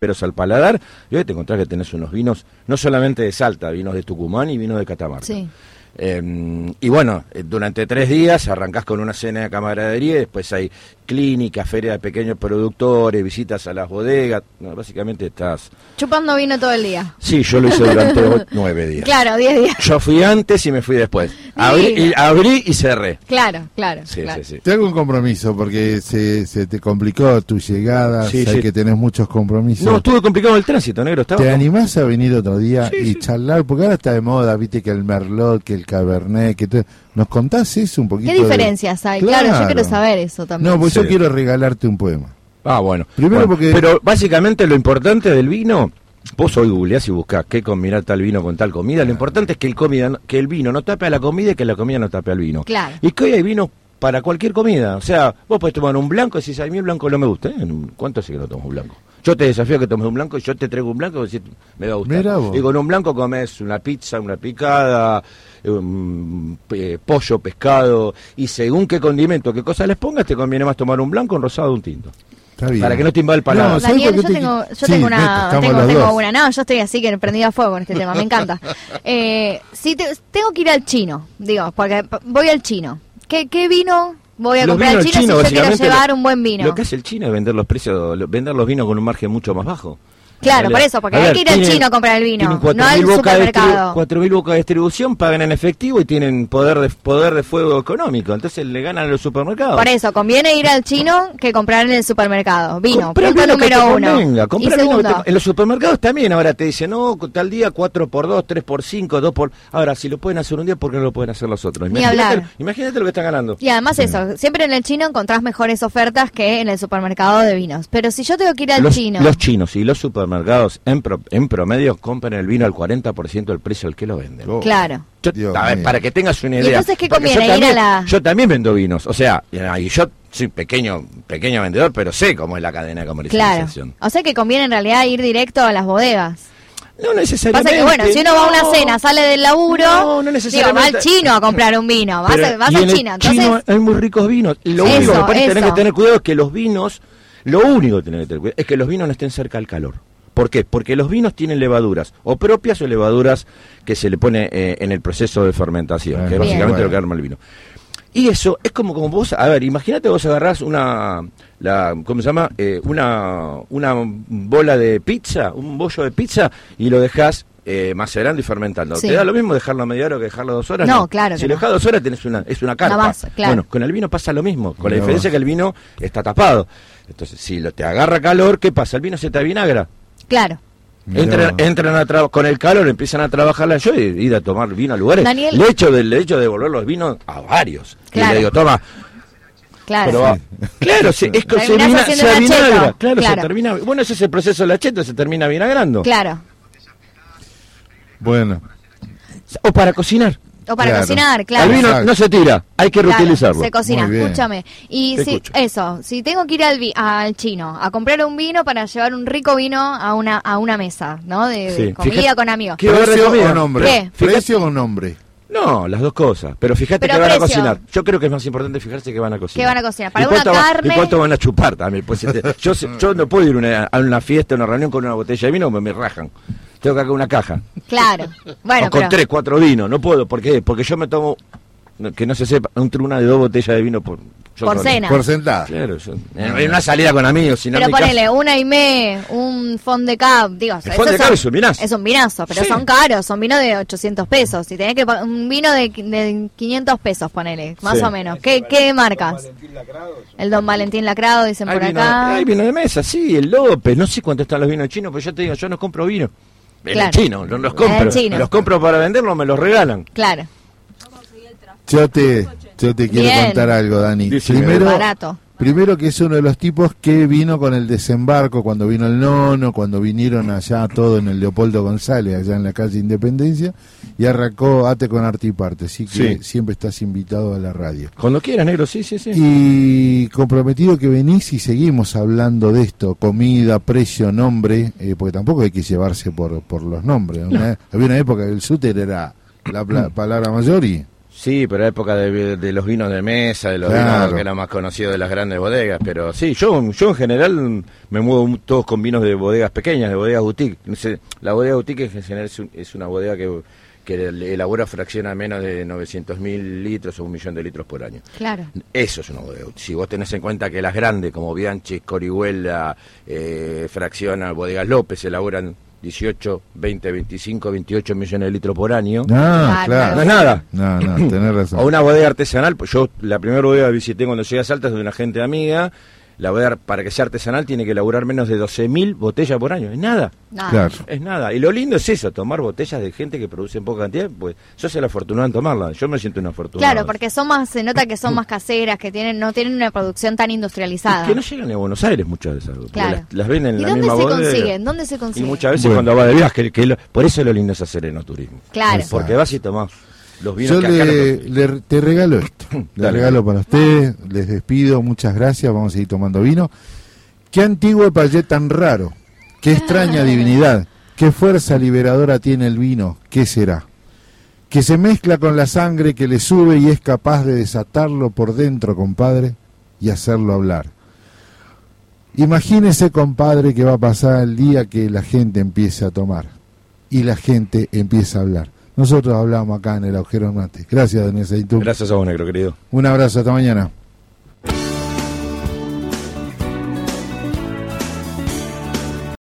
ásperos al paladar. Y hoy te encontrás que tenés unos vinos, no solamente de Salta, vinos de Tucumán y vinos de Catamarca. Sí. Eh, y bueno, eh, durante tres días arrancás con una cena de camaradería, y después hay clínica, feria de pequeños productores, visitas a las bodegas. No, básicamente estás... Chupando vino todo el día. Sí, yo lo hice durante nueve días. Claro, 10 días. Yo fui antes y me fui después. Abrí y, abrí y cerré. Claro, claro. Sí, claro. sí, sí. Te hago un compromiso porque se, se te complicó tu llegada, Sí, sé sí. que tenés muchos compromisos. No, estuve complicado el tránsito, negro. Estaba ¿Te como- animás a venir otro día y charlar? Porque ahora está de moda, viste que el Merlot, que el Cabernet, que todo. ¿Nos contás eso un poquito? ¿Qué de- diferencias hay? Claro, yo quiero saber eso también. No, pues yo quiero regalarte un poema. Ah, bueno. Primero Bueno, porque- Pero básicamente lo importante del vino, vos hoy googleás y buscás qué combinar tal vino con tal comida. Lo importante es que el, comida, no- que el vino no tape a la comida y que la comida no tape al vino. Claro. Y que hoy hay vino para cualquier comida. O sea, vos podés tomar un blanco y decís, a mí el blanco no me gusta. ¿eh? ¿Cuánto hace que no tomas un blanco? Yo te desafío a que tomes un blanco y yo te traigo un blanco y decís, me va a gustar. Mirá vos. Y con un blanco comes una pizza, una picada, eh, pollo, pescado. Y según qué condimento, qué cosa les pongas, te conviene más tomar un blanco, un rosado o un tinto. Está bien. Para que no te invada el paladar. No, ¿sabés Daniel, yo te- tengo, yo Sí, tengo una, tengo, tengo una, no, yo estoy así que prendida a fuego con este tema, me encanta. Eh, si te- tengo que ir al chino, digo, porque voy al chino. ¿Qué, qué vino voy a Los comprar al vinos chino, si yo quiero básicamente, llevar lo- un buen vino? Lo que hace el chino es vender los precios, lo- vender los vinos con un margen mucho más bajo. Claro, por ver, eso, porque a hay ver, que ir al chino a comprar el vino, no 4.000 al supermercado. distribu- 4.000 bocas de distribución, pagan en efectivo y tienen poder de, poder de fuego económico. Entonces le ganan a los supermercados. Por eso, conviene ir al chino que comprar en el supermercado. Vino, Comprá punto vino que número uno. Y segundo, te- en los supermercados también ahora te dicen, no, tal día 4 por 2, 3 por 5, 2 por... Ahora, si lo pueden hacer un día, ¿por qué no lo pueden hacer los otros? Ni Imagínate, hablar. imagínate lo que están ganando. Y además eso, siempre en el chino encontrás mejores ofertas que en el supermercado de vinos. Pero si yo tengo que ir al los, chino, los chinos y los supermercados en, pro- en promedio compran el vino al 40% del precio al que lo venden. claro. Yo- a ver, para que tengas una ¿Y idea. entonces qué conviene? yo ¿Ir también, a la- yo también vendo vinos. O sea, y yo soy pequeño pequeño vendedor, pero sé cómo es la cadena de claro. comercialización. O sea que conviene en realidad ir directo a las bodegas. No Pasa necesariamente. que bueno, si uno va a una cena, sale del laburo, No, no digo, va al chino a comprar un vino, vas, Pero- a- vas y al en el chino, entonces chino hay muy ricos vinos. Lo Eso, único que tenés que tener cuidado es que los vinos, lo único que tenés que tener cuidado es que los vinos no estén cerca al calor. ¿Por qué? Porque los vinos tienen levaduras, o propias o levaduras que se le pone eh, en el proceso de fermentación, Ah, que es básicamente Bueno. lo que arma el vino. Y eso es como, como vos, a ver, imagínate vos agarrás una, la, ¿cómo se llama? Eh, una, una bola de pizza, un bollo de pizza, y lo dejás eh, macerando y fermentando. Sí. ¿Te da lo mismo dejarlo a media hora que dejarlo dos horas? No, claro Si lo no. dejas dos horas tenés una, es una carpa. base, claro. Bueno, con el vino pasa lo mismo, con la diferencia que el vino está tapado. Entonces, si lo, te agarra calor, ¿qué pasa? El vino se te avinagra. Claro. Entran, a tra- con el calor, empiezan a trabajar yo y ir a tomar vino a lugares. Daniel- Le hecho de, le hecho de devolver los vinos a varios. Y Claro. le digo, toma, Claro. pero va- claro, se, es que se, avinagra, claro, Claro. se termina, bueno, ese es el proceso del acheto, se termina vinagrando. Claro. Bueno, O para cocinar. O para cocinar, claro. El vino no se tira, hay que Claro, reutilizarlo. se cocina, escúchame. Y Te si, escucho. eso, si tengo que ir al, vi- al chino a comprar un vino para llevar un rico vino a una a una mesa, ¿no? De, de Sí, comida fíjate- con amigos. ¿Qué de ¿Precio o nombre? ¿Qué? ¿Precio o nombre? No, las dos cosas. Pero fíjate Pero que van a cocinar. Yo creo que es más importante fijarse que van a cocinar. ¿Qué van a cocinar? Para ¿Y una va- carne. ¿Y cuánto van a chupar también? Pues, este, yo, sé- yo no puedo ir a una- a una fiesta, a una reunión con una botella de vino, me, me rajan. Tengo que sacar una caja. Claro. Bueno, o con pero- tres, cuatro vinos. No puedo. ¿Por qué? Porque yo me tomo, que no se sepa, un truna de dos botellas de vino por... yo Por solo. cena. Por sentada. Claro, yo- en en una salida con amigos. Si no Pero mi casa- ponele una y me, un fond de cab, digo, El fond de cab es un vinazo. Es un vinazo, pero Sí. son caros, son vinos de 800 pesos. Si tenés que un vino de, de 500 pesos, ponele, más Sí. o menos. ¿Qué, qué marcas? El Don Valentín Lacrado, dicen Hay por vino, acá. hay vino de mesa, sí, el López. No sé cuánto están los vinos chinos, pero yo te digo, yo no compro vino. En Claro. el chino, no los compro. Los compro para venderlos, me los regalan. Claro, Yo te, yo te quiero Bien. contar algo, Dani. Díseme. Primero, barato. Primero que es uno de los tipos que vino con el desembarco cuando vino el nono, cuando vinieron allá todo en el Leopoldo González, allá en la calle Independencia, y arrancó Ate con Arte y Parte. Así que Sí. siempre estás invitado a la radio. Cuando quieras, negro, sí, sí, sí. Y comprometido que venís y seguimos hablando de esto, comida, precio, nombre, eh, porque tampoco hay que llevarse por, por los nombres. Había una época que el súter era la palabra mayor y... Sí, pero la época de, de los vinos de mesa, de los Claro. vinos que eran más conocidos de las grandes bodegas. Pero sí, yo, yo en general me muevo mu- todos con vinos de bodegas pequeñas, de bodegas boutique. No sé, la bodega boutique en general es, un- es una bodega que, que elabora fracción a menos de 900 mil litros o un millón de litros por año. claro. Eso es una bodega. Si vos tenés en cuenta que las grandes, como Bianchi, Corihuela, eh, Fracciona, Bodegas López, elaboran 18, 20, 25, 28 millones de litros por año. Ah, claro. No es nada. No, no, tenés razón. O una bodega artesanal, pues yo la primera bodega que visité cuando llegué a Salta es de una gente amiga. La bodega, para que sea artesanal, tiene que elaborar menos de 12.000 botellas por año. Es nada. Nada. Claro. Es nada. Y lo lindo es eso, tomar botellas de gente que produce en poca cantidad. Pues yo soy el afortunado en tomarla. Yo me siento un afortunado. Claro, porque son más, se nota que son más caseras, que tienen, no tienen una producción tan industrializada. Que no llegan a Buenos Aires muchas veces. Claro. Las, las ven en ¿Y la dónde misma se bodega. consiguen? ¿Dónde se Y consiguen? muchas veces Bueno. cuando va de viaje, que lo- por eso lo lindo es hacer enoturismo. Claro. Porque vas y tomás los vinos Yo que acá no le, te regalo esto. le Dale. regalo para usted. Les despido. Muchas gracias. Vamos a seguir tomando vino. Qué antiguo payet tan raro. Qué extraña divinidad. Qué fuerza liberadora tiene el vino. ¿Qué será? Que se mezcla con la sangre que le sube y es capaz de desatarlo por dentro, compadre, y hacerlo hablar. Imagínese, compadre, que va a pasar el día que la gente empiece a tomar y la gente empieza a hablar. Nosotros hablamos acá en el agujero mate. Gracias, Daniel Saitú. Gracias a vos, negro querido. Un abrazo, hasta mañana.